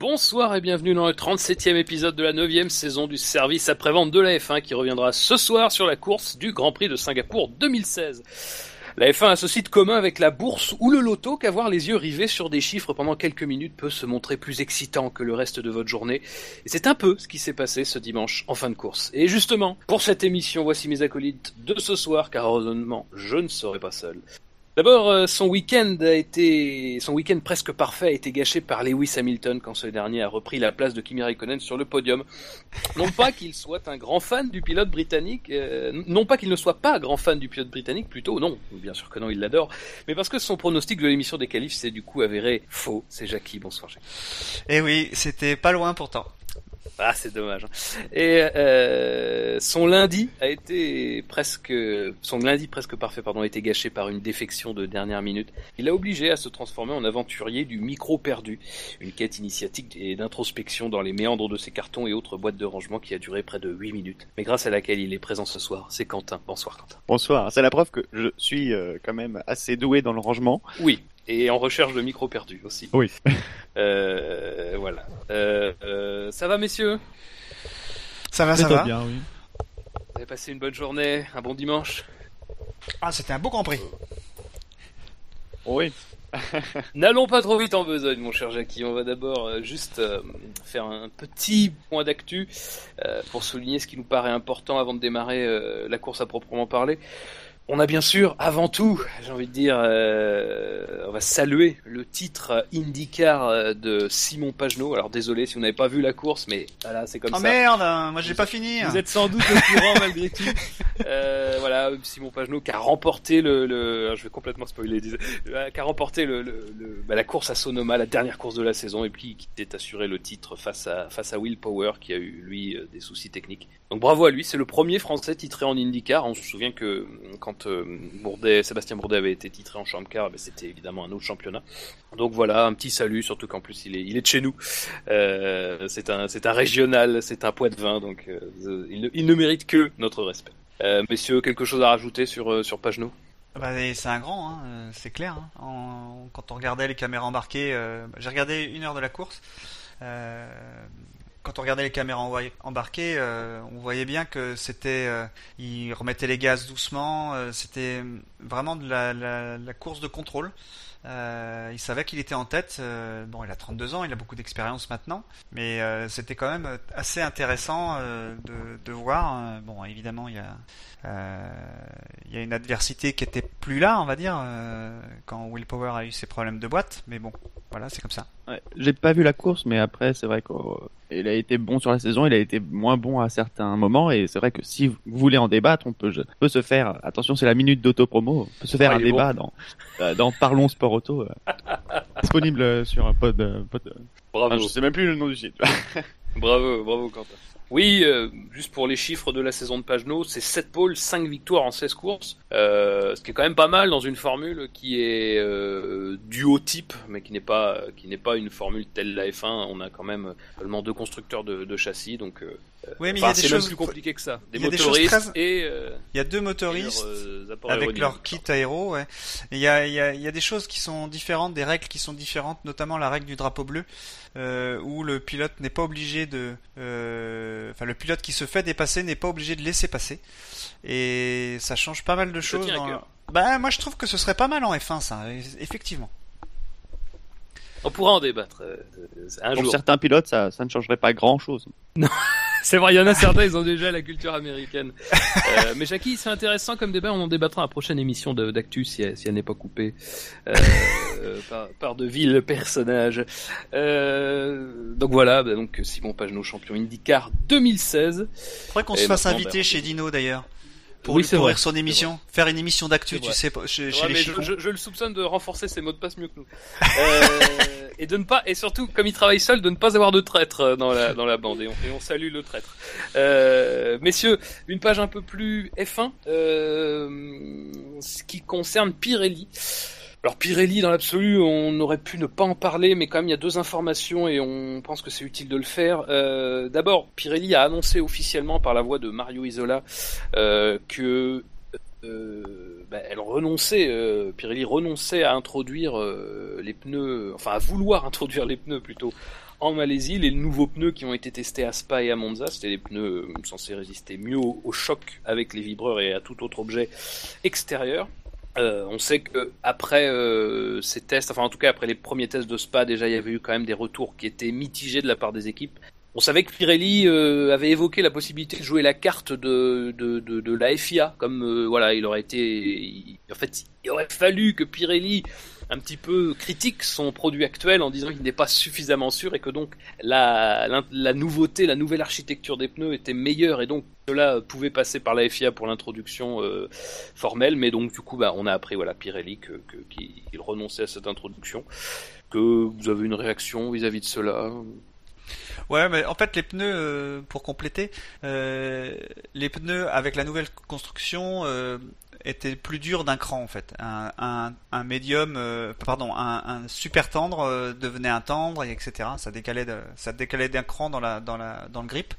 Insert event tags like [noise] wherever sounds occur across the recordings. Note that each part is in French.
Bonsoir et bienvenue dans le 37e épisode de la 9e saison du service après-vente de la F1 qui reviendra ce soir sur la course du Grand Prix de Singapour 2016. La F1 a ce site commun avec la bourse ou le loto qu'avoir les yeux rivés sur des chiffres pendant quelques minutes peut se montrer plus excitant que le reste de votre journée. Et c'est un peu ce qui s'est passé ce dimanche en fin de course. Et justement, pour cette émission, voici mes acolytes de ce soir car heureusement, je ne serai pas seul. D'abord, euh, son week-end a été, son week-end presque parfait a été gâché par Lewis Hamilton quand ce dernier a repris la place de Kimi Raikkonen sur le podium. Non pas qu'il soit un grand fan du pilote britannique, euh, non pas qu'il ne soit pas grand fan du pilote britannique, plutôt non, bien sûr que non, il l'adore, mais parce que son pronostic de l'émission des qualifs s'est du coup avéré faux. C'est Jackie, bonsoir. Eh oui, c'était pas loin pourtant. [laughs] Ah, c'est dommage. Et euh, son lundi a été presque, son lundi presque parfait, pardon, a été gâché par une défection de dernière minute. Il l'a obligé à se transformer en aventurier du micro perdu, une quête initiatique et d'introspection dans les méandres de ses cartons et autres boîtes de rangement qui a duré près de 8 minutes, mais grâce à laquelle il est présent ce soir. C'est Quentin. Bonsoir Quentin. Bonsoir. C'est la preuve que je suis euh, quand même assez doué dans le rangement. Oui. Et en recherche de micro perdu aussi. Oui. Euh, voilà. Euh, euh, ça va, messieurs? Ça va, ça va. bien, oui. Vous avez passé une bonne journée, un bon dimanche? Ah, c'était un beau Grand Prix. Oui. [laughs] N'allons pas trop vite en besogne, mon cher Jackie. On va d'abord juste faire un petit point d'actu pour souligner ce qui nous paraît important avant de démarrer la course à proprement parler. On a bien sûr, avant tout, j'ai envie de dire, euh, on va saluer le titre IndyCar euh, de Simon Pagenaud. Alors désolé si vous n'avez pas vu la course, mais voilà, c'est comme Oh ça. merde, hein, moi j'ai pas fini. Vous êtes sans doute au courant malgré tout. Euh, voilà, Simon Pagenaud qui a remporté le, le alors, je vais complètement spoiler, qui a remporté le, le- le- bah, la course à Sonoma, la dernière course de la saison, et puis qui s'est assuré le titre face à face à Will Power qui a eu lui des soucis techniques. Donc bravo à lui, c'est le premier Français titré en IndyCar. On se souvient que euh, euh, Bourdet, Sébastien Bourdet avait été titré en Champ Car, c'était évidemment un autre championnat. Donc voilà, un petit salut, surtout qu'en plus il est, de chez nous. Euh, c'est un, un régional, c'est un poids de vin, donc euh, il, ne- mérite que notre respect. Messieurs, quelque chose à rajouter sur sur Pagenaud? Bah, c'est un grand, hein, c'est clair. hein. Quand on regardait les caméras embarquées, j'ai regardé une heure de la course. Quand on regardait les caméras embarquées, euh, on voyait bien que c'était, euh, il remettait les gaz doucement. euh, c'était vraiment de la, course de contrôle. Euh, il savait qu'il était en tête. bon, il a 32 ans, il a beaucoup d'expérience maintenant, mais c'était quand même assez intéressant de, voir. euh, bon, évidemment, il y a une adversité qui était plus là, on va dire, quand Will Power a eu ses problèmes de boîte, mais bon, voilà, c'est comme ça. J'ai pas vu la course, mais après, c'est vrai qu'il a été bon sur la saison, il a été moins bon à certains moments, et c'est vrai que si vous voulez en débattre, on peut, je- peut se faire, attention, c'est la minute d'auto-promo, on peut se faire Ah, un il débat dans, euh, dans Parlons Sport Auto, euh, [laughs] disponible sur un pod, euh, pod- Bravo, ah, je sais même plus le nom du site. [laughs] bravo, bravo Quentin. Oui, euh, juste pour les chiffres de la saison de Pagenaud, c'est 7 pôles, 5 victoires en 16 courses, euh, ce qui est quand même pas mal dans une formule qui est euh, duo-type, mais qui n'est pas qui n'est pas une formule telle la F1. On a quand même seulement deux constructeurs de, de châssis, donc euh, Oui, mais il y a des choses, plus compliqué que ça. Des il y a motoristes très- et, euh, il y a deux motoristes euh, avec leur kit aéro, ouais. Il y a, il y, a, il y a des choses qui sont différentes, des règles qui sont différentes, notamment la règle du drapeau bleu, euh, où le pilote n'est pas obligé de, euh, enfin le pilote qui se fait dépasser n'est pas obligé de laisser passer. Et ça change pas mal de Ça choses. tient à dans- cœur. Bah moi je trouve que ce serait pas mal en F1 ça, effectivement. On pourra en débattre euh, un Pour jour. certains pilotes, ça, ça ne changerait pas grand chose. [laughs] C'est vrai, il y en a certains, ils ont déjà la culture américaine. Euh, mais Jackie, c'est intéressant comme débat, on en débattra à la prochaine émission d'Actu si, elle- si elle n'est pas coupée euh, euh, par, par de vils personnages. Euh, donc voilà, bah donc Simon Pagenaud, champion IndyCar 2016. Faudrait qu'on se fasse inviter bah, chez Dino d'ailleurs. pour Oui, lui son émission, faire une émission d'actu, tu sais, chez, chez Ouais, les je, je- je le soupçonne de renforcer ses mots de passe mieux que nous. [laughs] Euh, et de ne pas, et surtout, comme il travaille seul, de ne pas avoir de traître euh, dans la, [laughs] dans la bande. Et on, et on salue le traître. Euh, messieurs, une page un peu plus F1, euh, ce qui concerne Pirelli. Alors Pirelli, dans l'absolu, on aurait pu ne pas en parler, mais quand même il y a deux informations et on pense que c'est utile de le faire. Euh, D'abord, Pirelli a annoncé officiellement par la voix de Mario Isola euh, que euh, bah, elle renonçait, euh, Pirelli renonçait à introduire euh, les pneus, enfin à vouloir [laughs] introduire les pneus plutôt en Malaisie. Les nouveaux pneus qui ont été testés à Spa et à Monza, c'était des pneus censés résister mieux au, au choc avec les vibreurs et à tout autre objet extérieur. On sait que après ces tests, enfin en tout cas après les premiers tests de Spa, déjà il y avait eu quand même des retours qui étaient mitigés de la part des équipes. On savait que Pirelli euh, avait évoqué la possibilité de jouer la carte de, de, de, la FIA, comme euh, voilà, il aurait été, en fait, il aurait fallu que Pirelli un petit peu critique son produit actuel en disant qu'il n'est pas suffisamment sûr et que donc la, la, nouveauté, la nouvelle architecture des pneus était meilleure et donc cela pouvait passer par la FIA pour l'introduction euh, formelle, mais donc du coup bah, on a appris voilà Pirelli que, qu'il renonçait à cette introduction. Que vous avez une réaction vis-à-vis de cela? Ouais, mais en fait, les pneus, euh, pour compléter, euh, les pneus avec la nouvelle construction euh, étaient plus durs d'un cran en fait. Un, un, médium, pardon, un, super tendre devenait un tendre, et etc. Ça décalait, ça décalait d'un cran dans la, dans la, dans le grip.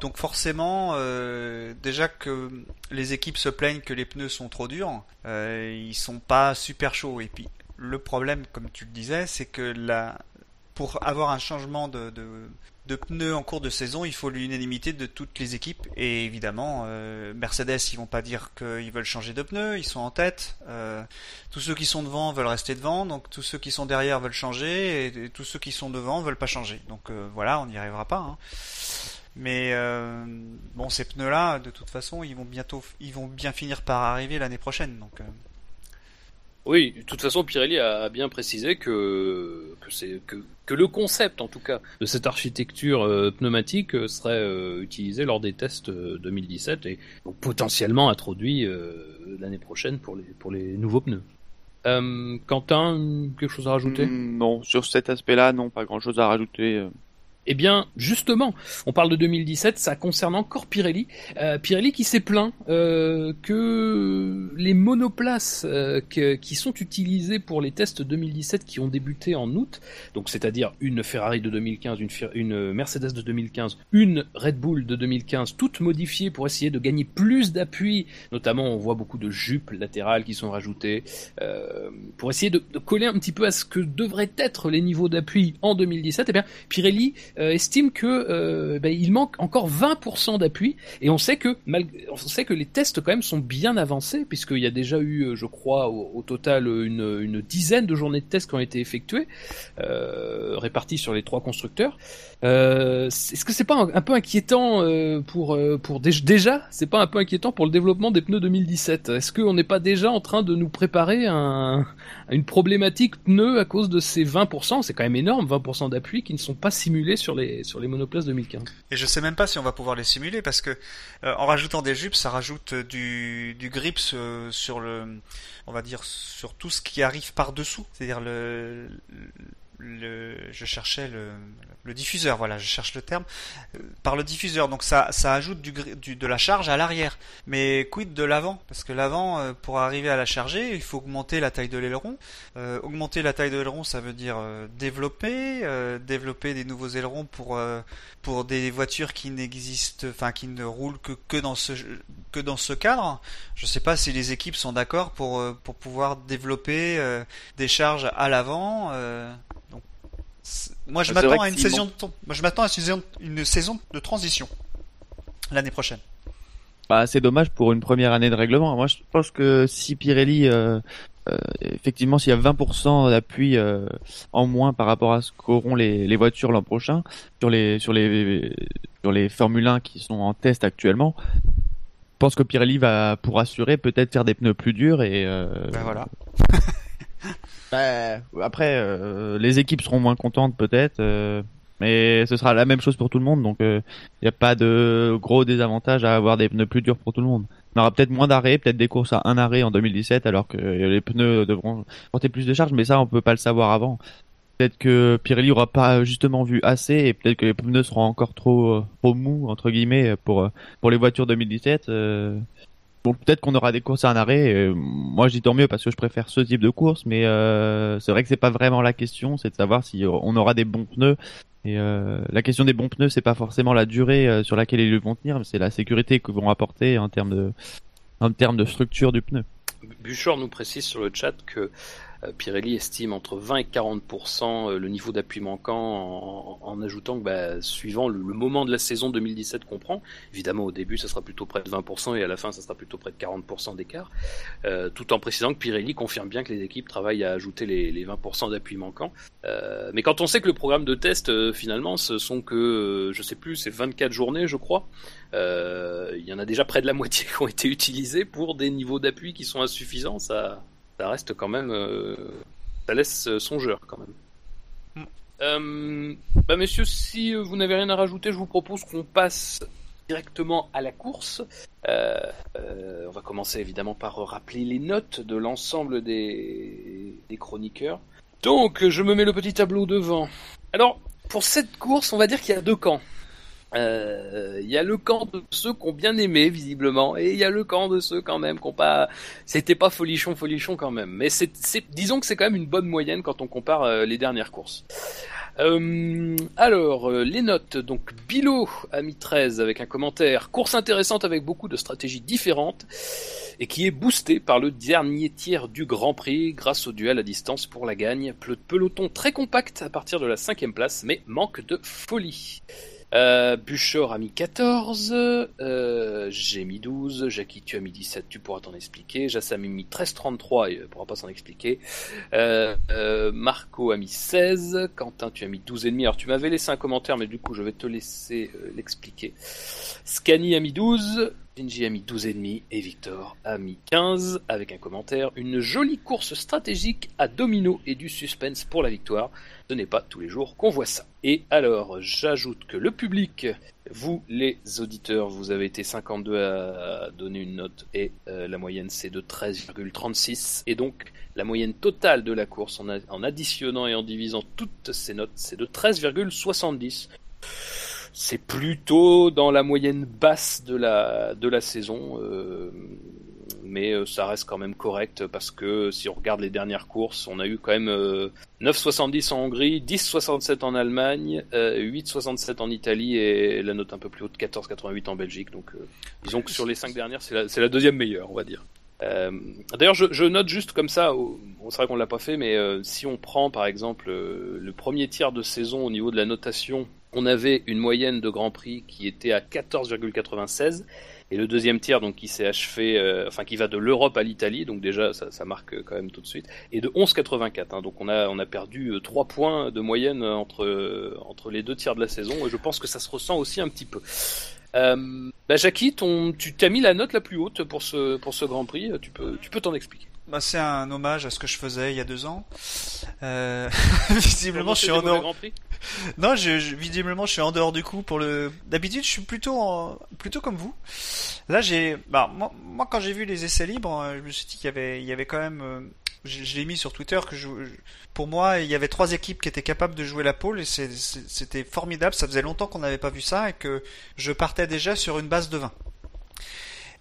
Donc forcément, déjà que les équipes se plaignent que les pneus sont trop durs, ils sont pas super chauds. Et puis le problème, comme tu le disais, c'est que la, pour avoir un changement de, de, pneus en cours de saison, il faut l'unanimité de toutes les équipes. Et évidemment, euh, Mercedes, ils vont pas dire qu'ils veulent changer de pneus, ils sont en tête. Euh, tous ceux qui sont devant veulent rester devant, donc tous ceux qui sont derrière veulent changer, et, et tous ceux qui sont devant veulent pas changer. Donc euh, voilà, on n'y arrivera pas. hein. Mais euh, bon, ces pneus-là, de toute façon, ils vont bientôt, ils vont bien finir par arriver l'année prochaine. Donc euh, Oui, de toute façon, Pirelli a bien précisé que le concept, en tout cas, de cette architecture euh, pneumatique euh, serait euh, utilisé lors des tests euh, 2017 et potentiellement introduit l'année prochaine pour les pour les nouveaux pneus. Quentin, quelque chose à rajouter? Mm, Non, sur cet aspect-là, non, pas grand-chose à rajouter. Eh bien, justement, on parle de 2017, ça concerne encore Pirelli. Euh, Pirelli qui s'est plaint euh, que les monoplaces euh, qui sont utilisées pour les tests 2017 qui ont débuté en août, donc c'est-à-dire une Ferrari de 2015, une, Mercedes de 2015, une Red Bull de 2015, toutes modifiées pour essayer de gagner plus d'appui, notamment on voit beaucoup de jupes latérales qui sont rajoutées, pour essayer de, de coller un petit peu à ce que devraient être les niveaux d'appui en 2017. Eh bien, Pirelli estime que euh, ben, il manque encore 20% d'appui. Et on sait que mal... on sait que les tests quand même sont bien avancés puisqu'il y a déjà eu, euh, je crois, au, total une, une dizaine de journées de tests qui ont été effectuées, euh, réparties sur les trois constructeurs. Euh, Est-ce que c'est pas un, un peu inquiétant euh, pour euh, pour dé- déjà c'est pas un peu inquiétant pour le développement des pneus 2017 Est-ce qu'on n'est pas déjà en train de nous préparer un, une problématique pneus à cause de ces 20% C'est quand même énorme, 20% d'appui qui ne sont pas simulés sur les sur les monoplaces 2015. Et je sais même pas si on va pouvoir les simuler parce que euh, en rajoutant des jupes, ça rajoute euh, du, du grips euh, sur le, on va dire sur tout ce qui arrive par dessous, c'est-à-dire le, le, je cherchais le, le diffuseur, voilà, je cherche le terme, euh, par le diffuseur. Donc ça, ça ajoute du, du de la charge à l'arrière. Mais quid de l'avant? Parce que l'avant, euh, pour arriver à la charger, il faut augmenter la taille de l'aileron. Euh, augmenter la taille de l'aileron, ça veut dire euh, développer, développer des nouveaux ailerons pour pour des voitures qui n'existent, enfin qui ne roulent que, que dans ce que dans ce cadre. Je sais pas si les équipes sont d'accord pour pour pouvoir développer des charges à l'avant. donc, moi je Ah, m'attends à une saison, de, moi je m'attends à une saison, une saison de transition l'année prochaine. Bah, c'est dommage pour une première année de règlement. Moi, je pense que si Pirelli, euh, euh, effectivement, s'il y a 20% d'appui euh, en moins par rapport à ce qu'auront les, les voitures l'an prochain sur les sur les sur les Formule 1 qui sont en test actuellement, je pense que Pirelli va pour assurer peut-être faire des pneus plus durs et Ben voilà. [laughs] bah, après euh, les équipes seront moins contentes peut-être. euh, mais ce sera la même chose pour tout le monde, donc il n'y a pas de gros désavantage à avoir des pneus plus durs pour tout le monde. on aura peut-être moins d'arrêts, peut-être des courses à un arrêt en 2017, alors que les pneus devront porter plus de charge, mais ça, on peut pas le savoir avant. Peut-être que Pirelli aura pas justement vu assez, et peut-être que les pneus seront encore trop, trop mous entre guillemets pour pour les voitures 2017. Euh, bon, peut-être qu'on aura des courses à un arrêt. moi, je dis tant mieux parce que je préfère ce type de course, mais euh, c'est vrai que c'est pas vraiment la question, c'est de savoir si on aura des bons pneus et euh, la question des bons pneus, c'est pas forcément la durée euh, sur laquelle ils vont tenir, mais c'est la sécurité qu'ils vont apporter en termes de, en termes de structure du pneu. Buchor nous précise sur le chat que euh, Pirelli estime entre 20 et 40% euh, le niveau d'appui manquant en, ajoutant que bah, suivant le, moment de la saison 2017 qu'on prend, évidemment au début ça sera plutôt près de 20% et à la fin ça sera plutôt près de 40% d'écart, euh, tout en précisant que Pirelli confirme bien que les équipes travaillent à ajouter les, les 20% d'appui manquant. Euh, mais quand on sait que le programme de test euh, finalement ce sont que, je sais plus, c'est 24 journées je crois, il y en a déjà près de la [laughs] moitié qui ont été utilisées pour des niveaux d'appui qui sont insuffisants, ça ça reste quand même. Euh, ça laisse euh, songeur quand même. Mm. Euh, bah messieurs, si vous n'avez rien à rajouter, je vous propose qu'on passe directement à la course. on va commencer évidemment par rappeler les notes de l'ensemble des, des chroniqueurs. Donc, je me mets le petit tableau devant. Alors, pour cette course, on va dire qu'il y a deux camps. Il euh, y a le camp de ceux qui ont bien aimé visiblement, et il y a le camp de ceux quand même qui ont pas. C'était pas folichon folichon quand même, mais c'est, disons que c'est quand même une bonne moyenne quand on compare euh, les dernières courses. Euh, alors, les notes. Donc, Bilo a mis 13 avec un commentaire. Course intéressante avec beaucoup de stratégies différentes et qui est boostée par le dernier tiers du Grand Prix grâce au duel à distance pour la gagne. Peloton très compact à partir de la cinquième place, mais manque de folie. Euh, Buchor a mis 14, euh, j'ai mis 12, Jackie tu as mis 17, tu pourras t'en expliquer, Jassam a mis 13,33 et ne pourra pas s'en expliquer, euh, euh, Marco a mis 16, Quentin tu as mis 12,5, alors tu m'avais laissé un commentaire mais du coup je vais te laisser euh, l'expliquer, Scani a mis 12, Shinji a mis 12,5 et Victor a mis 15 avec un commentaire. Une jolie course stratégique à domino et du suspense pour la victoire. Ce n'est pas tous les jours qu'on voit ça. Et alors, j'ajoute que le public, vous les auditeurs, vous avez été 52 à donner une note et euh, la moyenne c'est de 13,36. Et donc, la moyenne totale de la course en, en additionnant et en divisant toutes ces notes, c'est de 13,70 c'est plutôt dans la moyenne basse de la de la saison, euh, mais euh, ça reste quand même correct parce que si on regarde les dernières courses, on a eu quand même 9,70 euh, en Hongrie, 10,67 en Allemagne, 8,67 en Italie et la note un peu plus haute 14,88 en Belgique. Donc disons que sur les cinq dernières, c'est la, la deuxième meilleure, on va dire. D'ailleurs, je, note juste comme ça, c'est vrai qu'on l'a pas fait, mais si on prend par exemple le premier tiers de saison au niveau de la notation on avait une moyenne de Grand Prix qui était à 14,96 et le deuxième tiers qui s'est achevé, euh, enfin qui va de l'Europe à l'Italie, donc déjà ça, marque quand même tout de suite, et de 11,84. Hein, donc on a on a perdu 3 euh, points de moyenne entre euh, entre les deux tiers de la saison et je pense que ça se ressent aussi un petit peu. bah Jackie, tu t'as mis la note la plus haute pour ce pour ce Grand Prix, tu peux tu peux t'en expliquer. Bah, c'est un hommage à ce que je faisais il y a deux ans. Euh... [laughs] visiblement, je suis en dehors. non, je, visiblement, je suis en dehors du coup pour le. D'habitude, je suis plutôt plutôt comme vous. Là, j'ai. Bah, moi, moi quand j'ai vu les essais libres, euh, je me suis dit qu'il y avait, il y avait quand même. Euh, je, l'ai mis sur Twitter que je... pour moi, il y avait trois équipes qui étaient capables de jouer la pole et c'était formidable. Ça faisait longtemps qu'on n'avait pas vu ça et que je partais déjà sur une base de 20.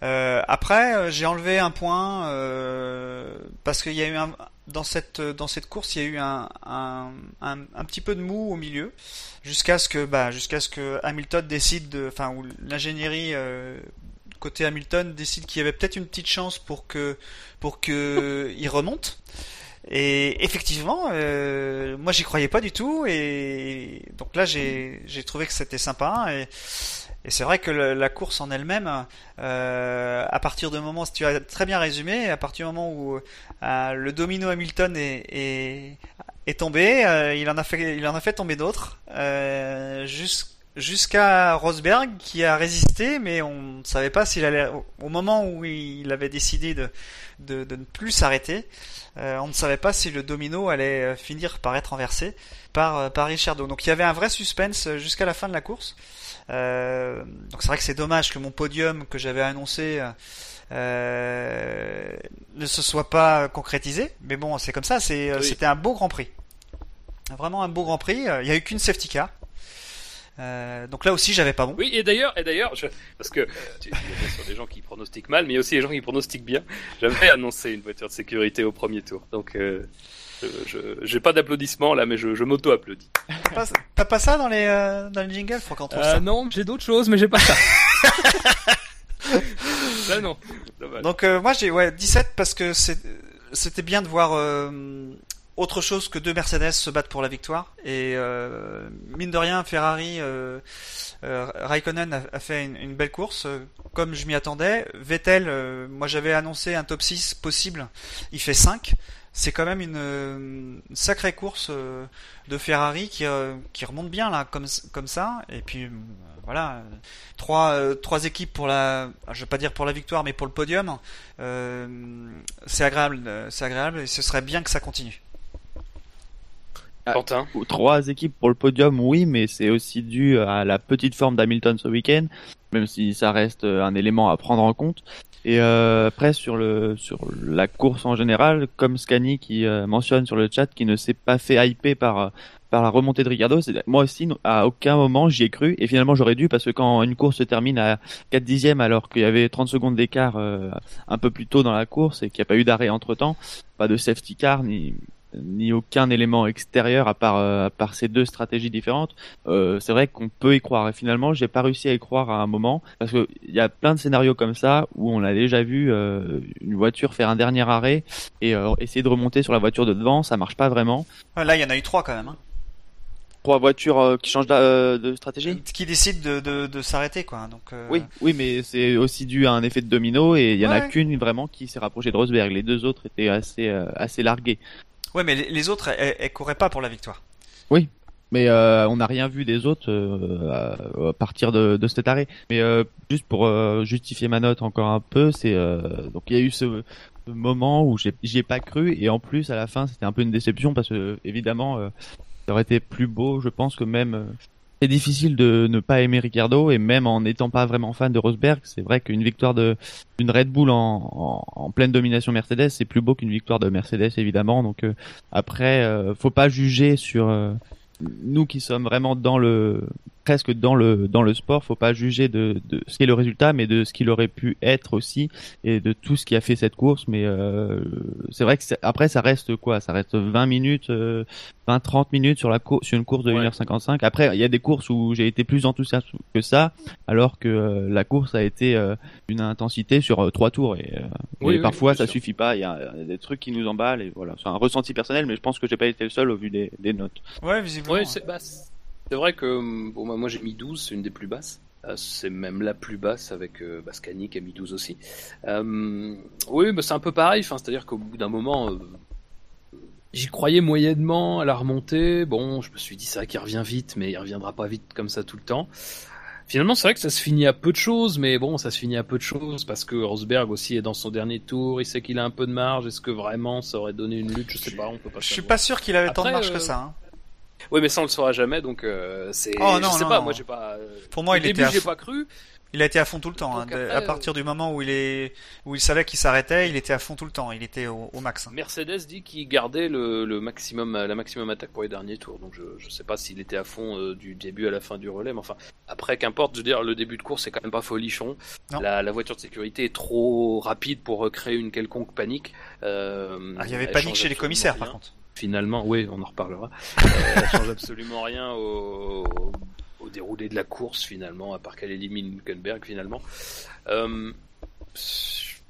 Euh, après, euh, j'ai enlevé un point euh, parce qu'il y a eu un, dans cette dans cette course, il y a eu un, un, un, petit peu de mou au milieu jusqu'à ce que bah jusqu'à ce que Hamilton décide de, enfin ou l'ingénierie côté Hamilton décide qu'il y avait peut-être une petite chance pour que pour que [laughs] il remonte. Et effectivement, euh, moi j'y croyais pas du tout, et donc là j'ai j'ai trouvé que c'était sympa. Et, et c'est vrai que la course en elle-même, euh, à partir du moment, tu as très bien résumé, à partir du moment où euh, le domino Hamilton est, est, tombé, euh, il en a fait, il en a fait tomber d'autres, euh, jusqu'à Rosberg qui a résisté, mais on ne savait pas s'il allait. Au moment où il avait décidé de, de, ne plus s'arrêter, on ne savait pas si le domino allait finir par être renversé par, par Ricciardo. Donc il y avait un vrai suspense jusqu'à la fin de la course. Euh, donc c'est vrai que c'est dommage que mon podium que j'avais annoncé euh, ne se soit pas concrétisé. Mais bon, c'est comme ça. C'est, Oui. C'était un beau Grand Prix. Vraiment un beau Grand Prix. Il n'y a eu qu'une safety car. Euh, donc là aussi, j'avais pas bon. Oui, et d'ailleurs, et d'ailleurs, je- parce que tu- il y a bien sûr des gens qui pronostiquent mal, mais il y a aussi des gens qui pronostiquent bien. J'avais annoncé une voiture de sécurité au premier tour, donc euh, je, j'ai pas d'applaudissements là, mais je, je m'auto-applaudis. T'as pas, t'as pas ça dans les, euh, dans les jingles Faut qu'on trouve Euh, ça. non, j'ai d'autres choses, mais j'ai pas ça. [laughs] Là non. Dommage. Donc euh, moi j'ai ouais 17 parce que c'est- c'était bien de voir euh, autre chose que deux Mercedes se battre pour la victoire et euh, mine de rien Ferrari euh, euh, Raikkonen a, a fait une, une belle course comme je m'y attendais. Vettel euh, moi j'avais annoncé un top 6 possible, il fait 5. C'est quand même une, une sacrée course euh, de Ferrari qui, euh, qui remonte bien là comme comme ça et puis euh, voilà trois euh, trois équipes pour la je vais pas dire pour la victoire mais pour le podium euh, c'est agréable c'est agréable et ce serait bien que ça continue Quentin? Ou Trois équipes pour le podium, oui, mais c'est aussi dû à la petite forme d'Hamilton ce week-end, même si ça reste un élément à prendre en compte. Et euh, après sur le sur la course en général, comme Scani qui euh, mentionne sur le chat, qui ne s'est pas fait hyper par par la remontée de Ricardo, moi aussi à aucun moment j'y ai cru. Et finalement j'aurais dû parce que quand une course se termine à 4 dixièmes alors qu'il y avait 30 secondes d'écart euh, un peu plus tôt dans la course et qu'il n'y a pas eu d'arrêt entre temps, pas de safety car ni ni aucun élément extérieur à part euh, à part ces deux stratégies différentes. Euh, c'est vrai qu'on peut y croire et finalement j'ai pas réussi à y croire à un moment parce que il y a plein de scénarios comme ça où on a déjà vu euh, une voiture faire un dernier arrêt et essayer de remonter sur la voiture de devant, ça marche pas vraiment. Là il y en a eu trois quand même hein, Trois voitures qui changent de stratégie. qui décident de, de, de s'arrêter quoi donc euh, Oui, oui, mais c'est aussi dû à un effet de domino et il y en a qu'une vraiment qui s'est rapprochée de Rosberg. Les deux autres étaient assez euh, assez largués. Ouais mais les, autres elles, elles couraient pas pour la victoire Mais euh, on n'a rien vu des autres euh, à, partir de, cet arrêt. Mais euh, juste pour euh, justifier ma note encore un peu, c'est donc il y a eu ce, moment où j'y ai pas cru et en plus à la fin c'était un peu une déception parce que évidemment ça aurait été plus beau, je pense que même c'est difficile de ne pas aimer Ricardo et même en n'étant pas vraiment fan de Rosberg, c'est vrai qu'une victoire d'une Red Bull en pleine domination Mercedes, c'est plus beau qu'une victoire de Mercedes évidemment. Donc euh, après, euh, faut pas juger sur euh, nous qui sommes vraiment dans le presque dans le dans le sport, faut pas juger de, de ce qui est le résultat, mais de ce qu'il aurait pu être aussi et de tout ce qui a fait cette course. Mais euh, c'est vrai que c'est- après ça reste quoi? Ça reste 20 minutes, euh, 20-30 minutes sur la course, sur une course de Ouais. 1h55. Après, il y a des courses où j'ai été plus enthousiaste que ça, alors que euh, la course a été euh, une intensité sur euh, trois tours et, euh, Oui, et oui, parfois ça sûr. suffit pas. Il y a des trucs qui nous emballent et voilà. C'est un ressenti personnel, mais je pense que j'ai pas été le seul au vu des, des notes. ouais visiblement Ouais, c'est bah, c'est vrai que hum, bon, bah, moi j'ai mis 12, c'est une des plus basses. Euh, c'est même la plus basse avec euh, Bascani qui a mis 12 aussi. Euh, oui, bah, c'est un peu pareil, c'est-à-dire qu'au bout d'un moment, euh, j'y croyais moyennement à la remontée. Bon, je me suis dit, c'est vrai qu'il revient vite, mais il reviendra pas vite comme ça tout le temps. Finalement, c'est vrai que ça se finit à peu de choses, mais bon, ça se finit à peu de choses parce que Rosberg aussi est dans son dernier tour, il sait qu'il a un peu de marge. Est-ce que vraiment ça aurait donné une lutte? Je sais pas, on peut pas je suis pas sûr qu'il avait tant de marge que ça hein. Oui, mais ça on le saura jamais, donc euh, c'est. Oh, je non, sais non, pas, non. moi j'ai pas. euh, pour moi Au il début, était à j'ai pas cru. Il a été à fond tout le temps. hein. Après, à partir du moment où il est, où il savait qu'il s'arrêtait, il était à fond tout le temps. Il était au, au max. hein. Mercedes dit qu'il gardait le, le maximum, la maximum attaque pour les derniers tours, donc je, je sais pas s'il était à fond euh, du début à la fin du relais, mais enfin après qu'importe, je veux dire le début de course c'est quand même pas folichon. La, la voiture de sécurité est trop rapide pour recréer une quelconque panique. Euh, Ah, il y avait panique chez les commissaires, rien. par contre. Finalement, oui, on en reparlera. Euh, elle change absolument rien au, déroulé de la course finalement, à part qu'elle élimine Hülkenberg finalement. Euh,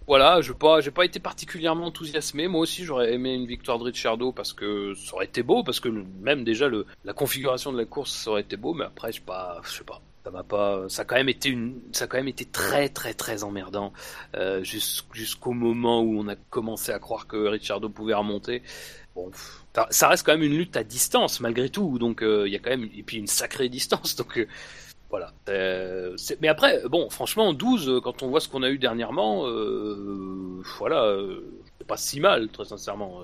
voilà, je pas, j'ai pas été particulièrement enthousiasmé. Moi aussi, j'aurais aimé une victoire de Ricciardo parce que ça aurait été beau, parce que même déjà le, la configuration de la course ça aurait été beau, mais après, je sais pas, je sais pas. ça m'a pas, ça a quand même été une, ça quand même été très très très emmerdant euh, jusqu'au moment où on a commencé à croire que Richardo pouvait remonter. Bon, ça reste quand même une lutte à distance malgré tout, donc il y a quand même et puis une sacrée [laughs] distance, donc voilà. Euh, mais après, bon, franchement, 12, euh, quand on voit ce qu'on a eu dernièrement, euh, voilà, euh, c'est pas si mal, très sincèrement.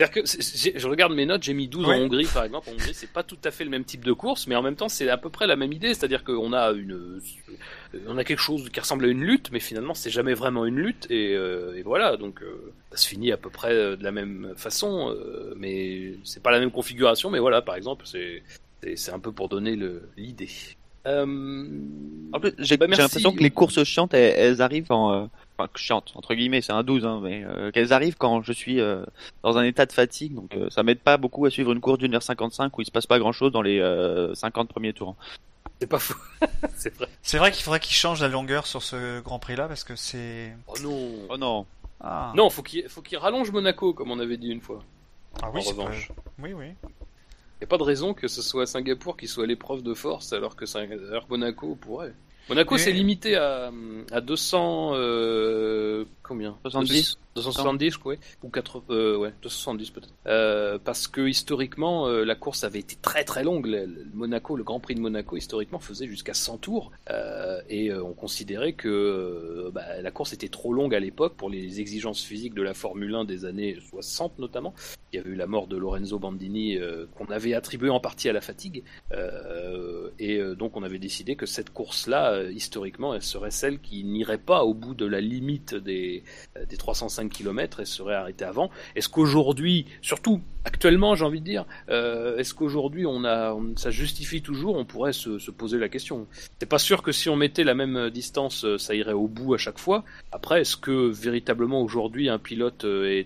Que je regarde mes notes, j'ai mis 12 en Hongrie, par exemple. En Hongrie, c'est pas tout à fait le même type de course, mais en même temps, c'est à peu près la même idée. C'est-à-dire qu'on a une, on a quelque chose qui ressemble à une lutte, mais finalement, c'est jamais vraiment une lutte. Et, et voilà, donc ça se finit à peu près de la même façon, mais c'est pas la même configuration. Mais voilà, par exemple, c'est c'est un peu pour donner l'idée. Euh, en plus, j'ai bah, l'impression que les courses chiantes, elles, arrivent en, euh, enfin chiantes entre guillemets, c'est un 12, hein, mais euh, qu'elles arrivent quand je suis dans un état de fatigue, donc ça m'aide pas beaucoup à suivre une course d'une heure 55 où il se passe pas grand chose dans les 50 premiers tours. C'est pas fou. [laughs] c'est vrai. C'est vrai qu'il faudrait qu'il change la longueur sur ce Grand Prix là parce que c'est. Oh non. Oh non. Ah. Non, faut qu'il faut qu'il rallonge Monaco comme on avait dit une fois. Ah oui, en Oui, oui. Il n'y a pas de raison que ce soit Singapour qui soit l'épreuve de force alors que, alors Monaco pourrait. Monaco, c'est limité à, à 200. Euh, combien? 70 270, quoi, ou 80, euh, ouais, 270 peut-être. Euh, parce que historiquement, euh, la course avait été très très longue. Le, Monaco, le Grand Prix de Monaco, historiquement, faisait jusqu'à 100 tours, et on considérait que bah, la course était trop longue à l'époque pour les exigences physiques de la Formule 1 des années 60 notamment. Il y avait eu la mort de Lorenzo Bandini qu'on avait attribué en partie à la fatigue, et donc on avait décidé que cette course-là, historiquement, elle serait celle qui n'irait pas au bout de la limite des, des 305 km et serait arrêté avant. Est-ce qu'aujourd'hui, surtout actuellement, j'ai envie de dire, euh, est-ce qu'aujourd'hui on a, ça justifie toujours On pourrait se, poser la question. C'est pas sûr que si on mettait la même distance, euh, ça irait au bout à chaque fois. Après, est-ce que véritablement aujourd'hui un pilote euh,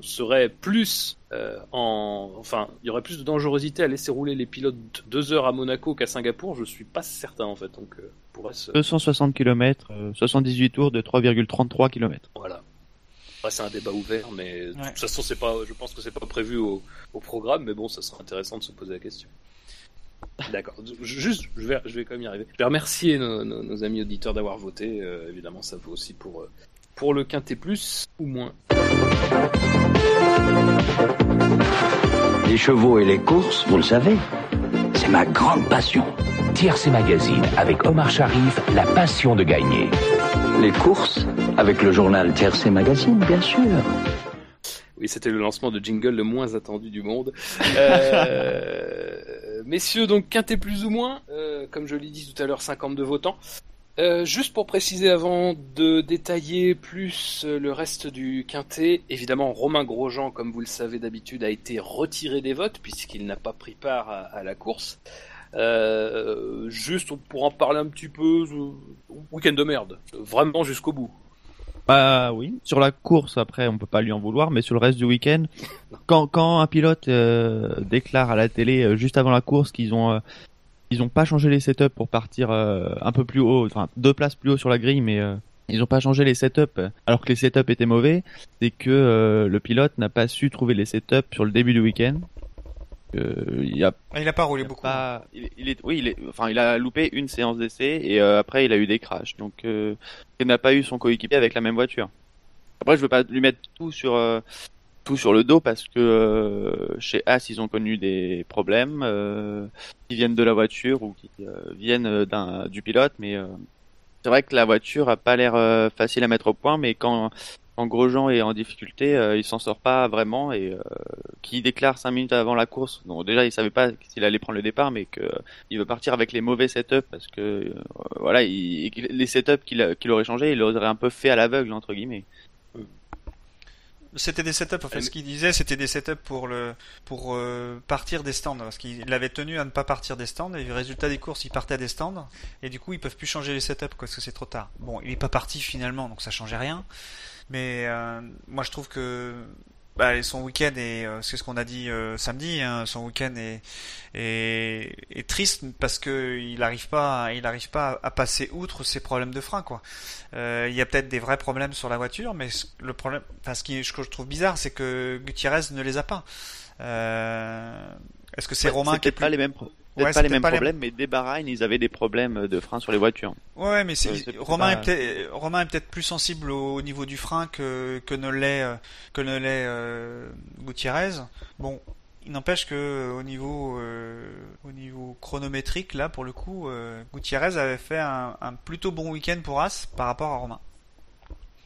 serait plus en, enfin, il y aurait plus de dangerosité à laisser rouler les pilotes deux heures à Monaco qu'à Singapour. Je suis pas certain en fait. Donc, 260 km, 78 tours de 3,33 km. Voilà c'est un débat ouvert, mais de toute façon, c'est pas, je pense que c'est pas prévu au, programme, mais bon, ça sera intéressant de se poser la question. D'accord. Juste, je vais, je vais quand même y arriver. Je vais remercier nos, amis auditeurs d'avoir voté. Euh, évidemment, ça vaut aussi pour, euh, pour le quintet plus ou moins. Les chevaux et les courses, vous le savez, c'est ma grande passion. Tiercé Magazine avec Omar Sharif, la passion de gagner. Les courses avec le journal Tiercé Magazine, bien sûr. Oui, c'était le lancement de jingle le moins attendu du monde. [laughs] Euh, messieurs, donc quintet plus ou moins, euh, comme je l'ai dit tout à l'heure, 52 votants. Euh, juste pour préciser avant de détailler plus le reste du quintet, évidemment Romain Grosjean, comme vous le savez d'habitude, a été retiré des votes puisqu'il n'a pas pris part à la course. Euh, juste pour en parler un petit peu, euh, week-end de merde, vraiment jusqu'au bout. Bah oui, sur la course après on peut pas lui en vouloir, mais sur le reste du week-end, quand, un pilote euh, déclare à la télé juste avant la course qu'ils ont ils ont pas changé les setups pour partir un peu plus haut, enfin deux places plus haut sur la grille, mais ils ont pas changé les setups alors que les setups étaient mauvais, c'est que le pilote n'a pas su trouver les setups sur le début du week-end il a, ah, il a pas roulé beaucoup. il, est, oui, il est, enfin, il a loupé une séance d'essai et euh, après il a eu des crashs. Donc, euh, il n'a pas eu son coéquipier avec la même voiture. Après, je veux pas lui mettre tout sur euh, tout sur le dos parce que chez As ils ont connu des problèmes qui viennent de la voiture ou qui viennent d'un du pilote, mais c'est vrai que la voiture a pas l'air facile à mettre au point, mais quand quand Grosjean est en difficulté, euh, il s'en sort pas vraiment et euh, qui déclare cinq minutes avant la course. Donc déjà, il savait pas s'il allait prendre le départ, mais que il veut partir avec les mauvais setups parce que euh, voilà, il, les setups qu'il qu'il aurait changé, il aurait un peu fait à l'aveugle entre guillemets. C'était des setups. En fait, ce qu'il disait, c'était des setups pour le pour partir des stands, parce qu'il avait tenu à ne pas partir des stands. Et le résultat des courses, il partait des stands, et du coup, ils peuvent plus changer les setups parce que c'est trop tard. Bon, il est pas parti finalement, donc ça changeait rien. Mais euh, moi, je trouve que bah, son week-end est, euh, c'est ce qu'on a dit euh, samedi, hein, son week-end est, est, est, triste parce que il n'arrive pas, il arrive pas à passer outre ses problèmes de frein, quoi. Euh, il y a peut-être des vrais problèmes sur la voiture, mais le problème, enfin, ce, qui, ce que je trouve bizarre, c'est que Gutiérrez ne les a pas. Est-ce que c'est Romain qui est plus... pas les mêmes Peut-être Ouais, pas les mêmes pas les- problèmes, mais dès Bahreïn, ils avaient des problèmes de frein sur les voitures. Ouais, mais c'est, Ouais, Romain, pas- est peut-être, Romain est peut-être plus sensible au, niveau du frein que, que ne l'est, que ne l'est euh, Gutiérrez. Bon, il n'empêche que euh, au niveau, euh, au niveau chronométrique, là, pour le coup, euh, Gutiérrez avait fait un, un plutôt bon week-end pour As par rapport à Romain.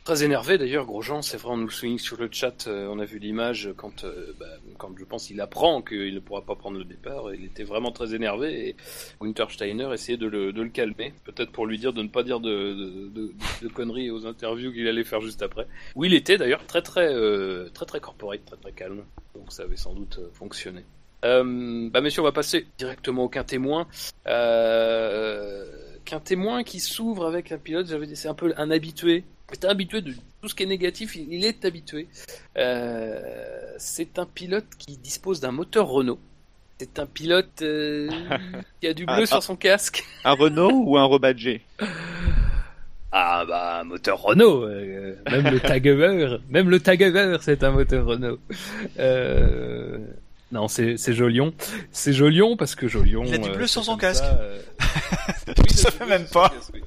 Très énervé d'ailleurs, Grosjean, c'est vrai, on nous le souligne sur le chat, euh, on a vu l'image quand, euh, bah, quand je pense il apprend qu'il ne pourra pas prendre le départ, il était vraiment très énervé et Günther Steiner essayait de le, de le calmer, peut-être pour lui dire de ne pas dire de, de, conneries aux interviews qu'il allait faire juste après. Où il était d'ailleurs très très euh, très très corporate, très très calme, donc ça avait sans doute euh, fonctionné. Bah messieurs, on va passer directement au témoin. Euh, qu'un témoin qui s'ouvre avec un pilote, c'est un peu un habitué. C'est un habitué de tout ce qui est négatif, il est habitué. Euh, c'est un pilote qui dispose d'un moteur Renault. C'est un pilote euh, [laughs] qui a du bleu Ah, sur ah. son casque. Un Renault ou un rebadgé? Ah bah un moteur Renault, euh, même le [laughs] Tagueur, même le c'est un moteur Renault. Euh, non c'est c'est Jolion, c'est Jolion parce que Jolion. Il a du bleu sur son casque. ça, euh, [laughs] oui, il a Ça fait même pas. casque, oui.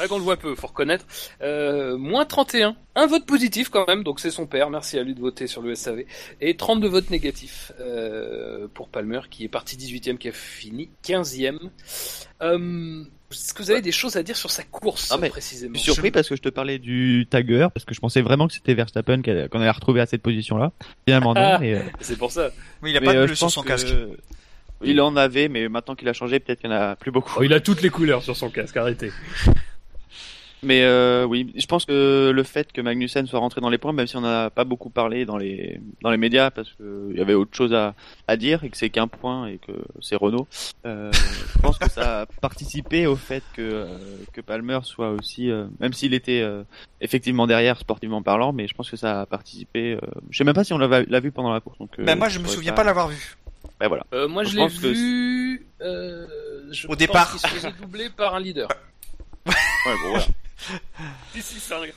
Vrai qu'on le voit peu, faut reconnaître. Euh, moins 31, un vote positif quand même, donc c'est son père, merci à lui de voter sur le SAV. Et 32 votes négatifs euh, pour Palmer qui est parti 18ème, qui a fini 15ème. Euh, Est-ce que vous avez des choses à dire sur sa course Ah, mais précisément? Je suis surpris parce que je te parlais du Tagger, parce que je pensais vraiment que c'était Verstappen qu'on allait retrouver à cette position-là. Finalement non, [laughs] euh, C'est pour ça. Oui, il a mais, pas de euh, bleu sur son que- casque. Il en avait, mais maintenant qu'il a changé, peut-être qu'il y en a plus beaucoup. Oh, il a toutes les couleurs sur son casque, arrêtez. Mais euh, oui, je pense que le fait que Magnussen soit rentré dans les points, même si on n'a pas beaucoup parlé dans les dans les médias, parce qu'il y avait autre chose à, à dire et que c'est qu'un point et que c'est Renault, euh, je pense que ça a participé au fait que euh, que Palmer soit aussi, euh, même s'il était euh, effectivement derrière sportivement parlant, mais je pense que ça a participé. Euh, je sais même pas si on l'a vu pendant la course. Donc, euh, Ben moi, je me souviens pas l'avoir vu. Ben voilà. Euh, moi, je Je l'ai vu. euh, je Au pense départ. qu'il se faisait doubler par un leader. [laughs] [laughs] Ouais, bon, voilà. Si, si, ça regarde.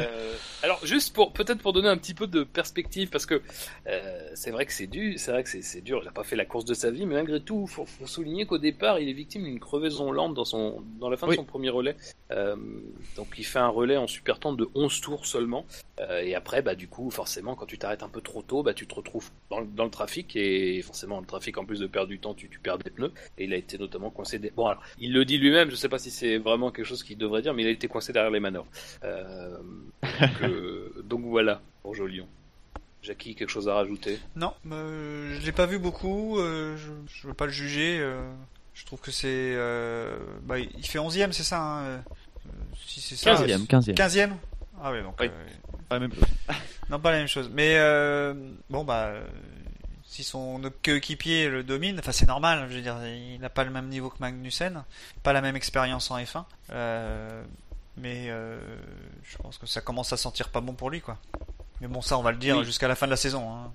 Euh, alors juste pour peut-être pour donner un petit peu de perspective parce que euh, c'est vrai que c'est dur, c'est vrai que c'est, dur. Il a pas fait la course de sa vie, mais malgré tout, faut, faut souligner qu'au départ, il est victime d'une crevaison lente dans son dans la fin Oui. de son premier relais. Euh, donc il fait un relais en super tente de 11 tours seulement. Euh, et après, bah du coup, forcément, quand tu t'arrêtes un peu trop tôt, bah tu te retrouves dans, le- dans le trafic et forcément le trafic en plus de perdre du temps, tu, tu perds des pneus. Et il a été notamment coincé. Des... Bon alors, il le dit lui-même. Je sais pas si c'est vraiment quelque chose qu'il devrait dire, mais il a été coincé derrière les manœuvres. Euh, donc, euh, [laughs] donc voilà pour Jolion. Jackie, quelque chose à rajouter? Non, euh, je l'ai pas vu beaucoup. euh, je, je veux pas le juger. euh, je trouve que c'est. euh, bah, il fait 11ème, c'est ça hein, Si c'est ça. 15e, 15e. 15e Ah oui, donc. Oui. euh, Pas la même chose. [laughs] non, pas la même chose. Mais euh, bon, bah. Si son coéquipier le domine, enfin c'est normal, je veux dire, il n'a pas le même niveau que Magnussen, pas la même expérience en F1, euh, mais euh, je pense que ça commence à sentir pas bon pour lui, quoi. Mais bon, ça on va le dire Oui. jusqu'à la fin de la saison. Hein.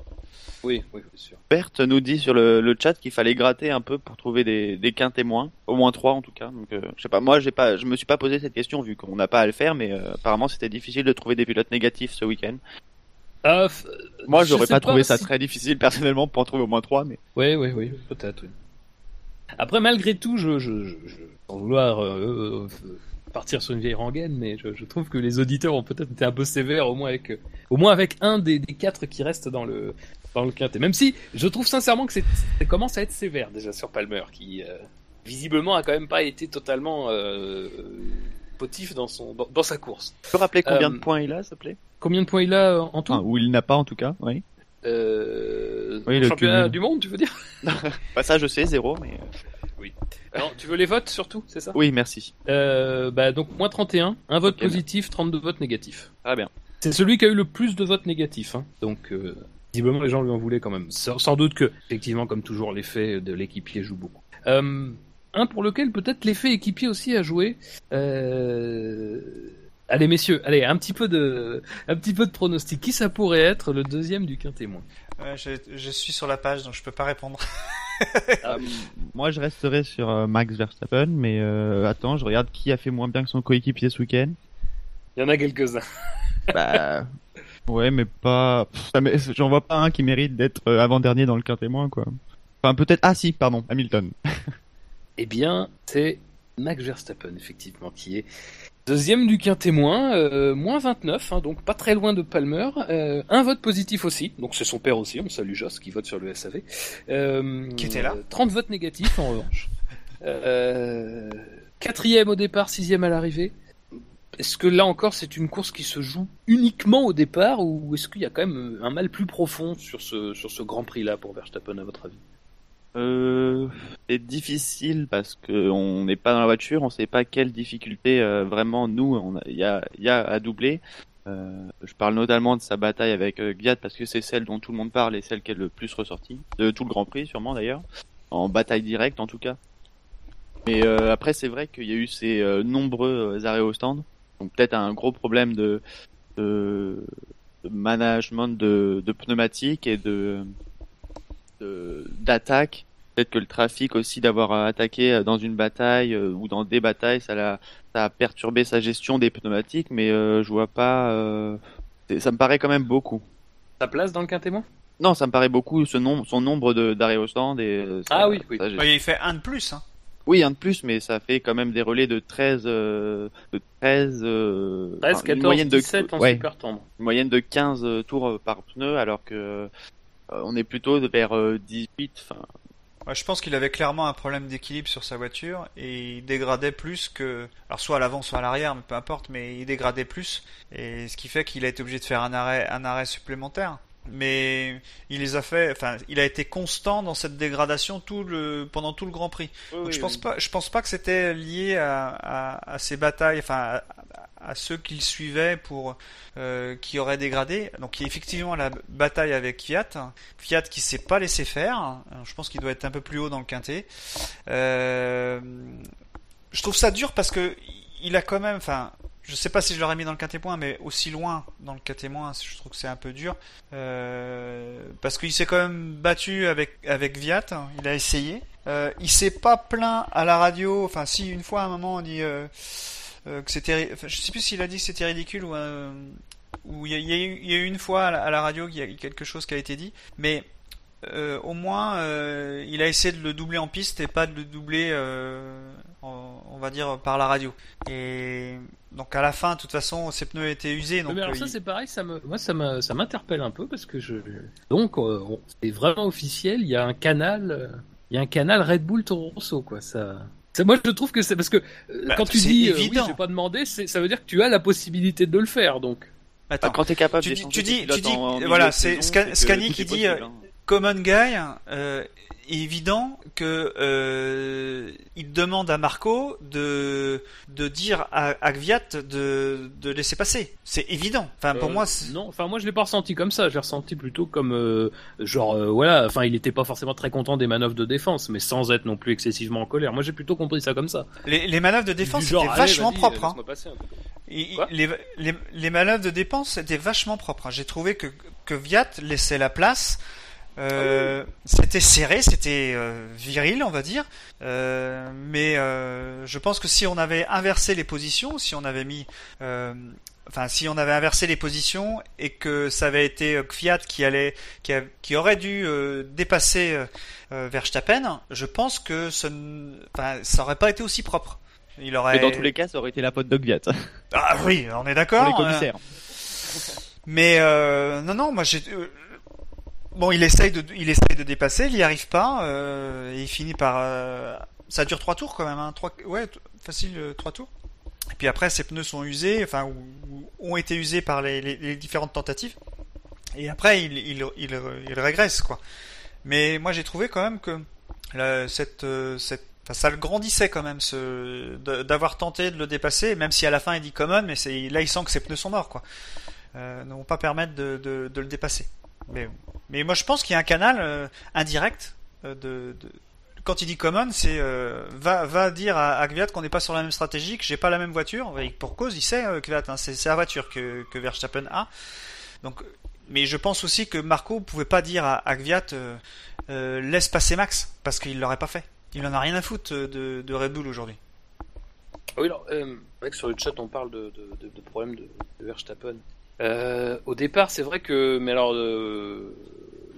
Oui, oui, bien sûr. Berthe nous dit sur le, le chat qu'il fallait gratter un peu pour trouver des, des quins témoins, au moins trois en tout cas. Donc euh, je sais pas, moi j'ai pas, je me suis pas posé cette question vu qu'on n'a pas à le faire, mais euh, apparemment c'était difficile de trouver des pilotes négatifs ce week-end. Ah, Moi je j'aurais pas trouvé ça très difficile personnellement pour en trouver au moins trois, mais Oui, oui, oui, peut-être. oui. Après, malgré tout, je, je, je, je- sans vouloir euh, euh, partir sur une vieille rengaine, mais je, je trouve que les auditeurs ont peut-être été un peu sévères, au moins avec, euh, au moins avec un des, des quatre qui restent dans le dans le quintet. Même si je trouve sincèrement que c'est, ça commence à être sévère déjà sur Palmer, qui euh, visiblement a quand même pas été totalement euh, potif dans son dans, dans sa course. tu peux rappeler combien Euh, de points il a, s'il te plaît? Combien de points il a en tout? Enfin, Ou il n'a pas en tout cas, oui. euh, Oui, le championnat cumul. du monde, tu veux dire? [laughs] Bah ça je sais, zéro, mais euh, Tu veux les votes surtout, c'est ça? Oui, merci. Euh, bah donc moins 31, un vote positif, 32 votes négatifs. Très bien. C'est celui qui a eu le plus de votes négatifs, hein. donc euh, visiblement les gens lui en voulaient quand même. Sans, sans doute que, effectivement, comme toujours, l'effet de l'équipier joue beaucoup. Euh, un pour lequel peut-être l'effet équipier aussi a joué. Euh... Allez messieurs, allez un petit peu de, un petit peu de pronostic. Qui ça pourrait être le deuxième du quintémoin Ouais, je, je suis sur la page, donc je peux pas répondre. [laughs] Ah, [laughs] Moi je resterai sur euh, Max Verstappen, mais euh, attends, je regarde qui a fait moins bien que son coéquipier ce week-end. Il y en a quelques-uns. [laughs] Bah ouais, mais pas. J'en vois pas un qui mérite d'être euh, avant-dernier dans le quintémoin quoi. Enfin, peut-être. Ah si, pardon, Hamilton. Eh bien, c'est Max Verstappen, effectivement, qui est deuxième du quintémoin, euh, moins 29, hein, donc pas très loin de Palmer. Euh, un vote positif aussi, donc c'est son père aussi, on salue Joss qui vote sur le SAV. Euh, Qui était là 30 votes négatifs en revanche. Quatrième au départ, sixième à l'arrivée. Est-ce que là encore c'est une course qui se joue uniquement au départ ou est-ce qu'il y a quand même un mal plus profond sur ce, sur ce Grand Prix là pour Verstappen à votre avis? Euh, c'est difficile parce que on n'est pas dans la voiture, on sait pas quelle difficulté euh, vraiment nous il y a, à doubler. Euh, je parle notamment de sa bataille avec euh, Gviat parce que c'est celle dont tout le monde parle et celle qui est le plus ressortie de tout le Grand Prix sûrement d'ailleurs en bataille directe en tout cas. Mais après c'est vrai qu'il y a eu ces nombreux arrêts au stand donc peut-être un gros problème de, de, management de, de pneumatiques et de- d'attaque. Peut-être que le trafic aussi d'avoir attaqué euh, dans une bataille euh, ou dans des batailles, ça, l'a, ça a perturbé sa gestion des pneumatiques, mais euh, je vois pas. euh, ça me paraît quand même beaucoup. Ta place dans le quintémoin Non, ça me paraît beaucoup ce nombre, son nombre de, d'arrêts au stand et. euh, ça- Ah oui, oui. ça, j'ai- Ouais, il fait un de plus. Hein. Oui, un de plus, mais ça fait quand même des relais de 13, euh, de 13, euh, 13, enfin, 14, une moyenne de, 17 en ouais, super tendre. une moyenne de 15 tours euh, par pneu, alors que euh, on est plutôt vers euh, 18, enfin, Ouais, je pense qu'il avait clairement un problème d'équilibre sur sa voiture et il dégradait plus que, alors soit à l'avant, soit à l'arrière, mais peu importe, mais il dégradait plus et ce qui fait qu'il a été obligé de faire un arrêt, un arrêt supplémentaire. Mais il les a fait, enfin, il a été constant dans cette dégradation tout le, pendant tout le Grand Prix. Donc je pense pas, je pense pas que c'était lié à, à, à ces batailles, enfin à, à ceux qu'il suivait pour euh, qui auraient dégradé. Donc il y a effectivement la bataille avec Fiat, Fiat qui s'est pas laissé faire. Je pense qu'il doit être un peu plus haut dans le quintet. Euh, je trouve ça dur parce que il a quand même, enfin. Je sais pas si je l'aurais mis dans le quintet point, mais aussi loin dans le quintet moins, je trouve que c'est un peu dur. Euh, parce qu'il s'est quand même battu avec, avec Viat, il a essayé. Euh, il s'est pas plaint à la radio, enfin si une fois à un moment on dit euh, que c'était, enfin, je sais plus s'il a dit que c'était ridicule ou euh, ou il y, a- y eu- il y a eu une fois à la, à la radio qu'il y a eu quelque chose qui a été dit, mais euh, au moins euh, il a essayé de le doubler en piste et pas de le doubler, euh, en- on va dire par la radio. Et donc à la fin, de toute façon, ses pneus étaient usés, donc mais alors ça il- c'est pareil, ça me, moi ça m'interpelle un peu parce que je, donc on- c'est vraiment officiel, il y a un canal, il y a un canal Red Bull Toro Rosso quoi, ça. Ça- moi je trouve que c'est parce que euh, Bah, quand tu dis euh, oui, évident. j'ai pas demandé, c'est- ça veut dire que tu as la possibilité de le faire donc. Attends. Bah, quand t'es capable tu tu dis- tu dis- en- en milieu voilà, c'est Scani qui dit, possible, euh, hein. Common Guy, euh, est évident que euh, il demande à Marco de de dire à, à Gviat de de laisser passer. C'est évident. Enfin pour Euh, moi, non, enfin moi je l'ai pas ressenti comme ça, je l'ai ressenti plutôt comme euh, genre voilà, enfin il était pas forcément très content des manœuvres de défense, mais sans être non plus excessivement en colère. Moi j'ai plutôt compris ça comme ça. les, les manœuvres de défense genre, étaient vachement propres. hein. Et- les, les, les manœuvres de dépense étaient vachement propres. hein. J'ai trouvé que, que Viat laissait la place. Euh, C'était serré, c'était euh, viril, on va dire. Euh, mais euh, je pense que si on avait inversé les positions, si on avait mis, euh, enfin si on avait inversé les positions et que ça avait été Fiat qui allait, qui, a- qui aurait dû euh, dépasser Verstappen, je pense que ce, ça aurait pas été aussi propre. Il aurait. Mais dans tous les cas, ça aurait été la faute de Ah oui, on est d'accord. les commissaires. mais euh, non, non, moi j'ai. Bon, il essaye de, il essaye de dépasser, il n'y arrive pas, euh, et il finit par. euh, ça dure trois tours quand même, hein, trois, ouais, facile euh, trois tours. Et puis après, ses pneus sont usés, enfin, ou, ou ont été usés par les, les- les différentes tentatives. Et après, il, il, il, il régresse, quoi. Mais moi, j'ai trouvé quand même que cette, euh, cette, ça le grandissait quand même, ce, d'avoir tenté de le dépasser, même si à la fin il dit common, mais c'est, là, il sent que ses pneus sont morts, quoi. Euh, ne vont pas permettre de, de, de le dépasser. Mais, moi, je pense qu'il y a un canal euh, indirect euh, de, quand il dit common, c'est euh, va, dire à, à qu'on n'est pas sur la même stratégie, que j'ai pas la même voiture. Pour cause, il sait euh, hein, c'est la voiture que, Verstappen a. Donc, mais je pense aussi que Marco pouvait pas dire à, à laisse passer Max parce qu'il l'aurait pas fait. Il en a rien à foutre de, de Red Bull aujourd'hui. Ah Oui, alors, que sur le chat, on parle de, de, de Verstappen. Euh, au départ, c'est vrai que, mais alors, euh,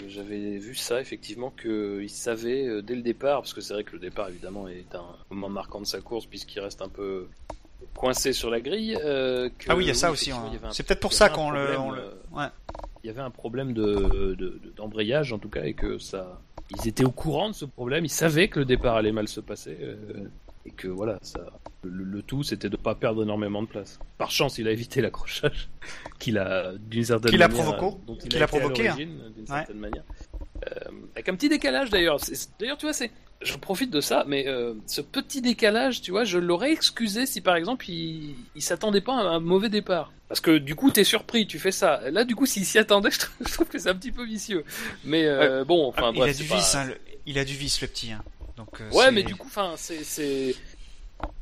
j'avais vu ça effectivement qu'il savait euh, dès le départ, parce que c'est vrai que le départ évidemment est un moment marquant de sa course puisqu'il reste un peu coincé sur la grille. euh, que- Ah oui, il y a ça aussi. hein. C'est peut-être pour ça qu'on le, problème, on le- Ouais. il y avait un problème de, de- de- d'embrayage en tout cas et que ça ils étaient au courant de ce problème ils savaient que le départ allait mal se passer euh, et que voilà ça le, le tout c'était de pas perdre énormément de place par chance il a évité l'accrochage [laughs] qu'il a d'une certaine Qu'il a manière provoqué, dont il qu'il a a provoqué, hein. Ouais. manière Euh, avec un petit décalage d'ailleurs d'ailleurs tu vois c'est je profite de ça, mais euh, ce petit décalage, tu vois, je l'aurais excusé si par exemple il, il s'attendait pas à un mauvais départ. Parce que du coup, t'es surpris, tu fais ça. Là, du coup, s'il s'y attendait, [laughs] je trouve, je trouve que c'est un petit peu vicieux. Mais euh, bon, enfin, Ah, il bref, a c'est du pas- vice, hein, le- il a du vice le petit. hein. Donc, euh, Ouais, mais du coup, enfin, c'est, c'est,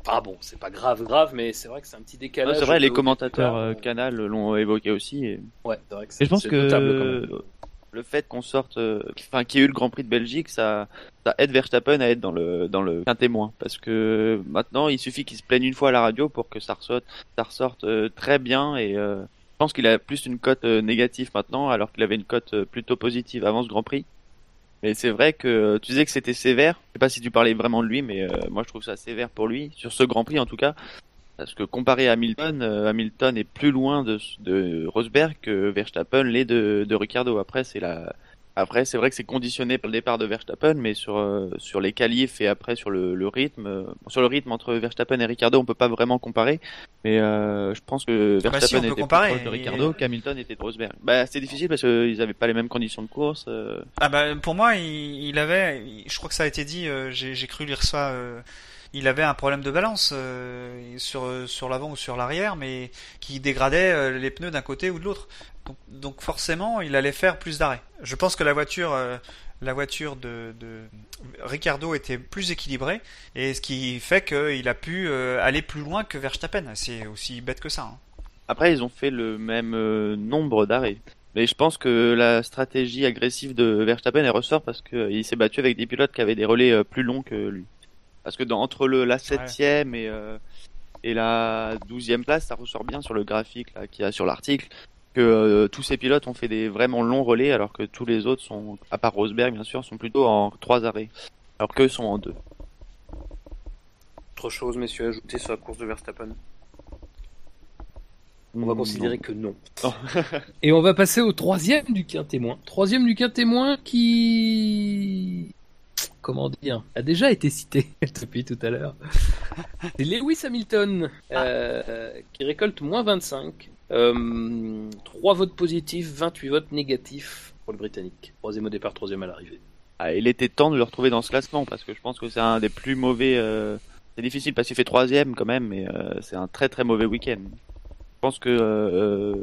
enfin bon, c'est pas grave, grave, mais c'est vrai que c'est un petit décalage. c'est vrai, les commentateurs euh, Canal l'ont évoqué aussi. Et... Ouais, c'est vrai que Et c'est, je pense c'est notable quand même. que le fait qu'on sorte, euh, enfin, qu'il y ait eu le Grand Prix de Belgique, ça, ça aide Verstappen à être dans le dans le qu'un témoin, parce que maintenant il suffit qu'il se plaigne une fois à la radio pour que ça ressorte, ça ressorte euh, très bien et euh, je pense qu'il a plus une cote négative maintenant, alors qu'il avait une cote plutôt positive avant ce Grand Prix. Mais c'est vrai que euh, tu disais que c'était sévère. Je sais pas si tu parlais vraiment de lui, mais euh, moi je trouve ça sévère pour lui sur ce Grand Prix en tout cas. Parce que comparé à Hamilton, euh, Hamilton est plus loin de, de Rosberg que Verstappen l'est de, de Ricardo. Après, c'est la, après c'est vrai que c'est conditionné par le départ de Verstappen, mais sur euh, sur les qualifs et après sur le, le rythme, euh, sur le rythme entre Verstappen et Ricardo, on peut pas vraiment comparer. Mais euh, je pense que bah si, Verstappen était comparer. plus proche de Ricardo Il- qu'Hamilton était de Rosberg. Bah c'est difficile parce qu'ils avaient pas les mêmes conditions de course. Ah bah pour moi, il, il avait, il- je crois que ça a été dit, j'ai cru lire ça. Il avait un problème de balance euh, sur sur l'avant ou sur l'arrière, mais qui dégradait euh, les pneus d'un côté ou de l'autre. Donc, forcément, il allait faire plus d'arrêts. Je pense que la voiture, euh, la voiture de, Ricardo était plus équilibrée, et ce qui fait qu'il a pu aller plus loin que Verstappen. C'est aussi bête que ça. hein. Après, ils ont fait le même nombre d'arrêts. Mais je pense que la stratégie agressive de Verstappen elle ressort parce qu'il s'est battu avec des pilotes qui avaient des relais plus longs que lui. Parce que dans, entre le, la septième et, euh, et la douzième place, ça ressort bien sur le graphique qu'il y a sur l'article que euh, tous ces pilotes ont fait des vraiment longs relais alors que tous les autres sont, à part Rosberg bien sûr, sont plutôt en trois arrêts. Alors qu'eux sont en deux. Autre chose, messieurs, ajouter sur la course de Verstappen. On va considérer que non. Non. [laughs] Et on va passer au troisième du quin témoin. Troisième du quin témoin qui, comment dire, a déjà été cité [laughs] depuis tout à l'heure. C'est Lewis Hamilton euh, qui récolte moins 25. Euh, 3 votes positifs, 28 votes négatifs pour le Britannique. Troisième au départ, troisième à l'arrivée. Ah, il était temps de le retrouver dans ce classement parce que je pense que c'est un des plus mauvais. euh, C'est difficile parce qu'il fait troisième quand même, mais euh, c'est un très très mauvais week-end. Je pense que euh,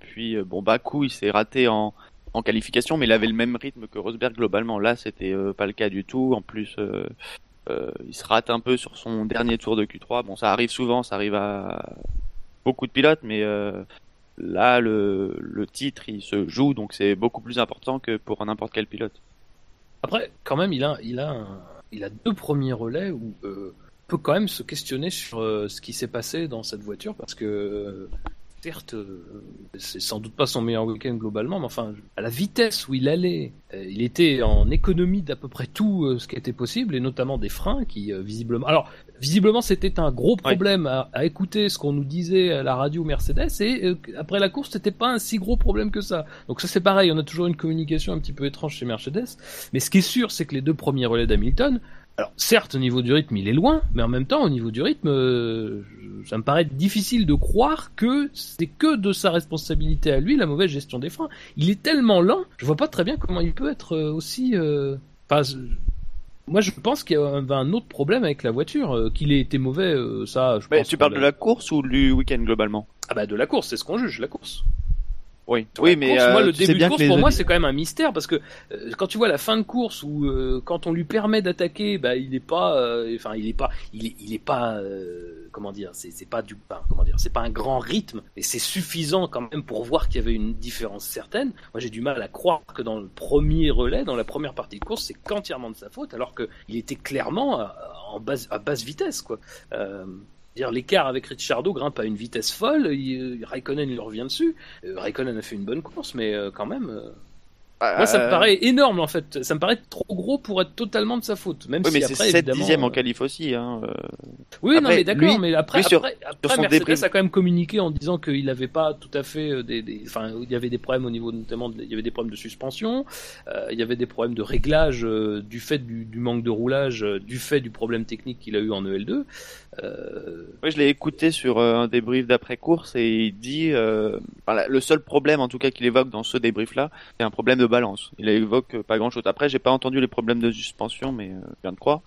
depuis euh, bon Bakou, il s'est raté en, en qualification, mais il avait le même rythme que Rosberg globalement. Là, c'était euh, pas le cas du tout. En plus, euh, euh, il se rate un peu sur son dernier tour de Q3. Bon, ça arrive souvent, ça arrive à beaucoup de pilotes, mais là, le, titre, il se joue, donc c'est beaucoup plus important que pour n'importe quel pilote. Après, quand même, il a, il a, un- il a deux premiers relais où on peut quand même se questionner sur ce qui s'est passé dans cette voiture parce que, certes, euh, c'est sans doute pas son meilleur week-end globalement, mais enfin, à la vitesse où il allait, euh, il était en économie d'à peu près tout euh, ce qui était possible et notamment des freins qui, visiblement, alors, visiblement, c'était un gros problème à, à écouter ce qu'on nous disait à la radio Mercedes et après la course, c'était pas un si gros problème que ça. Donc ça, c'est pareil, on a toujours une communication un petit peu étrange chez Mercedes. Mais ce qui est sûr, c'est que les deux premiers relais d'Hamilton, alors certes au niveau du rythme il est loin, mais en même temps au niveau du rythme, euh, ça me paraît difficile de croire que c'est que de sa responsabilité à lui la mauvaise gestion des freins. Il est tellement lent, je vois pas très bien comment il peut être euh, aussi. euh, Enfin, moi je pense qu'il y a un, un autre problème avec la voiture, qu'il ait été mauvais, ça. Je Mais pense tu parles de l'a- la course ou du week-end globalement? Ah bah de la course, c'est ce qu'on juge, la course. Oui, oui, mais course, euh, moi, le début de course, les pour moi, c'est quand même un mystère parce que euh, quand tu vois la fin de course où euh, quand on lui permet d'attaquer, bah il est pas, euh, enfin il est pas, il est, il est pas, euh, comment dire, c'est pas du, enfin, comment dire, c'est pas un grand rythme, mais c'est suffisant quand même pour voir qu'il y avait une différence certaine. Moi, j'ai du mal à croire que dans le premier relais, dans la première partie de course, c'est qu'entièrement de sa faute, alors que il était clairement à, en à basse vitesse, quoi. Euh, dire l'écart avec Ricciardo grimpe à une vitesse folle, il, Raikkonen lui revient dessus. Euh, Raikkonen a fait une bonne course, mais euh, quand même. euh, Moi, ça me Euh, paraît énorme en fait. Ça me paraît trop gros pour être totalement de sa faute. Même Oui, si mais c'est après, 7 évidemment, dixièmes en euh, qualif aussi. Hein. euh. Oui, non, mais d'accord, mais après, lui, sur- après, après son Mercedes a quand même communiqué en disant qu'il n'avait pas tout à fait euh, des, des- enfin, il y avait des problèmes au niveau notamment, il y avait des problèmes de suspension, euh, il y avait des problèmes de réglage euh, du fait du, du manque de roulage, euh, du fait du problème technique qu'il a eu en EL2. Euh, Oui, je l'ai écouté sur euh, un débrief d'après-course et il dit, euh, enfin, le seul problème en tout cas qu'il évoque dans ce débrief-là, c'est un problème de balance. Il évoque pas grand-chose. Après, j'ai pas entendu les problèmes de suspension, mais euh, je viens de croire.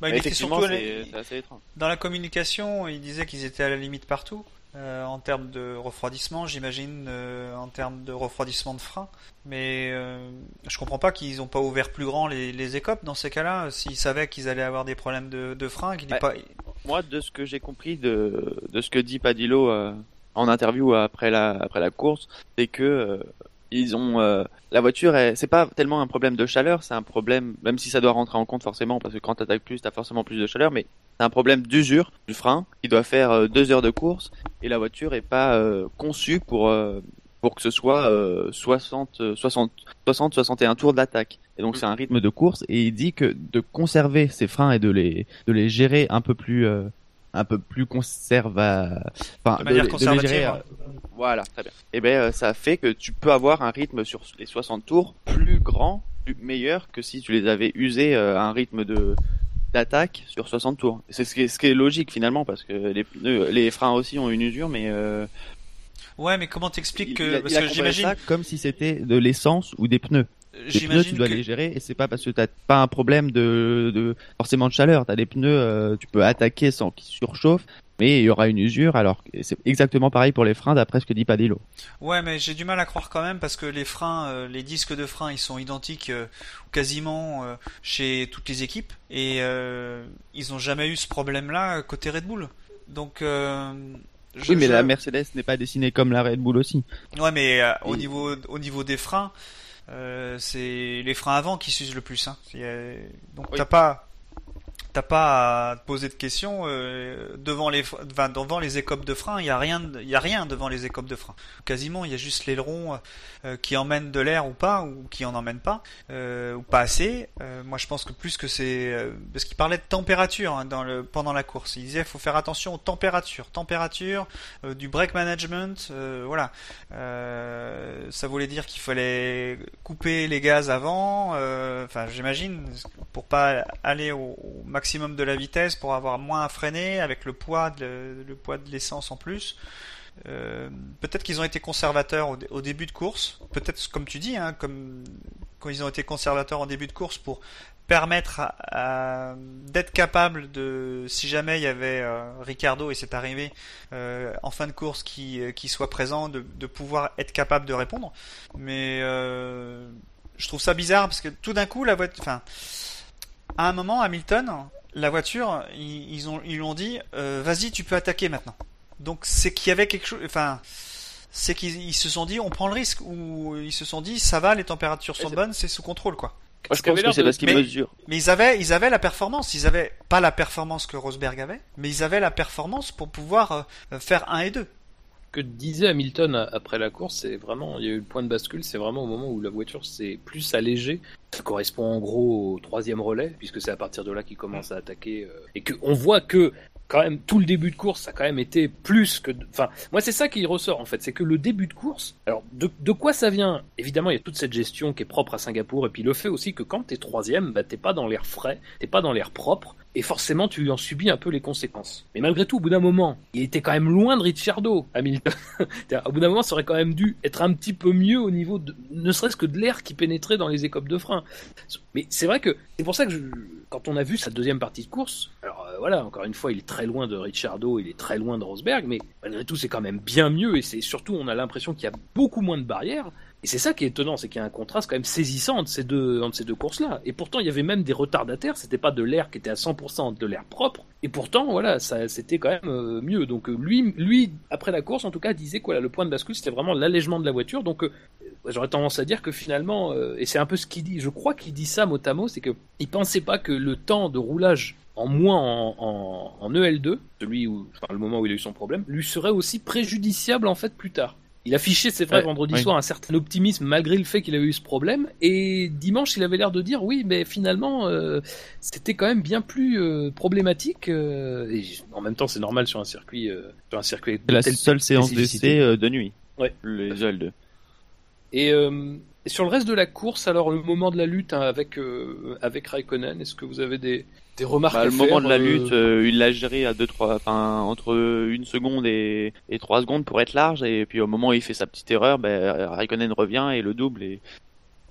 Bah, il était surtout c'est c'est assez étrange. dans la communication, il disait qu'ils étaient à la limite partout. euh, en termes de refroidissement, j'imagine, euh, en termes de refroidissement de frein. Mais euh, je comprends pas qu'ils ont pas ouvert plus grand les, les écopes dans ces cas-là, s'ils savaient qu'ils allaient avoir des problèmes de, de frein, qu'ils Ouais. pas. Moi, de ce que j'ai compris de, de ce que dit Padillo euh, en interview après la, après la course, c'est que euh, ils ont euh, la voiture, est- c'est pas tellement un problème de chaleur, c'est un problème, même si ça doit rentrer en compte forcément, parce que quand t'attaques plus, t'as forcément plus de chaleur, mais c'est un problème d'usure du frein qui doit faire deux heures de course et la voiture est pas conçue pour pour que ce soit euh, 60, euh, 60, 60, 61 tours d'attaque. Et donc c'est un rythme de course et il dit que de conserver ces freins et de les de les gérer un peu plus euh, un peu plus conserva enfin De manière les gérer, ouais. euh, voilà, très bien. Et ben euh, ça fait que tu peux avoir un rythme sur les 60 tours plus grand, plus meilleur que si tu les avais usés euh, à un rythme de d'attaque sur 60 tours. C'est ce qui est, ce qui est logique finalement parce que les pneus, les freins aussi ont une usure mais euh, Ouais, mais comment t'expliques que il parce il a que j'imagine, ça comme si c'était de l'essence ou des pneus. Les pneus, tu dois que les gérer et c'est pas parce que t'as pas un problème de, de forcément de chaleur. T'as des pneus, euh, tu peux attaquer sans qu'ils surchauffent, mais il y aura une usure. Alors c'est exactement pareil pour les freins d'après ce que dit Padillo. Ouais, mais j'ai du mal à croire quand même parce que les freins, euh, les disques de freins, ils sont identiques euh, quasiment chez toutes les équipes et ils ont jamais eu ce problème-là côté Red Bull. Donc, je- oui, mais je- la Mercedes n'est pas dessinée comme la Red Bull aussi. ouais, mais euh, au niveau au niveau des freins, euh, c'est les freins avant qui s'usent le plus. Hein. Euh, donc Oui. t'as pas t'as pas à te poser de questions euh, devant les devant les écopes de frein. Il y a rien il y a rien devant les écopes de frein. Quasiment, il y a juste l'aileron euh, qui emmène de l'air ou pas, ou qui en emmène pas, euh, ou pas assez. Moi, je pense que plus que c'est parce qu'il parlait de température hein, dans le pendant la course. Il disait faut faire attention aux températures, température du brake management, voilà. Ça voulait dire qu'il fallait couper les gaz avant. Enfin, j'imagine pour pas aller au, au maximum de la vitesse, pour avoir moins à freiner avec le poids de, le poids de l'essence en plus. Euh, peut-être qu'ils ont été conservateurs au, dé- au début de course. Peut-être, comme tu dis, hein, comme quand ils ont été conservateurs en début de course pour permettre d'être capable de, si jamais il y avait euh, Ricardo et c'est arrivé euh, en fin de course qui, qui soit présent, de, de pouvoir être capable de répondre. Mais je trouve ça bizarre parce que tout d'un coup la voiture, enfin, à un moment Hamilton, la voiture, ils, ils ont ils lui ont dit, euh, vas-y, tu peux attaquer maintenant. Donc c'est qu'il y avait quelque chose, enfin, c'est qu'ils ils se sont dit, on prend le risque, ou ils se sont dit, ça va, les températures sont bonnes, c'est sous contrôle, quoi. Moi, je pense que c'est parce qu'ils mais- mesurent. Mais ils avaient, ils avaient la performance, ils avaient pas la performance que Rosberg avait, mais ils avaient la performance pour pouvoir euh, faire 1 et 2. Que disait Hamilton après la course, c'est vraiment, il y a eu le point de bascule, c'est vraiment au moment où la voiture s'est plus allégée. Ça correspond en gros au troisième relais, puisque c'est à partir de là qu'il commence à attaquer. euh, et que on voit que quand même tout le début de course, ça a quand même été plus que. Enfin, moi c'est ça qui ressort en fait, c'est que le début de course. Alors de, de quoi ça vient? Évidemment, il y a toute cette gestion qui est propre à Singapour, et puis le fait aussi que quand t'es troisième, bah t'es pas dans l'air frais, t'es pas dans l'air propre. Et forcément, tu en subis un peu les conséquences. Mais malgré tout, au bout d'un moment, il était quand même loin de Ricciardo, Hamilton. [laughs] Au bout d'un moment, ça aurait quand même dû être un petit peu mieux au niveau de, ne serait-ce que de l'air qui pénétrait dans les écopes de frein. Mais c'est vrai que c'est pour ça que quand on a vu sa deuxième partie de course, alors euh, voilà, encore une fois, il est très loin de Ricciardo, il est très loin de Rosberg, mais malgré tout, c'est quand même bien mieux et c'est surtout, on a l'impression qu'il y a beaucoup moins de barrières. Et c'est ça qui est étonnant, c'est qu'il y a un contraste quand même saisissant entre ces deux, entre ces deux courses-là. Et pourtant, il y avait même des retardataires, c'était pas de l'air qui était à 100% de l'air propre. Et pourtant, voilà, ça, c'était quand même euh, mieux. Donc euh, lui, lui, après la course, en tout cas, disait quoi, là, le point de bascule, c'était vraiment l'allègement de la voiture. Donc euh, j'aurais tendance à dire que finalement, et c'est un peu ce qu'il dit, je crois qu'il dit ça mot à mot, c'est que il pensait pas que le temps de roulage en moins en, en, en EL2, celui où, enfin, le moment où il a eu son problème, lui serait aussi préjudiciable en fait plus tard. Il affichait, c'est vrai, Ouais, vendredi oui. soir un certain optimisme malgré le fait qu'il avait eu ce problème. Et dimanche, il avait l'air de dire oui, mais finalement, euh, c'était quand même bien plus euh, problématique. euh, et en même temps, c'est normal sur un circuit, sur un circuit. C'est la seule séance d'essai de nuit. Ouais. Les L2. Et, et sur le reste de la course, alors le moment de la lutte hein, avec avec Raikkonen, est-ce que vous avez des des remarques Bah, à le moment de la euh, lutte, euh, il l'a géré à deux trois, enfin entre une seconde et, et trois secondes pour être large, et puis au moment où il fait sa petite erreur, ben Raikkonen revient et le double et, et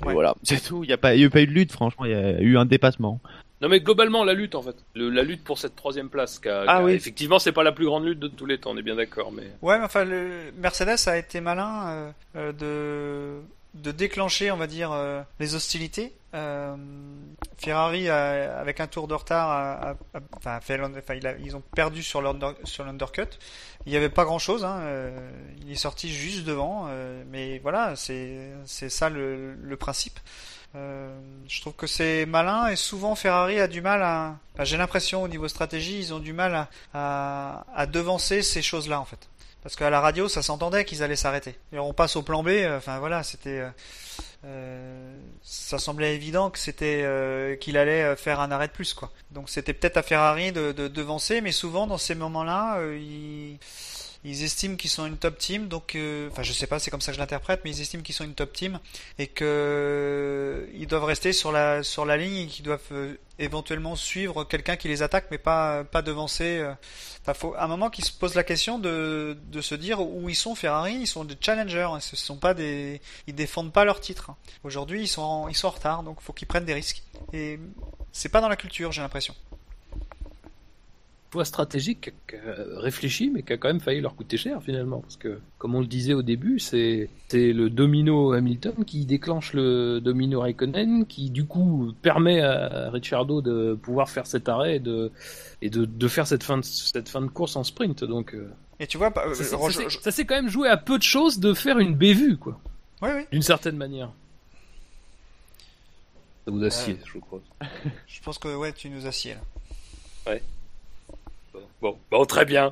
Ouais. voilà, c'est tout. Il y a pas, il y a pas eu de lutte, franchement, il y a eu un dépassement. Non mais globalement la lutte en fait, Le- la lutte pour cette troisième place. qu'a- Ah qu'a- oui. Effectivement, c'est pas la plus grande lutte de tous les temps, on est bien d'accord, mais. Ouais, mais enfin, le Mercedes a été malin euh, de de déclencher, on va dire, euh, les hostilités. Euh, Ferrari, avec un tour de retard, a, enfin, ils ont perdu sur l'under- sur l'undercut. Il n'y avait pas grand-chose. Hein, euh, il est sorti juste devant, mais voilà, c'est ça le, le principe. Je trouve que c'est malin et souvent Ferrari a du mal à. J'ai l'impression au niveau stratégie, ils ont du mal à, à devancer ces choses-là en fait. Parce qu'à la radio, ça s'entendait qu'ils allaient s'arrêter. Et on passe au plan B. euh, Enfin voilà, c'était. euh, euh, ça semblait évident que c'était qu'il allait faire un arrêt de plus quoi. Donc c'était peut-être à Ferrari de, de devancer, mais souvent dans ces moments-là, euh, ils, estiment qu'ils sont une top team. Donc, euh, enfin je sais pas, c'est comme ça que je l'interprète, mais ils estiment qu'ils sont une top team et que euh, ils doivent rester sur la sur la ligne et qu'ils doivent euh, éventuellement suivre quelqu'un qui les attaque, mais pas pas devancer. Enfin, faut à un moment qu'ils se posent la question de de se dire où ils sont Ferrari, ils sont des challengers, hein, ce sont pas des ils défendent pas leur titre. hein. Aujourd'hui, ils sont en, ils sont en retard, donc faut qu'ils prennent des risques. Et c'est pas dans la culture, j'ai l'impression. Choix stratégique réfléchi, mais qui a quand même failli leur coûter cher finalement. Parce que, comme on le disait au début, c'est c'est le domino Hamilton qui déclenche le domino Raikkonen, qui du coup permet à Ricciardo de pouvoir faire cet arrêt et de, et de, de faire cette fin de, cette fin de course en sprint. Donc, euh, Et tu vois, bah, ça, euh, s'est- ça s'est- ça s'est quand même joué à peu de choses de faire une bévue, quoi, oui, oui. d'une certaine manière. Ça vous assied, je crois. [laughs] Je pense que ouais, tu nous assieds là. Bon, bon, très bien.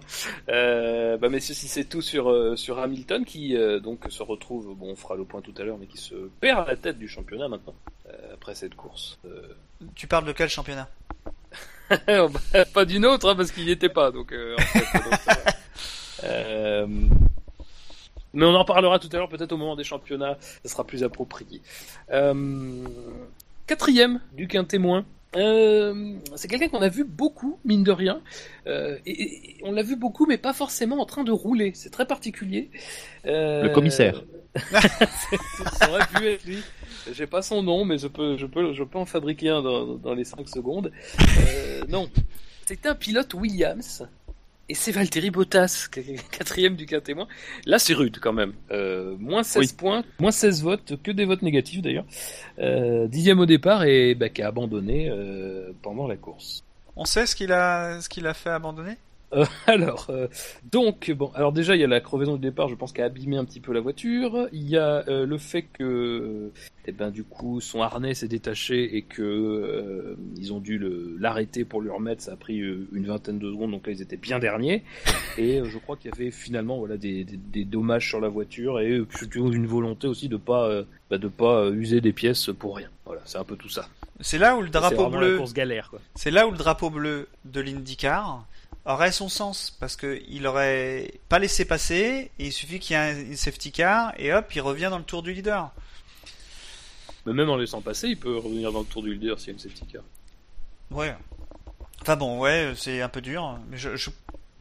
Euh, bah messieurs, si c'est tout sur euh, sur Hamilton qui euh, donc se retrouve, bon, on fera le point tout à l'heure, mais qui se perd à la tête du championnat maintenant euh, après cette course. Tu parles de quel championnat? [laughs] Bah, pas d'une autre, hein, parce qu'il n'y était pas, donc. en fait, donc, ça va. Mais on en parlera tout à l'heure, peut-être au moment des championnats, ça sera plus approprié. Quatrième du quintémoin. Euh, c'est quelqu'un qu'on a vu beaucoup, mine de rien. Euh, et, et- on l'a vu beaucoup, mais pas forcément en train de rouler. C'est très particulier. Euh, Le commissaire. [laughs] ça aurait pu être lui. J'ai pas son nom, mais je peux, je peux, je peux en fabriquer un dans, dans les 5 secondes. Non, c'était un pilote Williams. Et c'est Valtteri Bottas, [laughs] quatrième du quintémoin. Là, c'est rude quand même. Euh, moins 16 Oui. points, moins 16 votes, que des votes négatifs d'ailleurs. Euh, dixième au départ et bah, qui a abandonné euh, pendant la course. On sait ce qu'il a ce qu'il a fait abandonner? Euh, [laughs] alors, euh, donc, bon, alors déjà, il y a la crevaison du départ, je pense, qui a abîmé un petit peu la voiture. Il y a euh, le fait que, eh ben, du coup, son harnais s'est détaché et que ils ont dû l'arrêter pour lui remettre. Ça a pris une vingtaine de secondes, donc là, ils étaient bien derniers. [laughs] Et je crois qu'il y avait finalement, voilà, des, des, des dommages sur la voiture et une volonté aussi de pas, bah, de pas user des pièces pour rien. Voilà, c'est un peu tout ça. C'est là où le drapeau bleu, c'est là où le drapeau bleu de l'IndyCar aurait son sens parce que il aurait pas laissé passer. Et il suffit qu'il y ait un une safety car et hop, il revient dans le tour du leader. Mais même en laissant passer, il peut revenir dans le tour du leader s'il y a une safety car. Ouais. Enfin bon, ouais, c'est un peu dur, mais je, je...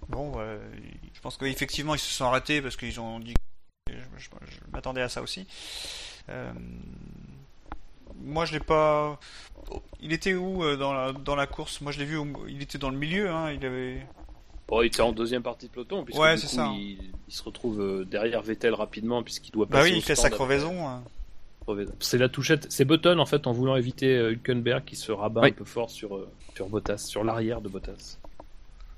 bon, euh, je pense qu'effectivement ils se sont arrêtés parce qu'ils ont dit. Je, je- je m'attendais à ça aussi. Euh, Moi, je l'ai pas. Il était où euh, dans la dans la course? Moi, je l'ai vu. au- Il était dans le milieu. Hein. Il avait. Bon, il était en deuxième partie de peloton, puisque Ouais, du coup, ça. Il, il se retrouve euh, derrière Vettel rapidement, puisqu'il doit Bah passer oui, au il fait sa crevaison. hein. C'est la touchette, c'est Button en fait, en voulant éviter euh, Hülkenberg qui se rabat Oui. un peu fort sur, sur Bottas, sur l'arrière de Bottas.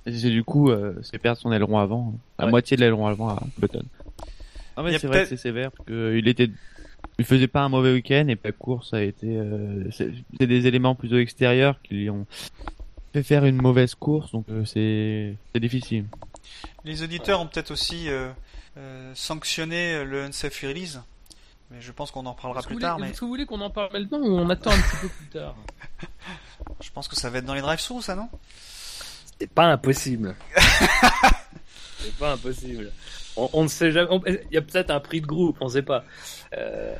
Et c'est du coup, euh, c'est perdre son aileron avant, la Ouais. moitié de l'aileron avant à Button. Ah mais c'est vrai que c'est sévère parce que il était, il faisait pas un mauvais week-end et la course a été, euh, c'est des éléments plutôt extérieurs qui lui ont fait faire une mauvaise course, donc euh, c'est c'est difficile. Les auditeurs ont peut-être aussi euh, euh, sanctionné le unsafe release. Mais je pense qu'on en que plus tard. Mais Est-ce que vous voulez qu'on en parle maintenant ou on attend un petit peu plus tard [laughs] je pense que ça va être dans les drive-thru, ça, non? C'est pas impossible. [laughs] c'est pas impossible. On, on ne sait jamais. Il y a peut-être un prix de groupe, on sait pas. Euh,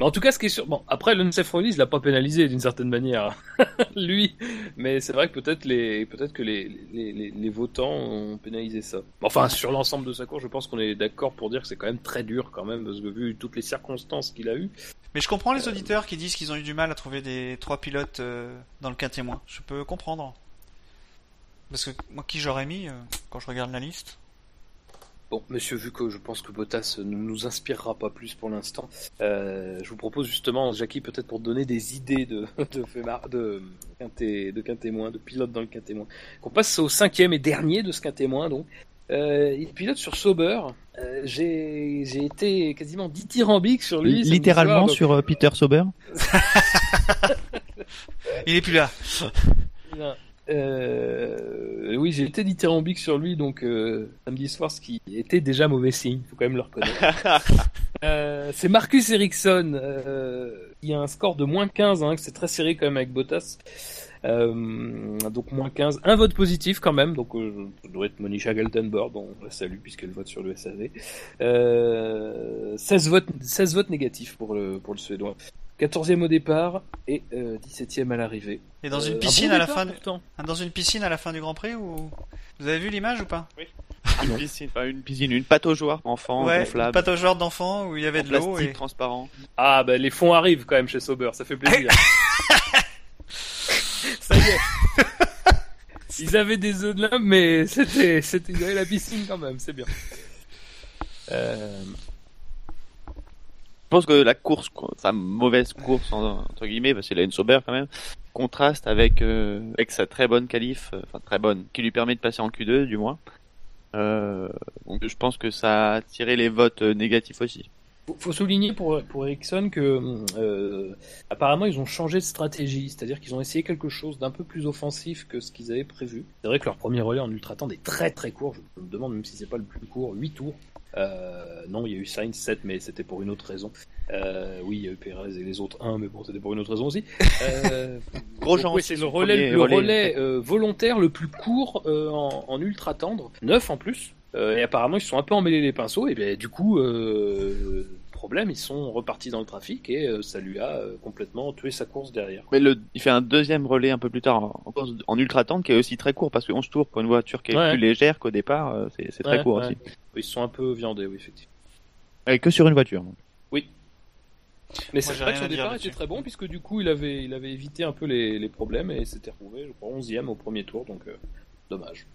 mais en tout cas, ce qui est sûr. Bon, après, l'UNCF Release l'a pas pénalisé d'une certaine manière, [laughs] lui. Mais c'est vrai que peut-être les, peut-être que les, les, les, les votants ont pénalisé ça. Enfin, sur l'ensemble de sa course, je pense qu'on est d'accord pour dire que c'est quand même très dur, quand même, parce que vu toutes les circonstances qu'il a eues. Mais je comprends les auditeurs qui disent qu'ils ont eu du mal à trouver des trois pilotes euh, dans le quintet moins. Je peux comprendre. Parce que moi, qui j'aurais mis euh, quand je regarde la liste Bon, monsieur, vu que je pense que Bottas ne nous inspirera pas plus pour l'instant, euh, je vous propose justement, Jackie, peut-être pour donner des idées de [laughs] de Fémar- de de quintet moins, de pilote dans le quintet moins, qu'on passe au cinquième et dernier de ce quintet moins, donc. Euh, il pilote sur Sauber. Euh, j'ai j'ai été quasiment dithyrambique sur lui. Littéralement soir, donc- sur euh, Peter Sauber. [laughs] [laughs] Il est plus là. Euh, oui, j'ai été dithyrambique sur lui, donc euh, samedi soir, ce qui était déjà mauvais signe, faut quand même le reconnaître. [laughs] Euh, c'est Marcus Ericsson, euh, qui a un score de moins 15, hein, que c'est très serré quand même avec Bottas. Euh, donc moins 15, un vote positif quand même, donc euh, ça doit être Monisha Galtenborg, on la salue puisqu'elle vote sur le SAV. Euh, 16 votes, 16 votes négatifs pour le, pour le Suédois. 14e au départ et euh, 17e à l'arrivée. Et dans Euh, une un piscine bon à la fin, du... pourtant. dans une piscine à la fin du Grand Prix ou vous avez vu l'image ou pas? Une piscine, enfin, une piscine, une pataugeoire enfant Ouais, une gonflable, pâte aux joueurs d'enfants où il y avait en de l'eau et transparent. Ah, bah les fonds arrivent quand même chez Sauber, ça fait plaisir. [laughs] ça y est. Ils avaient des œufs de l'homme, mais c'était, c'était, la piscine quand même, c'est bien. Euh, pense que la course, enfin mauvaise course en- entre guillemets, parce qu'il a une Sauber quand même, contraste avec euh, avec sa très bonne qualif, euh, enfin très bonne, qui lui permet de passer en Q2 du moins. Euh, donc je pense que ça a attiré les votes négatifs aussi. Faut, souligner pour, pour Ericsson que euh, apparemment ils ont changé de stratégie, c'est-à-dire qu'ils ont essayé quelque chose d'un peu plus offensif que ce qu'ils avaient prévu. C'est vrai que leur premier relais en ultra temps est très très court, je me demande même si c'est pas le plus court, 8 tours. Euh, non, il y a eu Sainz 7, mais c'était pour une autre raison. Euh, oui, il y a eu Perez et les autres 1, mais bon, c'était pour une autre raison aussi. Euh, [laughs] Grosjean donc, ouais, c'est le relais, le relais, relais euh, volontaire le plus court euh, en, en ultra tendre, 9 en plus. Euh, et apparemment, ils se sont un peu emmêlés les pinceaux, et bien du coup, euh, problème, ils sont repartis dans le trafic et euh, ça lui a euh, complètement tué sa course derrière. Mais le, il fait un deuxième relais un peu plus tard en, en course en ultra tendre qui est aussi très court parce que 11 tours pour une voiture qui est Ouais. plus légère qu'au départ, c'est très Ouais, court ouais. aussi. Ils se sont un peu viandés, oui, effectivement. Et que sur une voiture. Mais Moi, c'est vrai que son départ était très bon puisque du coup il avait, il avait évité un peu les, les problèmes et s'était retrouvé, je crois, 11ème au premier tour, donc euh, dommage.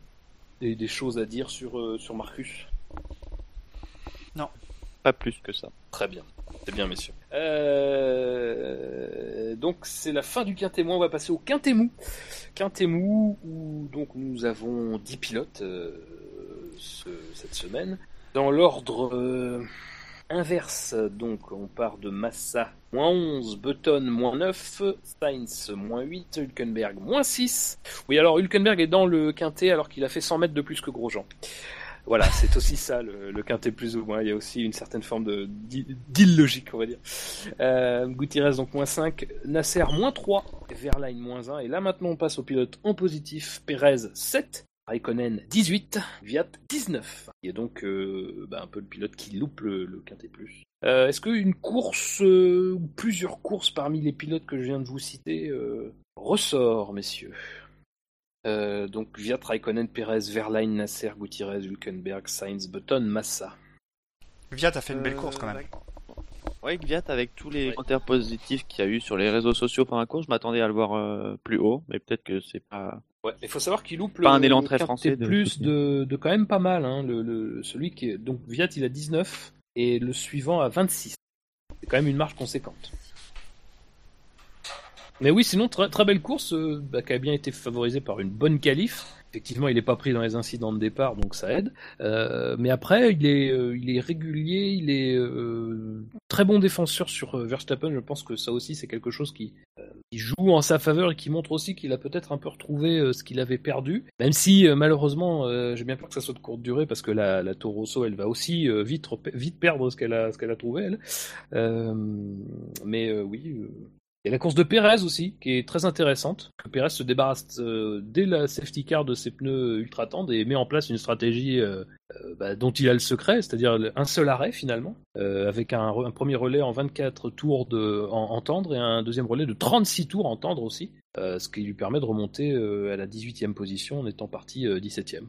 Des, des choses à dire sur, euh, sur Marcus? Pas plus que ça. Très bien. C'est bien, messieurs. Euh, donc, c'est la fin du quintémoin. On va passer au quintémou. Quintémou, où donc nous avons 10 pilotes euh, ce- cette semaine. Dans l'ordre euh, inverse, donc, on part de Massa, moins 11, Button, moins 9, Sainz, moins 8, Hülkenberg, moins 6. Oui, alors, Hülkenberg est dans le quintet alors qu'il a fait 100 mètres de plus que Grosjean. Voilà, [laughs] c'est aussi ça le, le quintet plus ou moins. Il y a aussi une certaine forme de d'i- d'illogique, on va dire. Euh, Gutiérrez donc moins 5, Nasser moins 3, Verline moins 1. Et là maintenant on passe au pilote en positif. Perez 7, Raikkonen 18, Viat 19. Il y a donc euh, bah, un peu le pilote qui loupe le, le quintet plus. Euh, Est-ce qu'une course euh, ou plusieurs courses parmi les pilotes que je viens de vous citer euh, ressort, messieurs? Euh, donc Viat, Raikkonen, Perez, Verline, Nasser, Gutiérrez, Hülkenberg, Sainz, Button, Massa. Viat a fait une belle course quand même. Ouais, Gviat, avec tous les Ouais. commentaires positifs qu'il y a eu sur les réseaux sociaux pendant la course, je m'attendais à le voir euh, plus haut, mais peut-être que c'est pas. Ouais, il faut savoir qu'il loupe Pas le, un élan très français de- plus de, de quand même pas mal. Hein, le, le- celui qui est, donc Viat il a 19 et le suivant a 26. C'est quand même une marge conséquente. Mais oui, sinon très, très belle course euh, bah, qui a bien été favorisée par une bonne qualif. Effectivement, il n'est pas pris dans les incidents de départ, donc ça aide. Euh, mais après, il est, euh, il est régulier, il est euh, très bon défenseur sur Verstappen. Je pense que ça aussi, c'est quelque chose qui, joue en sa faveur et qui montre aussi qu'il a peut-être un peu retrouvé ce qu'il avait perdu. Même si, malheureusement, j'ai bien peur que ça soit de courte durée parce que la, la Toro elle va aussi vite, vite perdre ce qu'elle a, ce qu'elle a trouvé, elle. Mais oui. Il y a la course de Pérez aussi, qui est très intéressante. Pérez se débarrasse euh, dès la safety car de ses pneus ultra tendres et met en place une stratégie euh, euh, bah, dont il a le secret, c'est-à-dire un seul arrêt finalement, avec un, re- un premier relais en 24 tours de, en, en tendre et un deuxième relais de 36 tours en tendre aussi, ce qui lui permet de remonter à la 18e position en étant parti euh, 17e.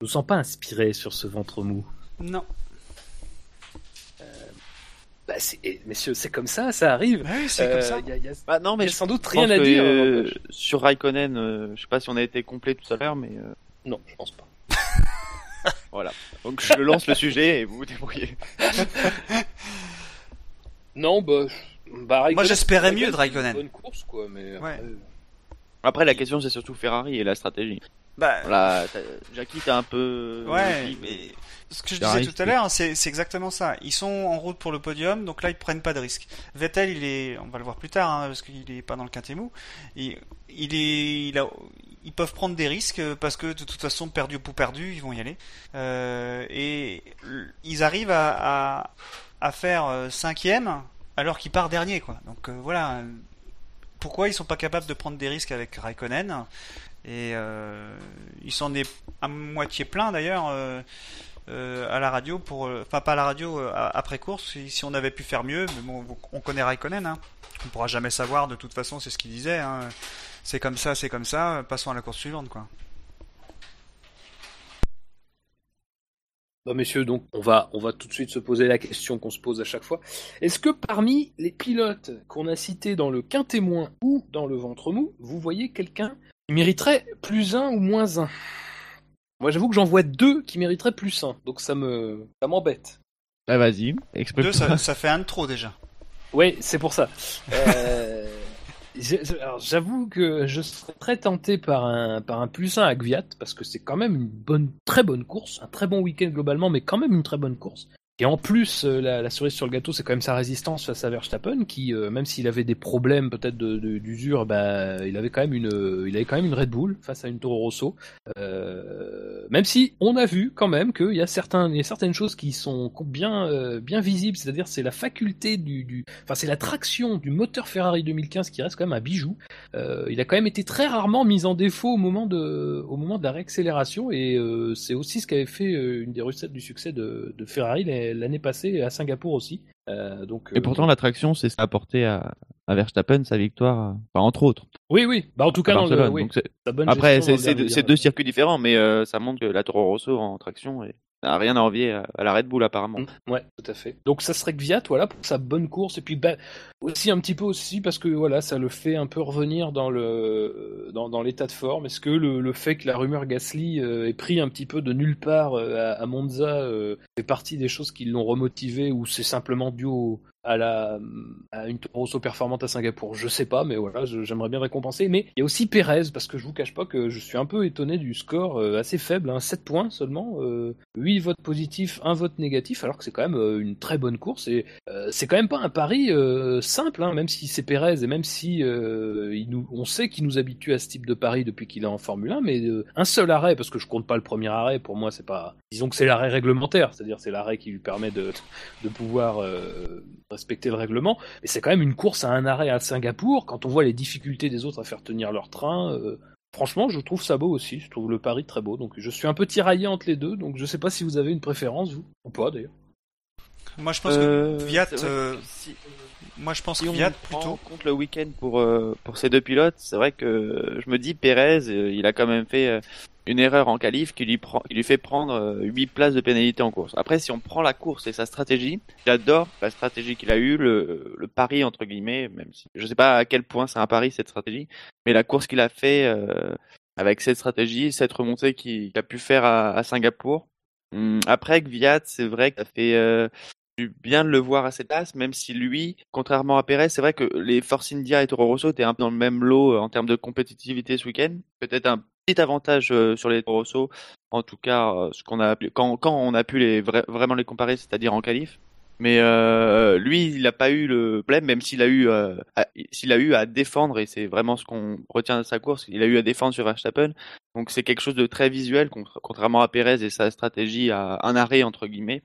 Je ne sens pas inspiré sur ce ventre mou. Non. Bah, c'est- messieurs, c'est comme ça, ça arrive. Bah c'est Euh, comme ça. Il y a, il y a- Bah non, y mais a sans doute rien à dire. euh, n'empêche. sur Raikkonen, euh, je sais pas si on a été complet tout à l'heure, mais euh, Non, je pense pas. [laughs] voilà. Donc je lance le sujet et vous vous débrouillez. [laughs] Non, bah. bah Raikkonen, Moi, j'espérais mieux de Raikkonen. c'est une Bonne course, quoi, mais. Ouais. après, Après, la question c'est surtout Ferrari et la stratégie. Bah, Voilà, t'as- Jackie, t'as un peu. Ouais, dit, mais ce que je disais tout à l'heure, c'est c'est exactement ça. Ils sont en route pour le podium, donc là ils prennent pas de risques. Vettel, il est, on va le voir plus tard, hein, parce qu'il est pas dans le quintet mou. Il, il est, il a, ils peuvent prendre des risques euh, parce que de toute façon, perdu pour perdu, ils vont y aller. Euh, et ils arrivent à, à, à faire euh, cinquième alors qu'il part dernier, quoi. Donc euh, voilà. Pourquoi ils sont pas capables de prendre des risques avec Raikkonen? Et euh, il s'en est à moitié plein d'ailleurs euh, euh, à la radio pour enfin pas à la radio après course si, on avait pu faire mieux mais bon on connaît Raikkonen hein. on pourra jamais savoir de toute façon c'est ce qu'il disait hein. c'est comme ça c'est comme ça passons à la course suivante Bah, messieurs, donc on va, on va tout de suite se poser la question qu'on se pose à chaque fois. Est-ce que parmi les pilotes qu'on a cités dans le quintémoin ou dans le ventre mou, vous voyez quelqu'un qui mériterait plus un ou moins un Moi, j'avoue que j'en vois deux qui mériteraient plus un, donc ça me, ça m'embête. Bah vas-y, exprime. deux ça, ça fait un de trop déjà Oui, c'est pour ça. Euh, [laughs] j'avoue que je serais très tenté par un, par un plus 1 à Gviat, parce que c'est quand même une bonne, très bonne course, un très bon week-end globalement, mais quand même une très bonne course. Et en plus, euh, la, cerise sur le gâteau, c'est quand même sa résistance face à Verstappen, qui, euh, même s'il avait des problèmes peut-être de- de- d'usure, bah, il avait quand même une, euh, il avait quand même une Red Bull face à une Toro Rosso. Même si on a vu quand même qu'il y a il y a certaines choses qui sont bien, visibles, c'est-à-dire c'est la faculté du, enfin c'est la traction du moteur Ferrari 2015 qui reste quand même un bijou. Il a quand même été très rarement mis en défaut au moment de, la réaccélération et c'est aussi ce qui avait fait une des recettes du succès de Ferrari l'année passée à Singapour aussi. Euh, donc, Et euh, pourtant, l'attraction, c'est ce qui a apporté à, à Verstappen sa victoire, enfin, entre autres. oui, oui, bah en tout à cas dans le, oui, Après, c'est le deux- circuits différents, mais euh, ça montre que la Toro Rosso en traction est- rien à envier à, la Red Bull apparemment. Mm, Ouais, tout à fait. Donc ça serait Gviat, voilà, pour sa bonne course. Et puis bah, aussi un petit peu aussi parce que voilà, ça le fait un peu revenir dans le dans, l'état de forme. Est-ce que le, fait que la rumeur Gasly euh, ait pris un petit peu de nulle part euh, à, à Monza euh, fait partie des choses qui l'ont remotivé ou c'est simplement dû au, à une Toro Rosso performante à Singapour. Je sais pas, mais voilà, j'aimerais bien récompenser. Mais il y a aussi Pérez parce que je vous cache pas que je suis un peu étonné du score euh, assez faible, hein, 7 points seulement, euh, 8 votes positifs, 1 vote négatif, alors que c'est quand même euh, une très bonne course. Et euh, c'est quand même pas un pari euh, simple, hein, même si c'est Pérez et même si on sait qu'il nous habitue à ce type de pari depuis qu'il est en Formule 1, mais un seul arrêt, parce que je compte pas le premier arrêt, pour moi c'est pas, disons que c'est l'arrêt réglementaire, c'est-à-dire c'est l'arrêt qui lui permet de, de pouvoir respecter le règlement, mais c'est quand même une course à un arrêt à Singapour, quand on voit les difficultés des autres à faire tenir leur train. euh, Franchement, je trouve ça beau aussi. Je trouve le pari très beau. Donc, je suis un peu tiraillé entre les deux. Donc, je sais pas si vous avez une préférence, vous, ou pas d'ailleurs. moi je pense Euh, que vrai que euh, si- moi je pense si que on plutôt compte le week-end pour euh, pour ces deux pilotes, c'est vrai que je me dis Pérez, euh, il a quand même fait euh, une erreur en qualif qui lui prend, il lui fait prendre euh, 8 places de pénalité en course. Après, si on prend la course et sa stratégie, j'adore la stratégie qu'il a eue, le, le pari entre guillemets, même si je sais pas à quel point c'est un pari cette stratégie, mais la course qu'il a fait euh, avec cette stratégie, cette remontée qu'il a pu faire à, à Singapour. Hum, Après, Gviat, c'est vrai qu'il a fait euh, bien de le voir à cette place, même si lui, contrairement à Perez, c'est vrai que les Force India et Toro Rosso étaient un peu dans le même lot euh, en termes de compétitivité ce week-end. Peut-être un petit avantage euh, sur les Toro Rosso, en tout cas euh, quand, on a pu les vraiment les comparer, c'est-à-dire en qualif. Mais lui, il n'a pas eu le problème, même s'il a eu, a eu à défendre, et c'est vraiment ce qu'on retient de sa course, il a eu à défendre sur Verstappen. Donc c'est quelque chose de très visuel, contrairement à Perez et sa stratégie à un arrêt entre guillemets.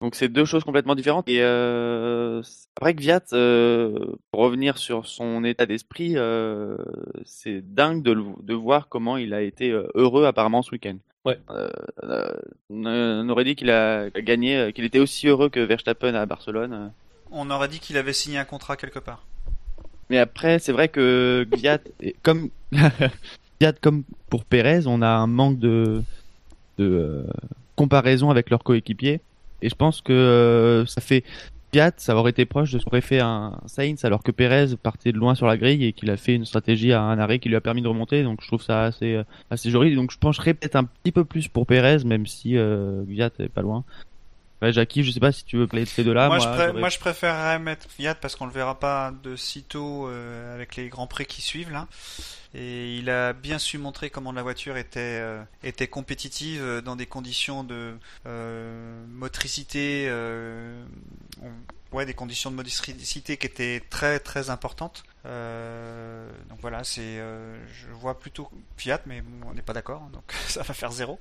Donc c'est deux choses complètement différentes. Et euh, après Gviat, euh, pour revenir sur son état d'esprit, euh, c'est dingue de, de voir comment il a été heureux apparemment ce week-end. Ouais. Euh, euh, on aurait dit qu'il a gagné, qu'il était aussi heureux que Verstappen à Barcelone. On aurait dit qu'il avait signé un contrat quelque part. Mais après, c'est vrai que Gviat, comme [laughs] Gviat comme pour Perez, on a un manque de, de euh, comparaison avec leurs coéquipiers. Et je pense que euh, ça fait Fiat, ça aurait été proche de ce qu'aurait fait un Sainz, alors que Perez partait de loin sur la grille et qu'il a fait une stratégie à un arrêt qui lui a permis de remonter. Donc je trouve ça assez euh, joli. Donc je pencherais peut-être un petit peu plus pour Perez, même si euh, Fiat est pas loin. Jackie, je sais pas si tu veux parler de ces deux-là. Moi, moi, je, pré moi, je préférerais mettre Fiat parce qu'on le verra pas de sitôt euh, avec les grands prix qui suivent là. Et il a bien su montrer comment la voiture était euh, était compétitive euh, dans des conditions de euh, motricité, on, ouais, des conditions de motricité qui étaient très très importantes. donc voilà, c'est, je vois plutôt Fiat, mais bon, on n'est pas d'accord, donc [laughs] ça va faire zéro.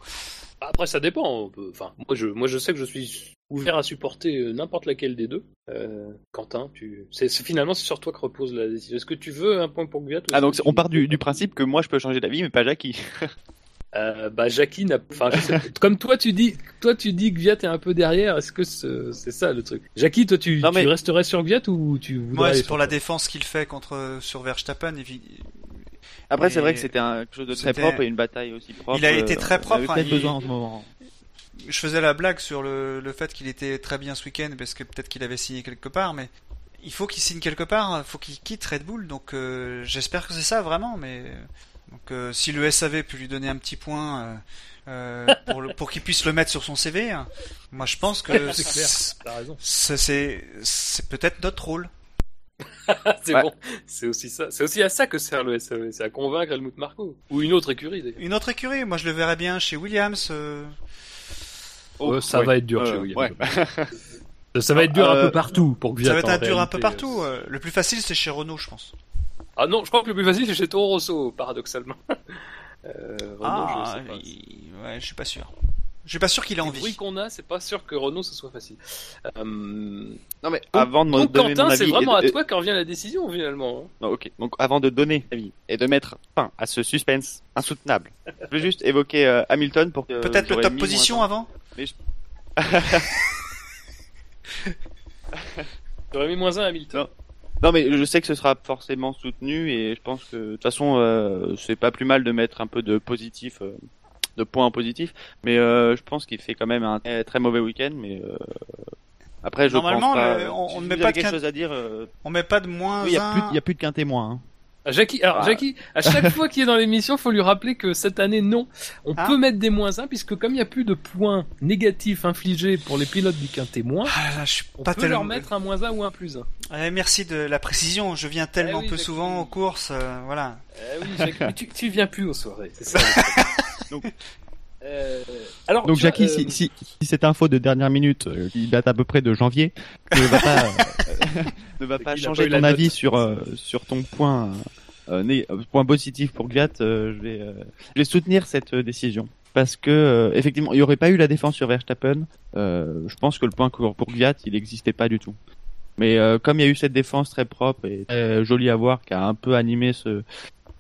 Après, ça dépend. Enfin, moi je, moi je sais que je suis ouvert à supporter n'importe laquelle des deux. Euh, Quentin, tu, c'est finalement c'est sur toi que repose la décision. Est-ce que tu veux un point pour Gviat Ah donc on part du, du, principe que moi je peux changer d'avis, mais pas Jackie. [laughs] euh, bah Jackie n'a, enfin [laughs] comme toi tu dis, toi tu dis que Gviat est un peu derrière. Est-ce que c'est ça le truc? Jackie, toi tu, non, mais... tu resterais sur Gviat ou tu Moi c'est pour la défense qu'il fait contre sur Verstappen. Après, c'est vrai que c'était quelque chose de très propre et une bataille aussi propre. Il a été très propre. Il a besoin en ce moment. Je faisais la blague sur le, le fait qu'il était très bien ce week-end parce que peut-être qu'il avait signé quelque part, mais il faut qu'il signe quelque part, il faut qu'il quitte Red Bull. Donc euh, j'espère que c'est ça vraiment, mais donc euh, si le SAV peut lui donner un petit point euh, pour, le, pour qu'il puisse le mettre sur son CV, hein, moi je pense que [laughs] c'est c'est peut-être notre rôle. [laughs] c'est ouais. bon, c'est aussi ça. C'est aussi à ça que sert le SAV, c'est à convaincre Helmut Marko ou une autre écurie. D'ailleurs. Une autre écurie, moi je le verrais bien chez Williams. Euh... Oh, ça ouais. va être dur euh, chez Williams. Ouais. [laughs] ça va être dur un peu partout pour que Ça va être dur un peu partout. Euh... Le plus facile c'est chez Renault, je pense. Ah non, je crois que le plus facile c'est chez Toro Rosso, paradoxalement. [laughs] euh, Renault, ah, je sais pas. Il... ouais, je suis pas sûr. Je suis pas sûr qu'il ait envie. Oui, qu'on a, c'est pas sûr que Renault ce soit facile. Euh... Non mais avant de donc, donner Quentin, mon c'est vraiment à toi qu'en revient la décision finalement. Non, ok. Donc avant de donner avis et de mettre fin à ce suspense insoutenable, je veux juste évoquer euh, Hamilton pour que peut-être le top position avant. Mais je... [laughs] [laughs] J'aurais mis moins un à Hamilton. Non. Non mais je sais que ce sera forcément soutenu et je pense que de toute façon euh, c'est pas plus mal de mettre un peu de positif, euh, de points positifs. Mais euh, je pense qu'il fait quand même un très, très mauvais week-end. Mais euh, après je Normalement, pense pas. le- on- si on ne met pas de quelque chose à dire. euh, On met pas de moins Il y a un. plus, il y a plus de quintet moins. Hein. Ah, Jackie, alors Ah. Jackie, à chaque fois qu'il est dans l'émission, faut lui rappeler que cette année, non, on Ah. peut mettre des moins 1 puisque comme il n'y a plus de points négatifs infligés pour les pilotes du quintet moins, Ah là, je suis on pas peut tellement. leur mettre un moins 1 ou un plus 1. Eh, merci de la précision. Je viens tellement Eh oui, peu Jackie. souvent aux courses, euh, voilà. Eh oui, Jackie, mais tu, tu viens plus aux soirées, c'est ça. [laughs] [laughs] Donc- Euh, alors, Donc vois, Jackie, euh, si, si, si cette info de dernière minute, euh, qui date à peu près de janvier, ne va pas, euh, [laughs] [laughs] ne va changer ton avis sur euh, sur ton point né- point positif pour Gviat, euh, je vais euh, je vais soutenir cette décision parce que euh, effectivement il n'y aurait pas eu la défense sur Verstappen. euh, je pense que le point pour pour Gviat il n'existait pas du tout. Mais euh, comme il y a eu cette défense très propre et très jolie à voir qui a un peu animé ce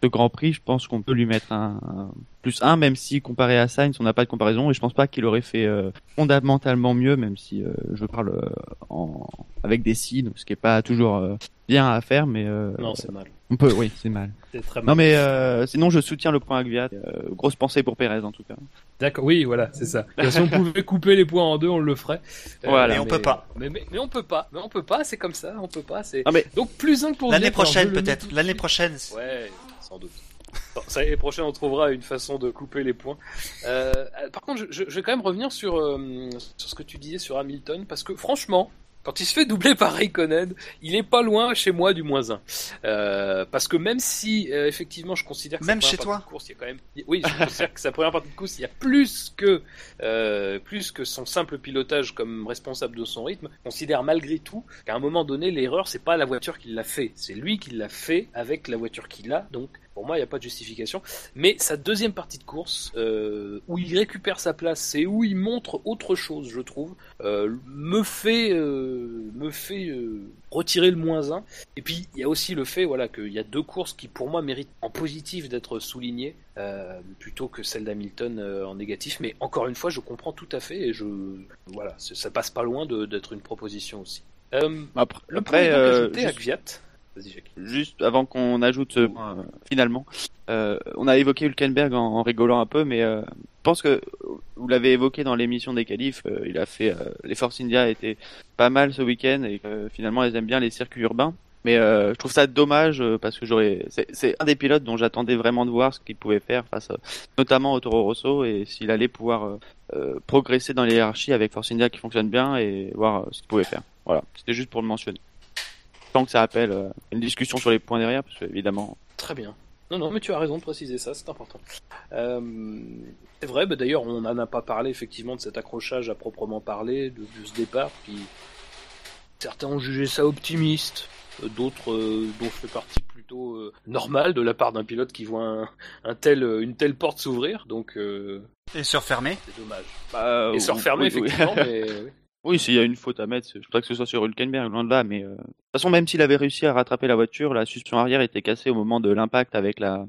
ce Grand Prix, je pense qu'on peut lui mettre un, un plus un, même si comparé à Sainz, on n'a pas de comparaison, et je pense pas qu'il aurait fait euh, fondamentalement mieux, même si euh, je parle euh, en, avec des signes, ce qui est pas toujours euh, bien à faire, mais euh, Non, c'est mal. on peut, oui, c'est mal. C'est très mal. Non, mais euh, sinon, je soutiens le point à Gviat. Euh, grosse pensée pour Pérez, en tout cas. D'accord, oui, voilà, c'est ça. Et si on pouvait couper les points en deux, on le ferait. Euh, Voilà. Et on peut pas. Mais, mais, mais on peut pas. Mais on peut pas, c'est comme ça, on peut pas. C'est... Non, mais Donc plus un pour L'année prochaine, peut-être. L'année prochaine. Ouais, sans doute. Bon, ça, L'année prochaine, on trouvera une façon de couper les points. Euh, par contre, je, je- je vais quand même revenir sur, euh, sur ce que tu disais sur Hamilton, parce que franchement, Quand il se fait doubler par Raikkonen, il est pas loin chez moi du moins 1. Euh, parce que même si euh, effectivement je considère que Même sa chez première toi partie de course, il y a quand même oui, je considère que sa première partie de course, il y a plus que euh, plus que son simple pilotage comme responsable de son rythme, je considère malgré tout qu'à un moment donné l'erreur c'est pas la voiture qui l'a fait, c'est lui qui l'a fait avec la voiture qu'il a. Donc pour moi, il n'y a pas de justification. Mais sa deuxième partie de course, euh, où il récupère sa place et où il montre autre chose, je trouve, euh, me fait, euh, me fait retirer le moins 1. Et puis, il y a aussi le fait voilà, qu'il y a deux courses qui, pour moi, méritent en positif d'être soulignées, plutôt que celle d'Hamilton en négatif. Mais encore une fois, je comprends tout à fait et je, voilà, ça passe pas loin d'être une proposition aussi. Après, le après, point à Gviat. Juste avant qu'on ajoute ce point, euh, finalement, euh, on a évoqué Hülkenberg en, en rigolant un peu, mais euh, je pense que vous l'avez évoqué dans l'émission des qualifs, il a fait les Force India étaient pas mal ce week-end et finalement elles aiment bien les circuits urbains. Mais je trouve ça dommage parce que j'aurais, c'est, un des pilotes dont j'attendais vraiment de voir ce qu'il pouvait faire face, notamment au Toro Rosso et s'il allait pouvoir progresser dans les hiérarchies avec Force India qui fonctionne bien et voir ce qu'il pouvait faire. Voilà, c'était juste pour le mentionner. Tant que ça appelle euh, une discussion sur les points derrière, parce que évidemment. Très bien. Non, non, mais tu as raison de préciser ça, c'est important. Euh, c'est vrai, bah, d'ailleurs, on n'en a pas parlé effectivement de cet accrochage à proprement parler, de, de ce départ, puis certains ont jugé ça optimiste, euh, d'autres euh, dont je fais partie plutôt euh, normal de la part d'un pilote qui voit un, un tel, une telle porte s'ouvrir, donc euh, Et se refermer. c'est dommage. Bah, Et se refermer, oui, oui. effectivement, [laughs] mais oui. Oui, s'il y a une faute à mettre, je voudrais que ce soit sur Hülkenberg, loin de là, mais euh, de toute façon, même s'il avait réussi à rattraper la voiture, la suspension arrière était cassée au moment de l'impact avec la,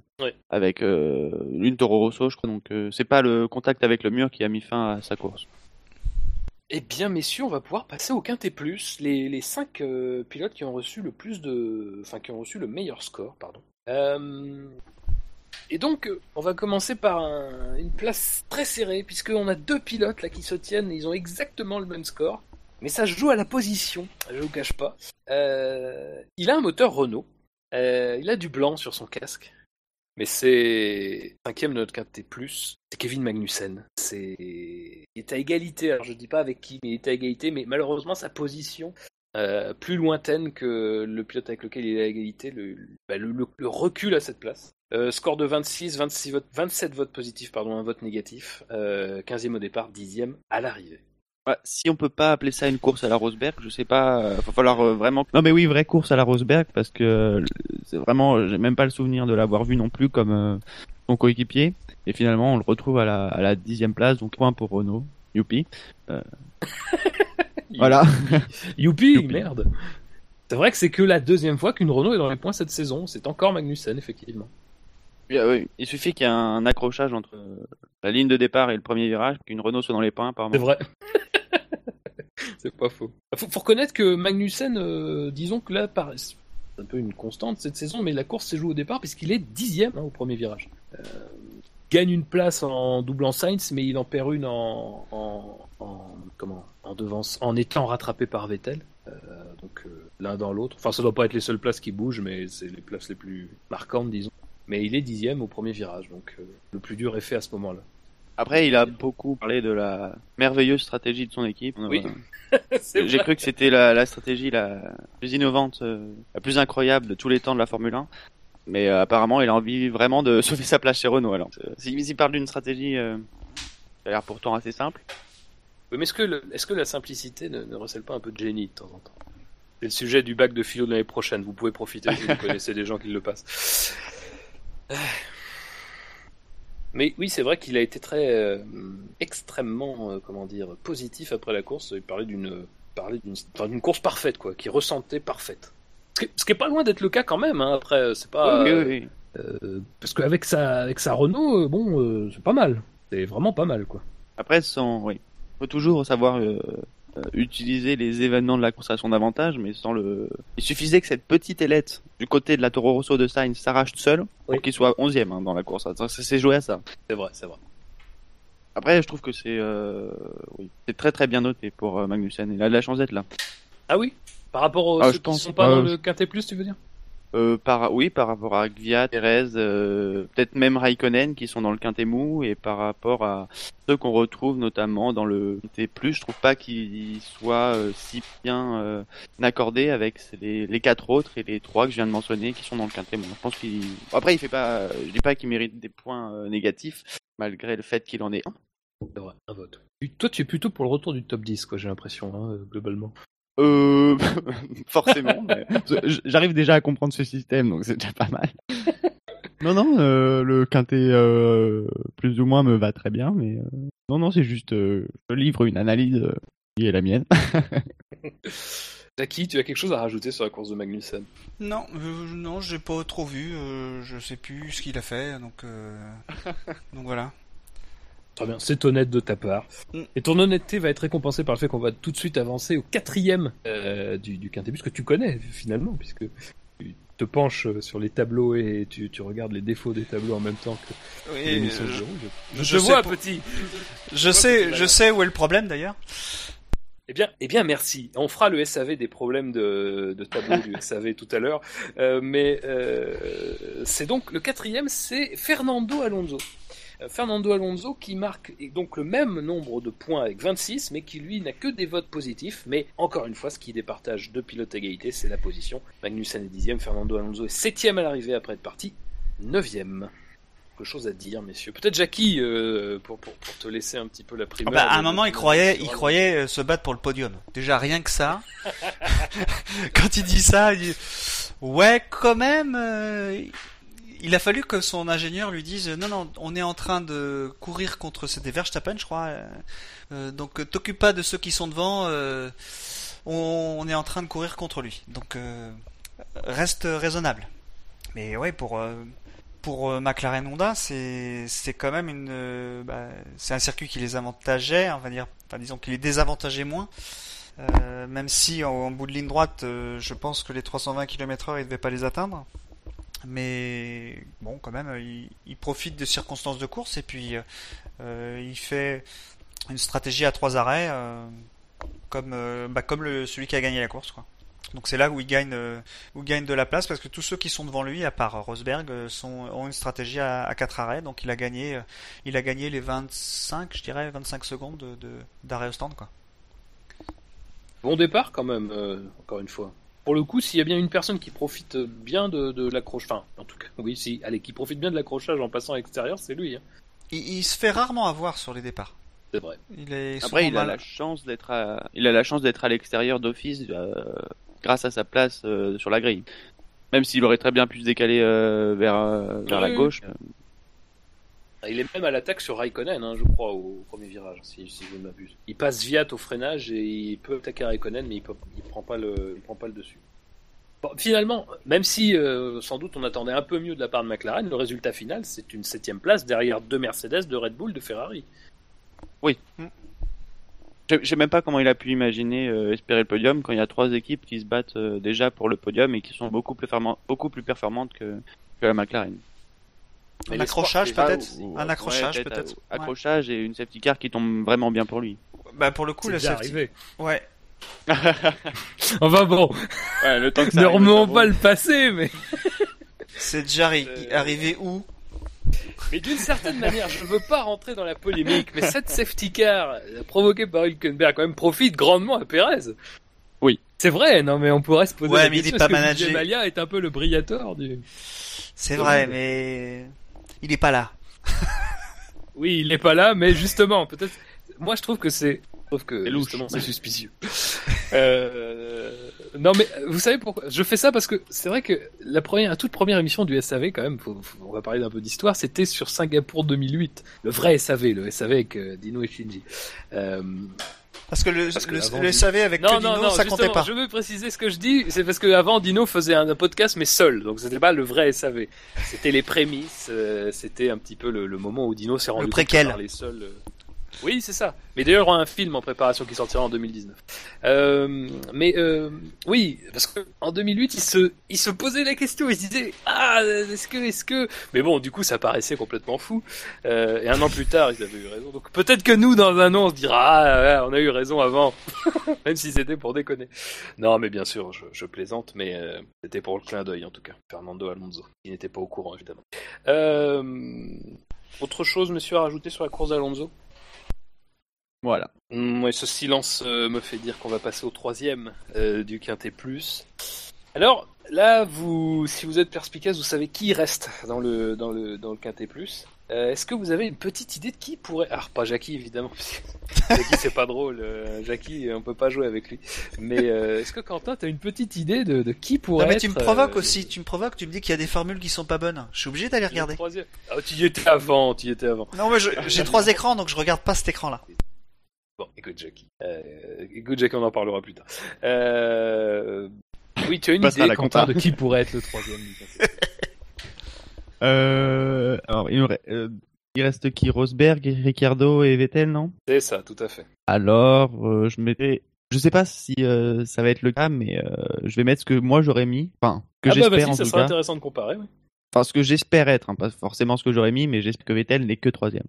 avec euh, une Toro Rosso, je crois. Donc, euh, c'est pas le contact avec le mur qui a mis fin à sa course. Eh bien, messieurs, on va pouvoir passer au Quintet Plus, les, les cinq euh, pilotes qui ont reçu le plus de, enfin qui ont reçu le meilleur score, pardon. Et donc, euh, on va commencer par un- une place très serrée, puisqu'on a deux pilotes là qui se tiennent, et ils ont exactement le même score, mais ça joue à la position. Je vous cache pas. Euh, Il a un moteur Renault. Euh, il a du blanc sur son casque. Mais c'est cinquième de notre quintet plus, c'est Kevin Magnussen. C'est il est à égalité. Alors je dis pas avec qui, mais il est à égalité. Mais malheureusement sa position plus lointaine que le pilote avec lequel il est à égalité, le, bah, le recul à cette place. Euh, score de 26, 26 votes, 27 votes positifs, pardon, un vote négatif. Euh, 15e au départ, 10e à l'arrivée. Ouais, si on peut pas appeler ça une course à la Rosberg, je sais pas. euh, va falloir euh, vraiment. Non mais oui, vraie course à la Rosberg parce que euh, c'est vraiment, j'ai même pas le souvenir de l'avoir vu non plus comme euh, son coéquipier. Et finalement, on le retrouve à la à la dixième place, donc point pour Renault. Youpi. Euh, [laughs] voilà. [laughs] Youpi, Youpi. merde. C'est vrai que c'est que la deuxième fois qu'une Renault est dans les points cette saison. C'est encore Magnussen, effectivement. Oui, oui. Il suffit qu'il y ait un accrochage entre euh, la ligne de départ et le premier virage, qu'une Renault soit dans les points par C'est vrai. [laughs] c'est pas faux. Faut, faut reconnaître que Magnussen, euh, disons que là, par- c'est un peu une constante cette saison, mais la course s'est jouée au départ puisqu'il est dixième hein, au premier virage. Euh, il gagne une place en doublant Sainz, mais il en perd une en, en, en- comment en devance, en étant rattrapé par Vettel. Euh, donc euh, l'un dans l'autre. Enfin, ça doit pas être les seules places qui bougent, mais c'est les places les plus marquantes, disons. Mais il est dixième au premier virage, donc euh, le plus dur est fait à ce moment-là. Après, il a beaucoup parlé de la merveilleuse stratégie de son équipe. Oui. [laughs] J'ai cru que c'était la, la stratégie la plus innovante, euh, la plus incroyable de tous les temps de la Formule 1. Mais euh, apparemment, il a envie vraiment de [laughs] sauver sa place chez Renault. Alors, euh, s'il parle d'une stratégie euh, qui a l'air pourtant assez simple, Oui, mais est-ce que, le- est-ce que la simplicité ne, ne recèle pas un peu de génie de temps en temps? C'est le sujet du bac de philo de l'année prochaine. Vous pouvez profiter si vous [laughs] connaissez des gens qui le passent. Euh. [sighs] Mais oui, c'est vrai qu'il a été très euh, extrêmement, euh, comment dire, positif après la course. Il parlait d'une, parlait d'une, enfin, d'une course parfaite, quoi, qui ressentait parfaite. Ce qui, ce qui est pas loin d'être le cas quand même. Hein, après, c'est pas oui, euh, oui, oui. euh, parce qu'avec sa, avec sa Renault, euh, bon, euh, c'est pas mal. C'est vraiment pas mal, quoi. Après, sans, oui, faut toujours savoir euh, euh, utiliser les événements de la course à son avantage, mais sans le. Il suffisait que cette petite ailette du côté de la Toro Rosso de Sainz s'arrache seule pour Oui. qu'il soit 11e hein, dans la course. S'est joué à ça. C'est vrai, c'est vrai. Après, je trouve que c'est, euh, oui, c'est très très bien noté pour euh, Magnussen. Il a de la chance d'être là. Ah oui? Par rapport aux Ah, ceux je qui pense. sont pas dans le Quintet Plus, tu veux dire? Euh, par oui, par rapport à Gviat, Perez, euh, peut-être même Raikkonen qui sont dans le quintet mou et par rapport à ceux qu'on retrouve notamment dans le quintet plus, je trouve pas qu'ils soient euh, si bien accordés avec les, quatre autres et les trois que je viens de mentionner qui sont dans le quintet mou. Je pense après il fait pas, je dis pas qu'il mérite des points négatifs malgré le fait qu'il en ait un. Un vote. Toi, tu es plutôt pour le retour du top 10, quoi, j'ai l'impression, hein, globalement. Euh, [laughs] forcément. J'arrive déjà à comprendre ce système, donc c'est déjà pas mal. [laughs] non, non, euh, le quintet euh, plus ou moins me va très bien, mais euh, non, non, c'est juste, euh, je livre une analyse euh, qui est la mienne. [laughs] Jackie, tu as quelque chose à rajouter sur la course de Magnussen? Non, euh, non, j'ai pas trop vu. euh, je sais plus ce qu'il a fait, donc euh, donc voilà. Très bien, c'est honnête de ta part. Mm. Et ton honnêteté va être récompensée par le fait qu'on va tout de suite avancer au quatrième euh, du, du quintet, puisque tu connais finalement, puisque tu te penches sur les tableaux et tu, tu regardes les défauts des tableaux en même temps que Oui, l'émission de je, vois, pour- petit je sais, je sais où est le problème d'ailleurs. Eh bien, eh bien, merci. On fera le SAV des problèmes de, de tableau du [laughs] SAV tout à l'heure. Euh, mais euh, c'est donc le quatrième, c'est Fernando Alonso. Euh, Fernando Alonso qui marque donc le même nombre de points avec 26, mais qui lui n'a que des votes positifs. Mais encore une fois, ce qui départage deux pilotes à égalité, c'est la position. Magnussen est dixième, Fernando Alonso est septième à l'arrivée après être parti, neuvième. Quelque chose à dire, messieurs. Peut-être Jackie, euh, pour, pour, pour te laisser un petit peu la Ah primeur. bah, à un moment, il croyait, il euh, se battre pour le podium. Déjà rien que ça. [laughs] Quand il dit ça, il dit ouais, quand même. euh, il a fallu que son ingénieur lui dise non, non, on est en train de courir contre c'était Verstappen, je crois. euh, euh, donc t'occupe pas de ceux qui sont devant. euh, on, est en train de courir contre lui. Donc reste raisonnable. Mais ouais, pour pour McLaren Honda, c'est quand même une bah, un circuit qui les avantageait, on va dire, enfin disons qu'il les désavantageait moins. Même si en, bout de ligne droite, je pense que les 320 km/h, ils devaient pas les atteindre. Mais bon, quand même, euh, il, profite de circonstances de course et puis euh, euh, il fait une stratégie à trois arrêts, comme bah, comme le, celui qui a gagné la course, quoi. Donc c'est là où il gagne où il gagne de la place parce que tous ceux qui sont devant lui, à part Rosberg, sont, ont une stratégie à, 4 arrêts. Donc il a gagné, il a gagné les 25, je dirais 25 secondes de, de- d'arrêt au stand, quoi. Bon départ quand même, encore une fois. Pour le coup, s'il y a bien une personne qui profite bien de, de l'accroche, enfin, en tout cas, [laughs] oui, si, allez, qui profite bien de l'accrochage en passant à l'extérieur, c'est lui. Hein. Il, il se fait rarement avoir sur les départs. C'est vrai. Il est souvent Après, il a mal- la chance d'être à, il a la chance d'être à l'extérieur d'office euh, grâce à sa place euh, sur la grille. Même s'il aurait très bien pu se décaler euh, vers euh, vers la gauche. Il est même à l'attaque sur Raikkonen, hein, je crois, au premier virage, si, si je ne m'abuse. Il passe Viat au freinage et il peut attaquer Raikkonen, mais il il prend pas le, il prend pas le dessus. Bon, finalement, même si euh, sans doute on attendait un peu mieux de la part de McLaren, le résultat final, c'est une septième place derrière deux Mercedes, de Red Bull, de Ferrari. Je je sais même pas comment il a pu imaginer euh, espérer le podium quand il y a trois équipes qui se battent euh, déjà pour le podium et qui sont beaucoup plus performantes, beaucoup plus performantes que, que la McLaren. Un accrochage peut-être Ou- Un ouais, accrochage peut-être euh, Accrochage et une safety car qui tombe vraiment bien pour lui. Bah pour le coup, C'est la déjà safety... arrivé. Ouais. [laughs] Enfin bon, Ouais, le temps que ça ne ça pas le passé, mais... C'est déjà arri- Euh, arrivé où Mais d'une certaine manière, je ne veux pas rentrer dans la polémique, mais cette safety car euh, provoquée par Hülkenberg quand même profite grandement à Perez. Oui. C'est vrai, non mais on pourrait se poser Ouais, la mais il est question, pas que managé. Est un peu le briator du... C'est vrai, mais il est pas là. Oui, il n'est pas là, mais justement, peut-être... Moi je trouve que c'est... Je trouve que justement c'est suspicieux. Euh, Non mais vous savez pourquoi Je fais ça parce que c'est vrai que la première, la toute première émission du SAV quand même, faut- faut- on va parler d'un peu d'histoire, c'était sur Singapour 2008, le vrai SAV, le SAV avec euh, Dino et Shinji. Euh, Parce que le, Parce que le, avant, le Dino- SAV avec non, que non, Dino, non, ça comptait pas. je veux préciser ce que je dis, c'est parce que avant Dino faisait un, un podcast mais seul, donc c'était pas le vrai SAV. C'était les prémices, euh, c'était un petit peu le, le moment où Dino s'est rendu compte préquel. qu'il parlait seul. euh, Oui, c'est ça. Mais d'ailleurs, il y aura un film en préparation qui sortira en 2019. Euh, mais euh, oui, parce que en 2008, il se, il se posait la question, il se disait ah est-ce que, est-ce que, mais bon, du coup, ça paraissait complètement fou. Euh, et un an plus tard, ils avaient eu raison. Donc peut-être que nous, dans un an, on se dira ah on a eu raison avant, [laughs] même si c'était pour déconner. Non, mais bien sûr, je, plaisante, mais c'était pour le clin d'œil en tout cas. Fernando Alonso, il n'était pas au courant évidemment. Autre chose, monsieur, à rajouter sur la course d'Alonso? Voilà. Moi, ce silence euh, me fait dire qu'on va passer au troisième euh, du Quintet Plus. Alors, là, vous, si vous êtes perspicace, vous savez qui reste dans le, dans le, dans le Quintet Plus. Euh, Est-ce que vous avez une petite idée de qui pourrait... Alors, pas Jackie, évidemment, [laughs] parce que Jackie, c'est pas drôle. euh, Jackie, on peut pas jouer avec lui. Mais euh, est-ce que Quentin, t'as une petite idée de, de qui pourrait Non, mais tu me provoques euh, aussi, tu me provoques, tu me dis qu'il y a des formules qui sont pas bonnes. Je suis obligé d'aller le regarder. troisième Ah, tu y étais avant, tu y étais avant. Non, mais j'ai trois écrans, donc je regarde pas cet écran-là. Bon, écoute Jackie. Euh, écoute Jackie, on en parlera plus tard. Euh... Oui, tu as une idée, la Quentin, de qui pourrait être le troisième [laughs] Euh, alors, il, nous re- euh, il reste qui? Rosberg, Ricciardo et Vettel, non? C'est ça, tout à fait. Alors, je mettais... Je sais pas si ça va être le cas, mais je vais mettre ce que moi j'aurais mis. Enfin, que ah bah j'espère vas-y, en ça tout sera cas. intéressant de comparer. oui. Enfin, ce que j'espère être, hein, pas forcément ce que j'aurais mis, mais j'espère que Vettel n'est que troisième.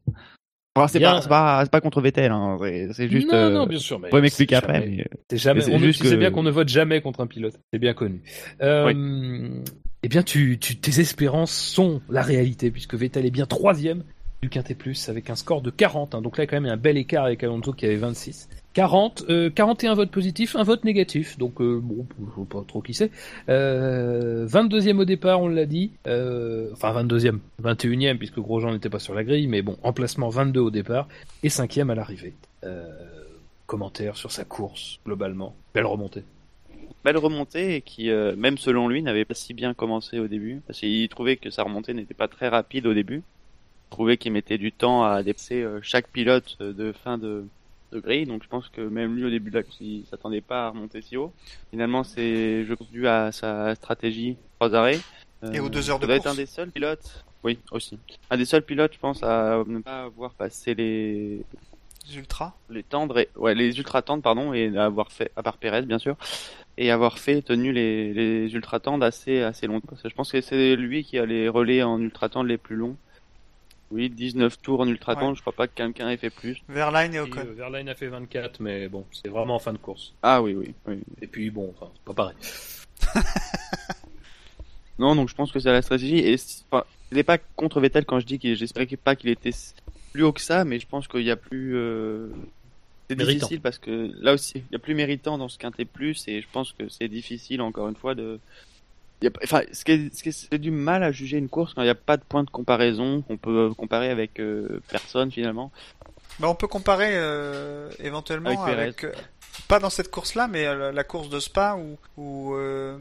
Enfin, c'est pas, c'est pas, c'est pas contre Vettel, hein, c'est- juste. non, euh, non, bien sûr. Mais Vous m'expliquer après. jamais- mais- C'est jamais. mais on juste que- bien qu'on ne vote jamais contre un pilote. C'est bien connu. Euh, Eh bien, tu, tu, tes espérances sont la réalité puisque Vettel est bien troisième du Quintet Plus avec un score de 40. hein. donc là, quand même, il y a un bel écart avec Alonso qui avait 26. 40, euh, 41 votes positifs, un vote négatif. Donc euh, bon, je sais pas trop qui c'est. Euh, 22e au départ, on l'a dit. Euh, enfin 22e, 21e puisque Grosjean n'était pas sur la grille, mais bon, emplacement 22 au départ et 5e à l'arrivée. Euh, commentaire sur sa course globalement. Belle remontée. belle remontée et qui, euh, même selon lui, n'avait pas si bien commencé au début. Parce qu'il trouvait que sa remontée n'était pas très rapide au début. Il trouvait qu'il mettait du temps à dépasser chaque pilote de fin de, de grille. Donc je pense que même lui au début de la course, il s'attendait pas à remonter si haut. Finalement, c'est je pense dû à sa stratégie trois arrêts. Euh, Et aux deux heures de ça doit être course. un des seuls pilotes. Oui, aussi. Un des seuls pilotes, je pense, à ne pas avoir passé les, Les Ultra. les tendres et ouais les ultra tendres pardon et avoir fait à part Perez bien sûr et avoir fait tenu les, les ultra tendres assez assez longtemps je pense que c'est lui qui a les relais en ultra tendres les plus longs oui 19 tours en ultra Ouais. je crois pas que quelqu'un ait fait plus Verline et Et, Ocon. euh, Verlaine a fait 24, mais bon, c'est vraiment en fin de course. ah oui oui, oui. Et puis bon, enfin, c'est pas pareil. [laughs] non donc je pense que c'est la stratégie et c'est- enfin je n'ai pas contre Vettel quand je dis que j'espérais pas qu'il était plus haut que ça mais je pense qu'il y a plus euh, c'est difficile parce que là aussi il y a plus méritant dans ce quintet plus et je pense que c'est difficile encore une fois de y a pas- enfin ce qui est, ce qui est- c'est du mal à juger une course quand il n'y a pas de point de comparaison qu'on peut comparer avec euh, personne finalement. Bah, on peut comparer euh, éventuellement Avec euh, pas dans cette course-là, mais euh, la, la course de Spa où, où euh,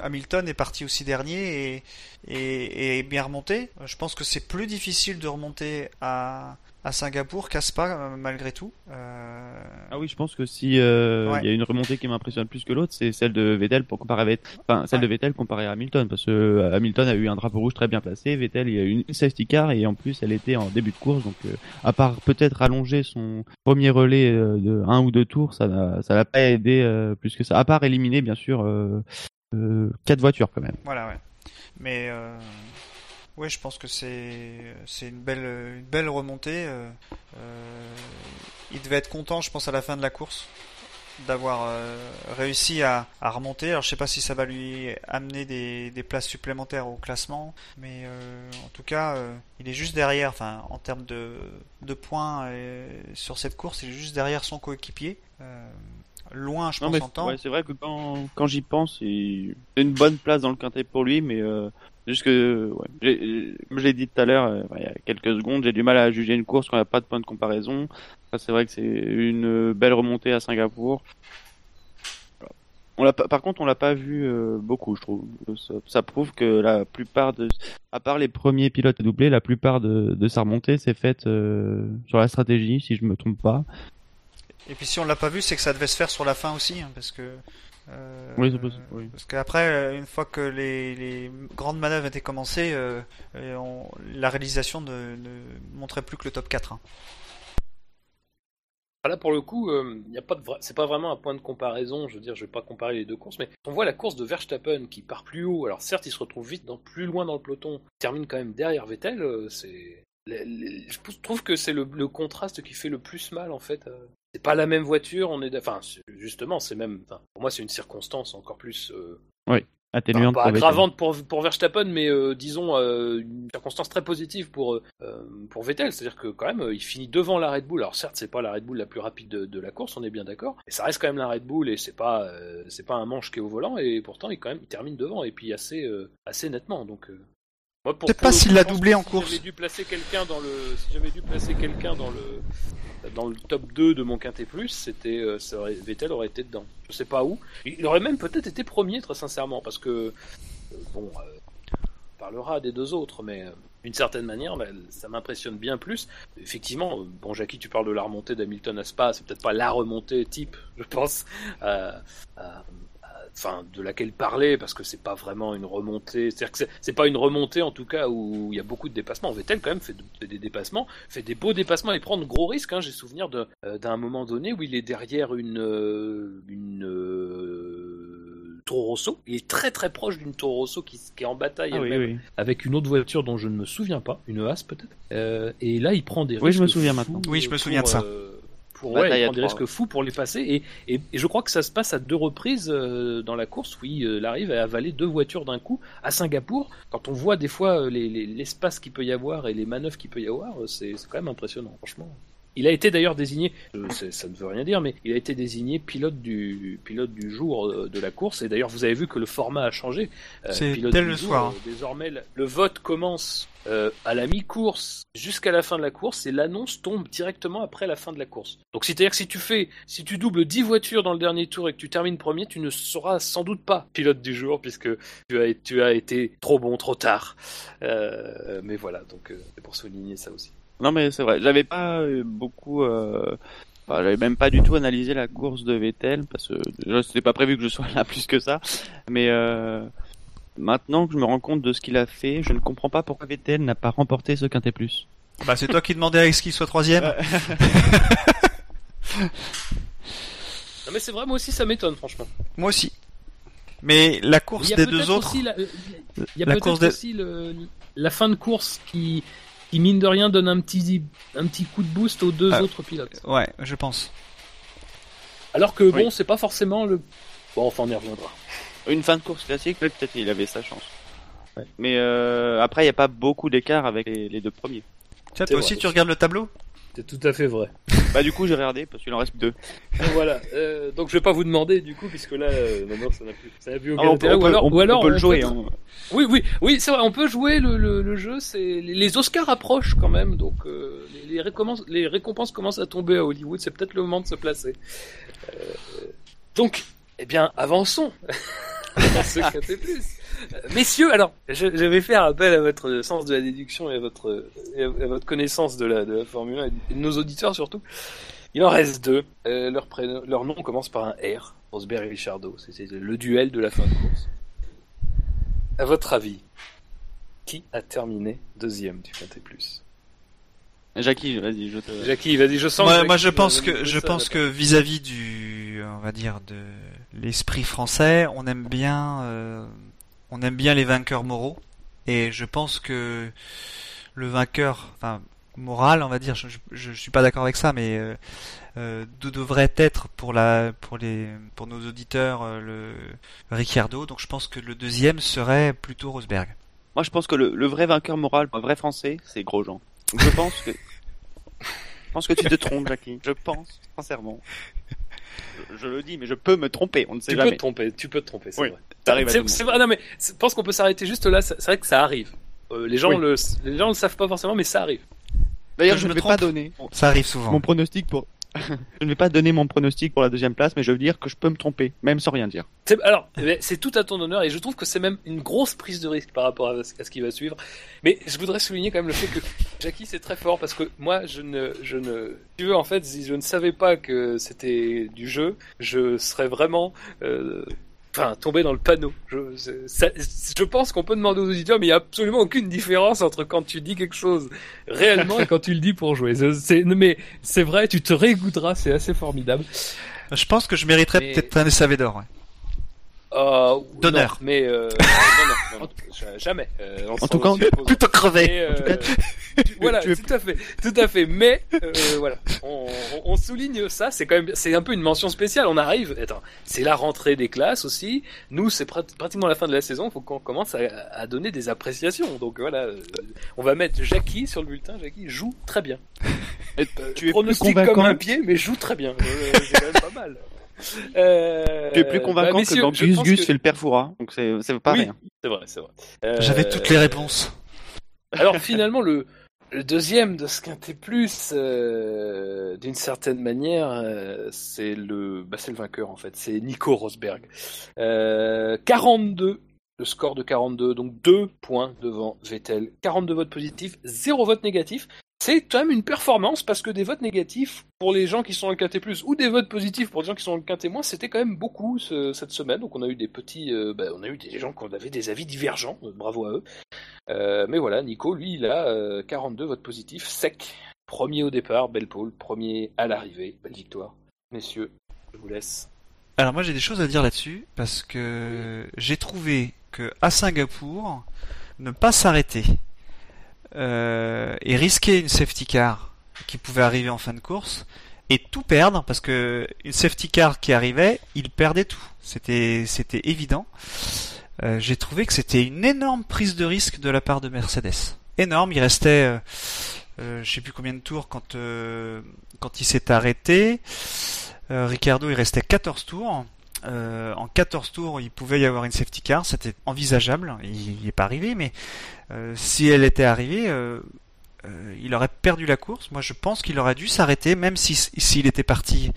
Hamilton est parti aussi dernier et, et, bien remonté. Je pense que c'est plus difficile de remonter à, à Singapour qu'à Spa euh, malgré tout. Euh, ah oui je pense que si euh, il y a une remontée qui m'impressionne plus que l'autre c'est celle de Vettel pour comparer avec enfin celle Ouais. de Vettel comparée à Hamilton parce que Hamilton a eu un drapeau rouge très bien placé Vettel il a eu une safety car et en plus elle était en début de course donc euh, à part peut-être allonger son premier relais de un ou deux tours ça n'a ça l'a pas aidé plus que ça à part éliminer bien sûr quatre voitures quand même Voilà, ouais. Mais euh, ouais, je pense que c'est une belle une belle remontée. euh, euh, il devait être content, je pense, à la fin de la course d'avoir euh, réussi à, à remonter. Alors je sais pas si ça va lui amener des, des places supplémentaires au classement, mais euh, en tout cas, euh, il est juste derrière. Enfin, en termes de, de points euh, sur cette course, il est juste derrière son coéquipier. Loin, je Non, pense, en temps. ouais, c'est vrai que quand, quand j'y pense, il- c'est une bonne place dans le quintet pour lui, mais euh, juste que, ouais, j'ai- comme je l'ai dit tout à l'heure, euh, il y a quelques secondes, j'ai du mal à juger une course quand il n'y a pas de point de comparaison. Enfin, c'est vrai que c'est une belle remontée à Singapour. On l'a par contre, on l'a pas vu euh, beaucoup, je trouve. Ça, ça prouve que la plupart de, à part les premiers pilotes à doubler, la plupart de, de sa remontée s'est faite euh, sur la stratégie, si je me trompe pas. Et puis si on l'a pas vu, c'est que ça devait se faire sur la fin aussi, hein, parce que. euh, Oui, c'est possible, oui. Parce qu'après, euh, une fois que les, les grandes manœuvres étaient commencées, euh, on- la réalisation ne, ne montrait plus que le top 4. hein. Là, pour le coup, euh, y a pas de vra- c'est pas vraiment un point de comparaison. Je veux dire, je vais pas comparer les deux courses, mais on voit la course de Verstappen qui part plus haut. Alors certes, il se retrouve vite, dans, plus loin dans le peloton, il termine quand même derrière Vettel. euh, c'est, je trouve que c'est le, le contraste qui fait le plus mal en fait. C'est pas la même voiture, on est, enfin, justement, c'est même, pour moi, c'est une circonstance encore plus. euh, Atténuante pas aggravante pour, pour Verstappen, mais euh, disons euh, une circonstance très positive pour, euh, pour Vettel. C'est-à-dire que quand même, il finit devant la Red Bull. Alors certes, c'est pas la Red Bull la plus rapide de, de la course, on est bien d'accord, mais ça reste quand même la Red Bull et c'est pas c'est pas un manche qui est au volant et pourtant il quand même il termine devant et puis assez assez nettement. Donc euh, moi, pour- pour pas s'il l'a doublé en si course. J'avais dû placer quelqu'un dans le si j'avais dû placer quelqu'un dans le dans le top 2 de mon quintet plus, c'était euh, ça aurait- Vettel aurait été dedans. Je sais pas où. Il aurait même peut-être été premier très sincèrement parce que euh, bon, euh, on parlera des deux autres, mais d'une certaine manière, bah, ça m'impressionne bien plus. Effectivement, bon, Jackie, tu parles de la remontée d'Hamilton à Spa, c'est peut-être pas la remontée type, je pense, enfin, de laquelle parler, parce que c'est pas vraiment une remontée. C'est-à-dire que c'est- c'est pas une remontée, en tout cas, où il y a beaucoup de dépassements. Vettel, quand même, fait, de- fait des dépassements, fait des beaux dépassements et prend de gros risques. Hein. J'ai souvenir de, euh, d'un moment donné où il est derrière une, euh, une euh, Toro Rosso. Il est très très proche d'une Toro Rosso qui, qui est en bataille Ah oui, elle-même oui. avec une autre voiture dont je ne me souviens pas, une Haas peut-être. Euh, et là, il prend des risques. Oui, je me souviens maintenant. Oui, je me souviens de ça. Pour, ouais, des risques fous pour les passer. Et, et, et je crois que ça se passe à deux reprises euh, dans la course où il euh, arrive à avaler deux voitures d'un coup à Singapour. Quand on voit des fois euh, les- les- l'espace qu'il peut y avoir et les manœuvres qu'il peut y avoir, c'est quand même impressionnant, franchement. Il a été d'ailleurs désigné, euh, ça ne veut rien dire, mais il a été désigné pilote du pilote du jour euh, de la course. Et d'ailleurs, vous avez vu que le format a changé. Euh, C'est pilote dès du le jour, soir. euh, désormais, le, le vote commence euh, à la mi-course jusqu'à la fin de la course et l'annonce tombe directement après la fin de la course. Donc c'est-à-dire que si tu fais, si tu doubles 10 voitures dans le dernier tour et que tu termines premier, tu ne seras sans doute pas pilote du jour puisque tu as, tu as été trop bon trop tard. Euh, mais voilà, donc euh, c'est pour souligner ça aussi. Non mais c'est vrai, j'avais pas euh, beaucoup, euh... enfin, j'avais même pas du tout analysé la course de Vettel parce que déjà c'était pas prévu que je sois là [laughs] plus que ça. Mais euh... maintenant que je me rends compte de ce qu'il a fait, je ne comprends pas pourquoi Vettel n'a pas remporté ce quintet plus. Bah, c'est toi qui demandais à ce qu'il soit troisième. [laughs] Non mais c'est vrai, moi aussi ça m'étonne franchement. Moi aussi. Mais la course des peut-être deux autres. la, il y a La peut-être course des- aussi le, la fin de course qui, qui mine de rien donne un petit, un petit coup de boost aux deux Ah. autres pilotes. Ouais, je pense. Alors que bon, c'est pas forcément le. Bon, enfin, on y reviendra. Une fin de course classique, oui, peut-être il avait sa chance. Mais euh, après, il n'y a pas beaucoup d'écart avec les, les deux premiers. Tiens, toi aussi, vrai. tu regardes le tableau? C'est tout à fait vrai. Bah du coup, j'ai regardé parce qu'il en reste deux. Donc, voilà. Euh, donc je vais pas vous demander du coup, puisque là, euh, maintenant, ça n'a plus, ça n'a plus aucun Ah, peut, ou alors, on- ou alors, on peut le jouer. peut- hein. Oui, oui, oui, c'est vrai. On peut jouer le, le, le jeu. C'est les Oscars approchent quand même, donc euh, les, les récompenses, les récompenses commencent à tomber à Hollywood. C'est peut-être le moment de se placer. Euh, donc, eh bien, avançons. [laughs] [laughs] plus. Messieurs, alors, je, je vais faire appel à votre sens de la déduction et à votre, et à, à votre connaissance de la, de la Formule 1 et de nos auditeurs surtout. Il en reste deux. Euh, leur, prénom, leur nom commence par un R. Rosberg et Richardo. C'est le duel de la fin de course. À votre avis, qui a terminé deuxième du Quintet Plus? Jackie, vas-y, je te. Jackie, vas-y, je sens. Moi, Jackie moi, je pense que je ça, pense que vis-à-vis du, on va dire de l'esprit français, on aime bien, euh, on aime bien les vainqueurs moraux, et je pense que le vainqueur, enfin moral, on va dire, je, je, je suis pas d'accord avec ça, mais euh, euh, de- devrait être pour la, pour les, pour nos auditeurs euh, le Ricciardo. Donc je pense que le deuxième serait plutôt Rosberg. Moi, je pense que le, le vrai vainqueur moral, un vrai français, c'est Grosjean. Je pense que. [laughs] Je pense que tu te trompes, Jackie. Je pense, sincèrement. Je, le dis, mais je peux me tromper, on ne sait Tu peux te tromper, tu peux te tromper, c'est Oui, vrai. C'est vrai, non mais je pense qu'on peut s'arrêter juste là. C'est c'est vrai que ça arrive. Euh, les gens Oui. le, les gens le savent pas forcément, mais ça arrive. D'ailleurs, Je je ne vais trompe pas donner Ça arrive souvent. mon pronostic pour. Je ne vais pas donner mon pronostic pour la deuxième place, mais je veux dire que je peux me tromper, même sans rien dire. Alors, c'est tout à ton honneur et je trouve que c'est même une grosse prise de risque par rapport à ce, à ce qui va suivre. Mais je voudrais souligner quand même le fait que Jackie c'est très fort parce que moi je ne, je ne, tu veux en fait si je ne savais pas que c'était du jeu, je serais vraiment, euh, enfin tomber dans le panneau. Je, ça- je pense qu'on peut demander aux auditeurs, mais il n'y a absolument aucune différence entre quand tu dis quelque chose réellement et quand tu le dis pour jouer. C'est- c'est- mais c'est vrai, tu te réécouteras, c'est assez formidable. Je pense que je mériterais Mais- peut-être un SAV d'or. ouais. Euh, D'honneur. mais euh, [laughs] non, non, non, ja- jamais. Euh, En tout cas. Plutôt crevé. Euh, voilà, [laughs] tu tout à fait, tout à fait. Mais euh, voilà, on, on- on souligne ça. C'est quand même, c'est un peu une mention spéciale. On arrive. Attends, c'est la rentrée des classes aussi. Nous, c'est prat- pratiquement la fin de la saison. Il faut qu'on commence à, à donner des appréciations. Donc voilà, euh, on va mettre Jackie sur le bulletin. Jackie joue très bien. Et Euh, tu es convaincant. comme un pied, mais joue très bien. Euh, c'est quand même pas mal. Euh, Tu es plus convaincant bah, messieurs, que dans Gus Gus que- c'est le père Foura, donc c'est c'est pas Oui. rien. C'est vrai, c'est vrai. Euh, J'avais toutes les réponses. Alors finalement, le, le deuxième de ce quintet plus, euh, d'une certaine manière, euh, c'est le, bah, c'est le vainqueur en fait. C'est Nico Rosberg. Euh, 42, le score de 42, donc 2 points devant Vettel. 42 votes positifs, 0 vote négatif. C'est quand même une performance parce que des votes négatifs pour les gens qui sont quintet plus ou des votes positifs pour les gens qui sont quintet moins, c'était quand même beaucoup ce- cette semaine. Donc on a eu des petits, euh, bah, on a eu des gens qui avaient des avis divergents. Euh, bravo à eux. Euh, mais voilà, Nico, lui, il a euh, 42 votes positifs, sec. Premier au départ, belle pole. Premier à l'arrivée, belle victoire. Messieurs, je vous laisse. Alors moi j'ai des choses à dire là-dessus parce que j'ai trouvé que à Singapour ne pas s'arrêter euh, et risquer une safety car qui pouvait arriver en fin de course et tout perdre parce que une safety car qui arrivait, il perdait tout. C'était c'était évident. Euh, j'ai trouvé que c'était une énorme prise de risque de la part de Mercedes. Énorme, il restait euh, euh, je sais plus combien de tours quand euh, quand il s'est arrêté. Euh, Ricardo, il restait 14 tours. Euh, en 14 tours, il pouvait y avoir une safety car, c'était envisageable. Il n'y est pas arrivé, mais euh, si elle était arrivée, euh, il aurait perdu la course. Moi, je pense qu'il aurait dû s'arrêter, même si s'il était parti,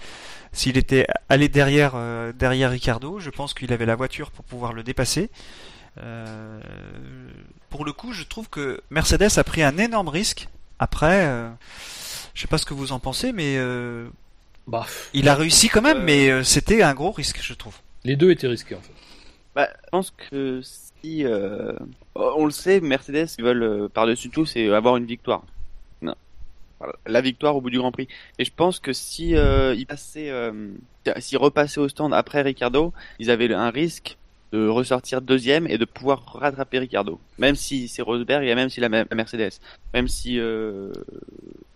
s'il était allé derrière derrière Ricardo. Je pense qu'il avait la voiture pour pouvoir le dépasser. Pour le coup, je trouve que Mercedes a pris un énorme risque. Après, je sais pas ce que vous en pensez, mais Bah, il a réussi quand même, Euh, mais euh, c'était un gros risque, je trouve. les deux étaient risqués en fait. Bah, je pense que si euh, on le sait, Mercedes ils veulent euh, par-dessus tout, c'est avoir une victoire. Non. La victoire au bout du Grand Prix. Et je pense que si euh, ils passaient, euh, s'ils repassaient au stand après Ricardo, ils avaient un risque de ressortir deuxième et de pouvoir rattraper Ricardo. Même si c'est Rosberg et même si la, la Mercedes. Même si, euh,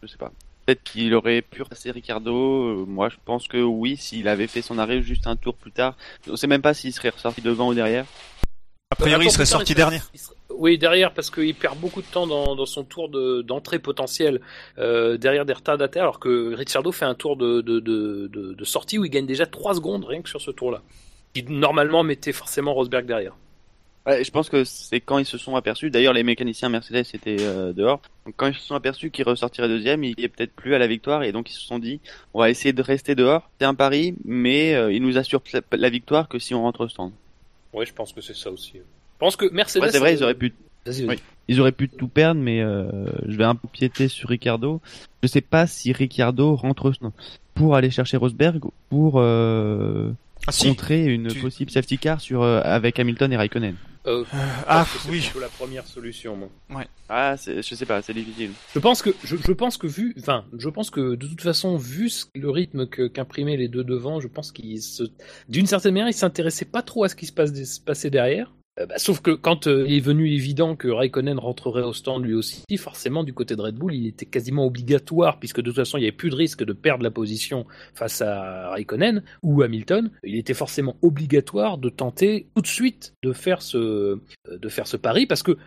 je sais pas. Peut-être qu'il aurait pu passer Ricardo. euh, moi, je pense que oui, s'il avait fait son arrêt juste un tour plus tard. On sait même pas s'il serait ressorti devant ou derrière. A priori, il serait sorti dernier. Oui, derrière, parce qu'il perd beaucoup de temps dans, dans son tour de- d'entrée potentielle euh, derrière des retardataires, alors que Ricciardo fait un tour de, de, de, de, de sortie où il gagne déjà 3 secondes rien que sur ce tour-là. Qui normalement mettait forcément Rosberg derrière. Ouais, je pense que c'est quand ils se sont aperçus. D'ailleurs, les mécaniciens Mercedes étaient euh, dehors. Donc, quand ils se sont aperçus qu'ils ressortiraient deuxième, il est peut-être plus à la victoire et donc ils se sont dit, on va essayer de rester dehors. C'est un pari, mais euh, il nous assure la, victoire que si on rentre au stand. Oui, je pense que c'est ça aussi. Je pense que Mercedes. Ouais, c'est vrai, euh, ils auraient pu. Oui. ils auraient pu tout perdre, mais euh, je vais un peu piéter sur Ricardo. Je sais pas si Ricardo rentre au stand pour aller chercher Rosberg ou pour euh, Ah, si. contrer une tu- possible safety car sur euh, avec Hamilton et Raikkonen. Euh, je ah, c'est oui. plutôt la première solution, moi. Ah, c'est- je sais pas, c'est difficile. Je pense que je, je pense que vu, enfin, je pense que de toute façon, vu le rythme que qu'imprimaient les deux devant, je pense qu'ils se, d'une certaine manière, ils s'intéressaient pas trop à ce qui se, passe, se passait derrière. Euh, bah, sauf que quand euh, il est venu évident que Raikkonen rentrerait au stand lui aussi, forcément du côté de Red Bull, il était quasiment obligatoire puisque de toute façon il n'y avait plus de risque de perdre la position face à Raikkonen ou Hamilton. Il était forcément obligatoire de tenter tout de suite de faire ce euh, de faire ce pari parce que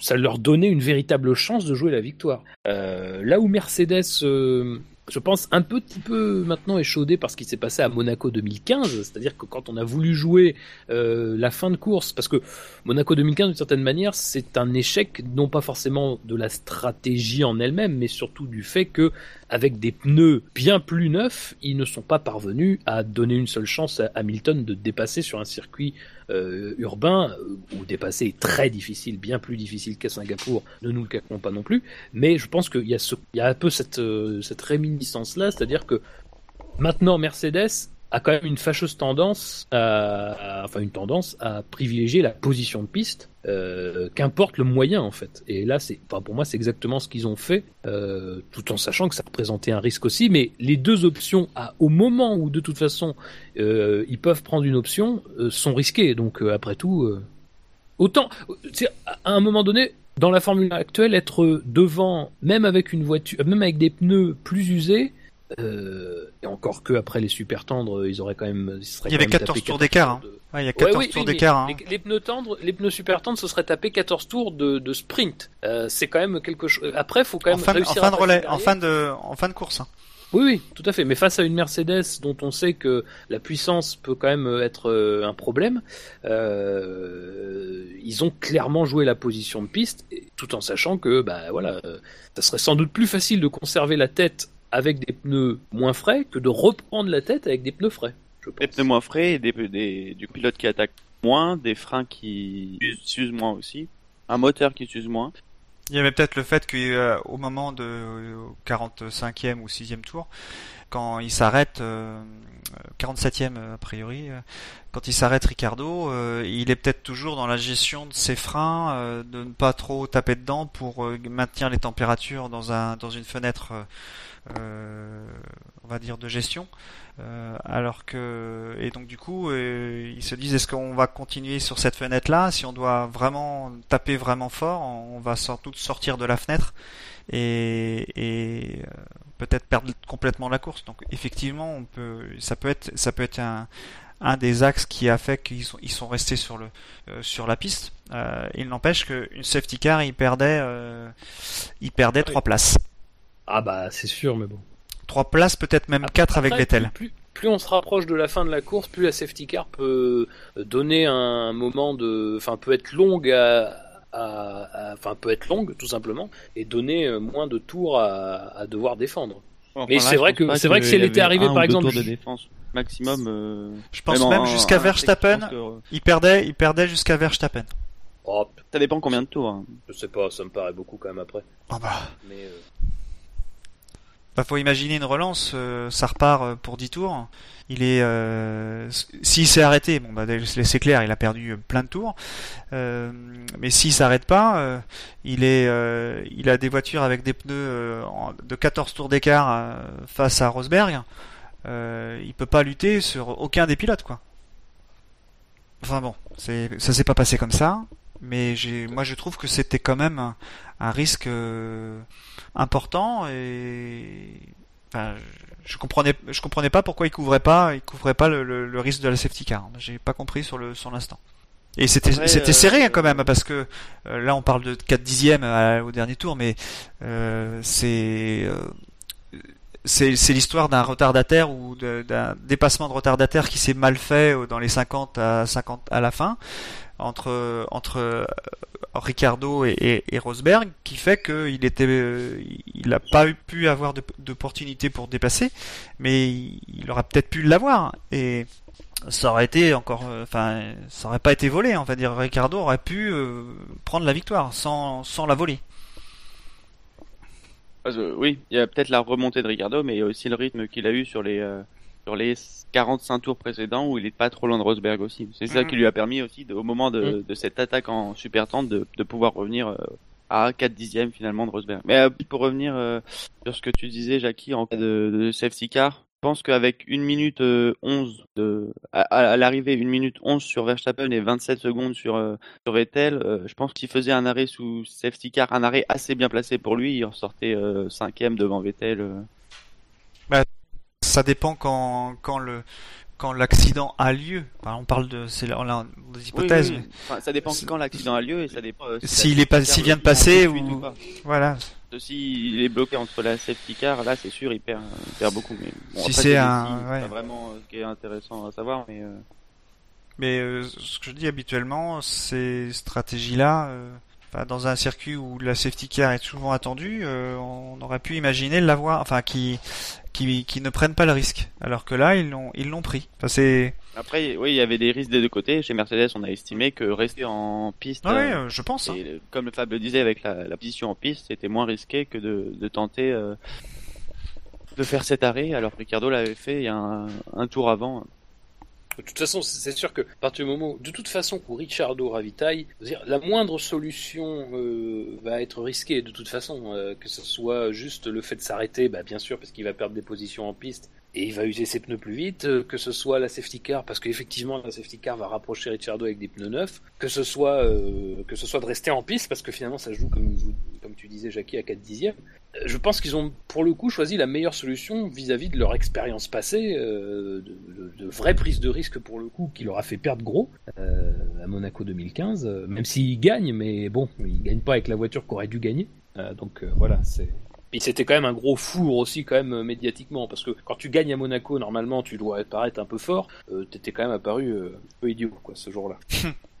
ça leur donnait une véritable chance de jouer la victoire. Là où Mercedes, je pense, un petit peu maintenant échaudé par ce qui s'est passé à Monaco 2015, c'est-à-dire que quand on a voulu jouer euh, la fin de course, parce que Monaco 2015, d'une certaine manière, c'est un échec non pas forcément de la stratégie en elle-même, mais surtout du fait que avec des pneus bien plus neufs, ils ne sont pas parvenus à donner une seule chance à Hamilton de dépasser sur un circuit euh, urbain euh, où dépasser est très difficile, bien plus difficile qu'à Singapour. Ne nous le cachons pas non plus. Mais je pense qu'il y a il y a un peu cette euh, cette réminiscence là, c'est-à-dire que maintenant Mercedes a quand même une fâcheuse tendance, à, enfin une tendance à privilégier la position de piste, euh, qu'importe le moyen en fait. Et là, c'est, pour moi, c'est exactement ce qu'ils ont fait, euh, tout en sachant que ça représentait un risque aussi. Mais les deux options, à, au moment où de toute façon euh, ils peuvent prendre une option, sont risquées. Donc après tout, autant, à un moment donné, dans la formule actuelle, être devant, même avec une voiture, même avec des pneus plus usés. Euh, et encore que après les super tendres, ils auraient quand même. Il y avait 14 tours d'écart. Hein. De... Ouais, il y a 14 ouais, oui, tours oui, d'écart. Hein. Les, pneus tendres, les pneus super tendres, ce serait taper 14 tours de, de sprint. Euh, c'est quand même quelque chose. Après, faut quand même en fin, réussir en fin à de relais, en fin de, en fin de course. Hein. Oui, oui, tout à fait. Mais face à une Mercedes dont on sait que la puissance peut quand même être euh, un problème, euh, ils ont clairement joué la position de piste, tout en sachant que, bah voilà, ça serait sans doute plus facile de conserver la tête avec des pneus moins frais que de reprendre la tête avec des pneus frais. Des pneus moins frais et des, des, du pilote qui attaque moins, des freins qui s'usent moins aussi, un moteur qui s'use moins. Il y avait peut-être le fait qu'au euh, moment de euh, 45e ou 6e tour, quand il s'arrête, euh, 47e a priori, euh, quand il s'arrête Ricardo, euh, il est peut-être toujours dans la gestion de ses freins, de ne pas trop taper dedans pour maintenir les températures dans un dans une fenêtre euh, on va dire de gestion. Euh, alors que et donc du coup euh, ils se disent est-ce qu'on va continuer sur cette fenêtre là si on doit vraiment taper vraiment fort on va sans doute sortir de la fenêtre et, et euh, peut-être perdre complètement la course donc effectivement on peut ça peut être ça peut être un un des axes qui a fait qu'ils sont, ils sont restés sur le euh, sur la piste. Euh, il n'empêche qu'une safety car, il perdait euh, il perdait trois places. Ah bah c'est sûr, mais bon. Trois places, peut-être même quatre avec Vettel. Plus, plus, on se rapproche de la fin de la course, plus la safety car peut donner un moment de, enfin peut être longue à, à, enfin peut être longue tout simplement et donner moins de tours à, à devoir défendre. Enfin, mais c'est vrai que c'est vrai que si elle était arrivée par exemple de défense maximum. Euh... Je pense même, même jusqu'à Verstappen, que... il perdait, il perdait jusqu'à Verstappen. Oh, ça dépend combien de tours. Hein. Je sais pas, ça me paraît beaucoup quand même après. Ah bah. Mais euh... Bah, faut imaginer une relance, euh, ça repart euh, pour 10 tours. Il est, euh, s'il s'est arrêté, bon bah c'est clair, il a perdu plein de tours. Mais s'il s'arrête pas, il est, il a des voitures avec des pneus de 14 tours d'écart face à Rosberg. il peut pas lutter sur aucun des pilotes, quoi. Enfin bon, ça s'est pas passé comme ça, mais j'ai, moi je trouve que c'était quand même un, un risque important et enfin, je comprenais je comprenais pas pourquoi il couvrait pas il couvrait pas le, le, le risque de la safety car. J'ai pas compris sur le sur l'instant. Et c'était c'était euh, serré hein, quand même parce que euh, là on parle de 4 dixièmes à, au dernier tour mais euh, c'est c'est c'est l'histoire d'un retardataire ou d'un dépassement de retardataire qui s'est mal fait dans les 50 à 50 à la fin entre entre Ricardo et, et, Rosberg qui fait qu'il était il n'a pas pu avoir d'opportunité pour dépasser mais il aurait peut-être pu l'avoir. Et ça aurait été encore enfin ça aurait pas été volé on va dire. Ricardo aurait pu euh, prendre la victoire sans sans la voler. Oui il y a peut-être la remontée de Ricardo mais il y a aussi le rythme qu'il a eu sur les euh, sur les 45 tours précédents où il est pas trop loin de Rosberg aussi. C'est ça qui lui a permis aussi, de, au moment de, de, cette attaque en super tente, de, de pouvoir revenir euh, à 4 dixièmes finalement de Rosberg. Mais euh, pour revenir euh, sur ce que tu disais, Jackie, en cas de, de safety car, je pense qu'avec 1 minute 11 de, à, à l'arrivée, 1 minute 11 sur Verstappen et 27 secondes sur, sur Vettel, je pense qu'il faisait un arrêt sous safety car, un arrêt assez bien placé pour lui, il ressortait cinquième devant Vettel. Ça dépend quand, quand le quand l'accident a lieu. Enfin, on parle de c'est on des hypothèses. Oui, oui, oui. Enfin, ça dépend quand l'accident a lieu et ça dépend euh, s'il si est pas s'il vient de passer ou, ou voilà. S'il est bloqué entre la safety car, là c'est sûr il perd, il perd beaucoup. Mais bon, si c'est un, ouais. pas vraiment euh, ce qui est intéressant à savoir, mais. Euh... Mais euh, ce que je dis habituellement, ces stratégies-là, dans un circuit où la safety car est souvent attendue, on aurait pu imaginer l'avoir, enfin qui, qui qui ne prennent pas le risque, alors que là ils l'ont ils l'ont pris. Enfin, c'est après oui il y avait des risques des deux côtés. Chez Mercedes on a estimé que rester en piste, ah euh, je pense, hein. comme le Fab le disait avec la, la, position en piste, c'était moins risqué que de, de tenter. Euh, de faire cet arrêt alors que Ricardo l'avait fait il y a un, un tour avant. De toute façon, c'est sûr que à partir du moment, de toute façon, où Ricciardo ravitaille, la moindre solution euh, va être risquée. De toute façon, euh, que ce soit juste le fait de s'arrêter, bah, bien sûr, parce qu'il va perdre des positions en piste et il va user ses pneus plus vite, euh, que ce soit la safety car, parce qu'effectivement la safety car va rapprocher Ricciardo avec des pneus neufs, que ce soit que ce soit de rester en piste, parce que finalement ça joue comme comme tu disais Jackie à 4 dixièmes. Euh, je pense qu'ils ont pour le coup choisi la meilleure solution vis-à-vis de leur expérience passée, euh, de, de, de, vraie prise de risque pour le coup, qui leur a fait perdre gros euh, à Monaco 2015, même s'ils gagnent, mais bon, ils gagnent pas avec la voiture qu'aurait dû gagner. donc voilà, c'est et c'était quand même un gros four aussi quand même médiatiquement parce que quand tu gagnes à Monaco normalement tu dois paraître un peu fort. T'étais quand même apparu un peu idiot quoi ce jour-là. [laughs]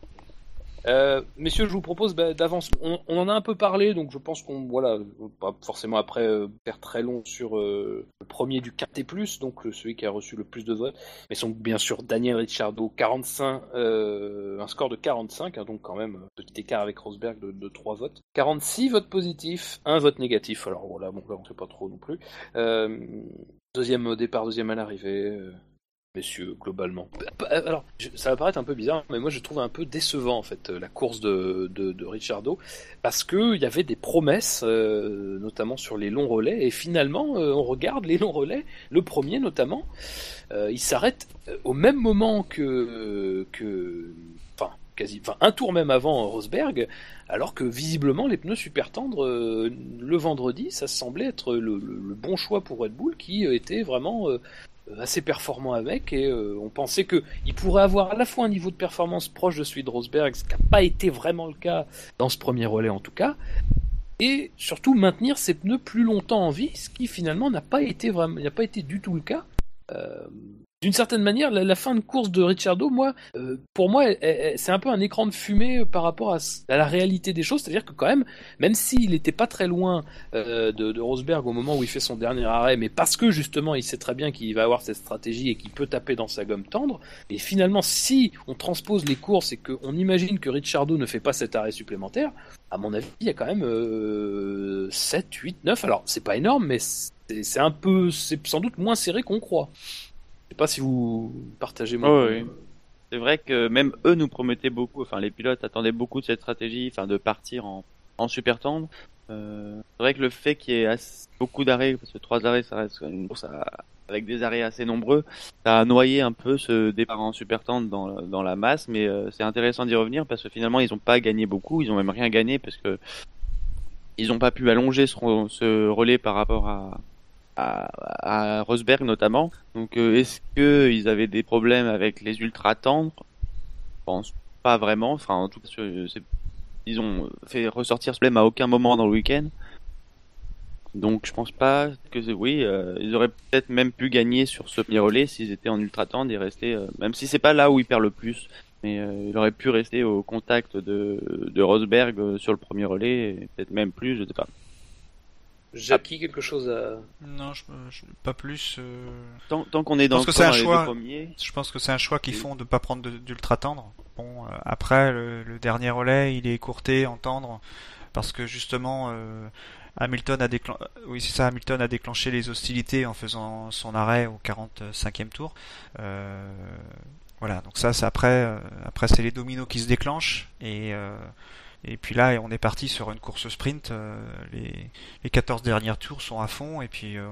Euh, messieurs, je vous propose bah, d'avance. On, en a un peu parlé, donc je pense qu'on voilà, pas forcément après euh, faire très long sur euh, le premier du Quintet Plus, donc celui qui a reçu le plus de votes. Mais sont bien sûr Daniel Ricciardo, 45, un score de 45, hein, donc quand même petit écart avec Rosberg de, de 3 votes. 46 votes positifs, un vote négatif. Alors voilà, bon là on sait pas trop non plus. deuxième départ, deuxième à l'arrivée messieurs, globalement. Alors, ça va paraître un peu bizarre, mais moi je trouve un peu décevant en fait la course de, de, Ricciardo, parce que il y avait des promesses, euh, notamment sur les longs relais, et finalement euh, on regarde les longs relais, le premier notamment, euh, il s'arrête au même moment que que enfin quasi, enfin un tour même avant Rosberg, alors que visiblement les pneus super tendres euh, le vendredi, ça semblait être le, bon choix pour Red Bull qui était vraiment euh, assez performant avec et euh, on pensait que il pourrait avoir à la fois un niveau de performance proche de celui de Rosberg, ce qui n'a pas été vraiment le cas dans ce premier relais en tout cas, et surtout maintenir ses pneus plus longtemps en vie, ce qui finalement n'a pas vraiment, n'a pas été du tout le cas. Euh, d'une certaine manière, la, fin de course de Ricciardo, moi, euh, pour moi, c'est un peu un écran de fumée par rapport à, la réalité des choses. C'est-à-dire que quand même, même s'il n'était pas très loin euh, de, Rosberg au moment où il fait son dernier arrêt, mais parce que justement, il sait très bien qu'il va avoir cette stratégie et qu'il peut taper dans sa gomme tendre. Et finalement, si on transpose les courses et qu'on imagine que Ricciardo ne fait pas cet arrêt supplémentaire, à mon avis, il y a quand même euh, 7, 8, 9. Alors, c'est pas énorme, mais c'est un peu, c'est sans doute moins serré qu'on croit. Je sais pas si vous partagez mon. Oh, oui. C'est vrai que même eux nous promettaient beaucoup, enfin les pilotes attendaient beaucoup de cette stratégie, enfin de partir en, en super tendre. Euh, c'est vrai que le fait qu'il y ait assez, beaucoup d'arrêts, parce que trois arrêts ça reste une course à, avec des arrêts assez nombreux, ça a noyé un peu ce départ en super tendre dans, dans la masse, mais euh, c'est intéressant d'y revenir parce que finalement ils n'ont pas gagné beaucoup, ils ont même rien gagné parce que ils n'ont pas pu allonger ce, ce relais par rapport à, à, Rosberg notamment. Donc euh, est-ce que ils avaient des problèmes avec les ultra tendres? Je pense pas vraiment. Enfin en tout cas, ils ont fait ressortir ce problème à aucun moment dans le week-end. Donc je pense pas que oui, euh, ils auraient peut-être même pu gagner sur ce premier relais s'ils étaient en ultra tendre et rester, euh, même si c'est pas là où ils perdent le plus, mais euh, il aurait pu rester au contact de, de Rosberg sur le premier relais, peut-être même plus, je sais pas. Jackie, quelque chose à. Non, je, je, pas plus. Euh... Tant, tant qu'on est dans, je pense que c'est un choix. Je pense que c'est un choix qu'ils font de pas prendre d'ultra tendre. Bon, euh, après le, le, dernier relais, il est écourté en tendre parce que justement euh, Hamilton a déclenché. Oui, c'est ça. Hamilton a déclenché les hostilités en faisant son arrêt au 45e tour. Euh, voilà. Donc ça, c'est après. après, c'est les dominos qui se déclenchent et et puis là, on est parti sur une course sprint. Euh, les, les 14 derniers tours sont à fond. Et puis, euh,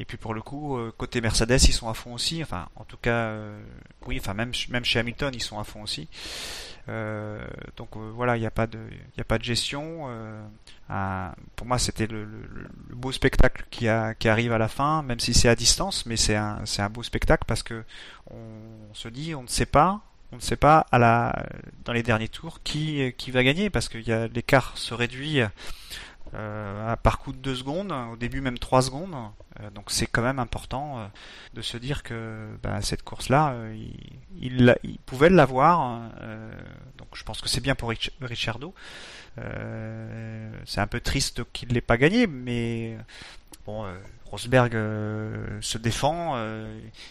et puis pour le coup, euh, côté Mercedes, ils sont à fond aussi. Enfin, en tout cas, oui, enfin même même chez Hamilton, ils sont à fond aussi. Donc voilà, il n'y a pas de, a pas de gestion. pour moi, c'était le, beau spectacle qui, a, qui arrive à la fin, même si c'est à distance, mais c'est un, un beau spectacle parce que on se dit, on ne sait pas on ne sait pas à dans les derniers tours qui, va gagner parce que l'écart se réduit euh, par coup de 2 secondes, au début même 3 secondes. Euh, donc c'est quand même important euh, de se dire que bah, cette course-là, il, pouvait l'avoir. Donc je pense que c'est bien pour Rich, Richardo. c'est un peu triste qu'il ne l'ait pas gagné, mais bon, Rosberg se défend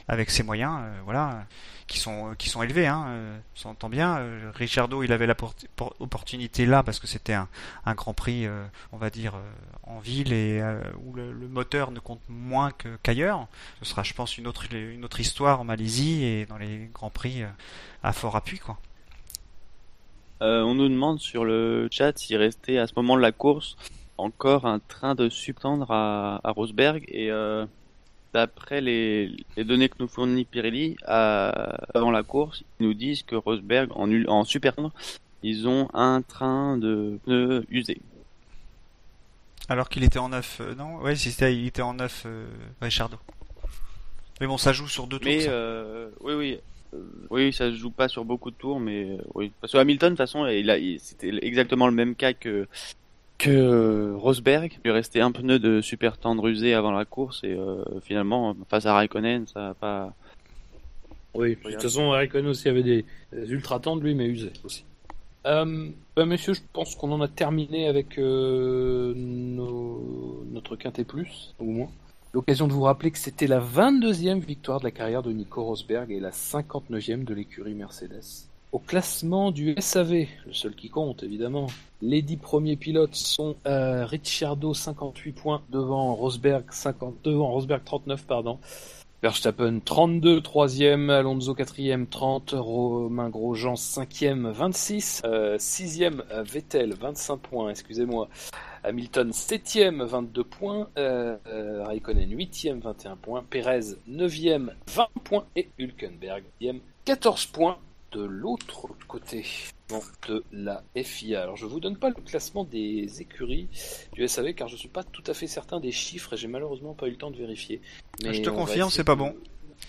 avec ses moyens, voilà, qui sont qui sont élevés. Hein, on s'entend bien. Richardo, il avait l'opportunité là parce que c'était un, Grand Prix, on va dire en ville et où le, moteur ne compte moins qu'ailleurs. Ce sera, je pense, une autre une autre histoire en Malaisie et dans les Grands Prix à fort appui, quoi. Euh, on nous demande sur le chat s'il restait à ce moment de la course encore un train de subtendre à, à Rosberg et euh, d'après les, données que nous fournit Pirelli avant la course, ils nous disent que Rosberg en, en super tendre, ils ont un train de pneus usés. Alors qu'il était en neuf, euh, non? Ouais, il était en neuf, Richardo. Mais bon, ça joue sur deux tours. Mais oui, oui. Euh, oui, ça se joue pas sur beaucoup de tours, mais euh, oui. Parce que Hamilton, de toute façon, il c'était exactement le même cas que que Rosberg. Il lui restait un pneu de super tendre usé avant la course et euh, finalement, face à Raikkonen, ça n'a pas. Oui, de toute façon, Raikkonen aussi avait des, ultra tendres, lui, mais usés aussi. Euh, bah, messieurs, je pense qu'on en a terminé avec nos... notre quintet plus, au moins. L'occasion de vous rappeler que c'était la 22e victoire de la carrière de Nico Rosberg et la 59e de l'écurie Mercedes. Au classement du SAV, le seul qui compte évidemment, les 10 premiers pilotes sont euh, Ricciardo 58 points devant Rosberg 50 devant Rosberg 39 pardon. Verstappen 32, 3e, Alonso 4e, 30, Romain Grosjean 5e, 26, 6e Vettel 25 points, excusez-moi, Hamilton 7ème, 22 points. Euh, euh, Raikkonen 8ème, 21 points. Perez 9ème, 20 points. Et Hülkenberg 10ème, 14 points de l'autre côté de la FIA. Alors je vous donne pas le classement des écuries du SAV car je suis pas tout à fait certain des chiffres et j'ai malheureusement pas eu le temps de vérifier. Mais je te confirme, c'est pas bon.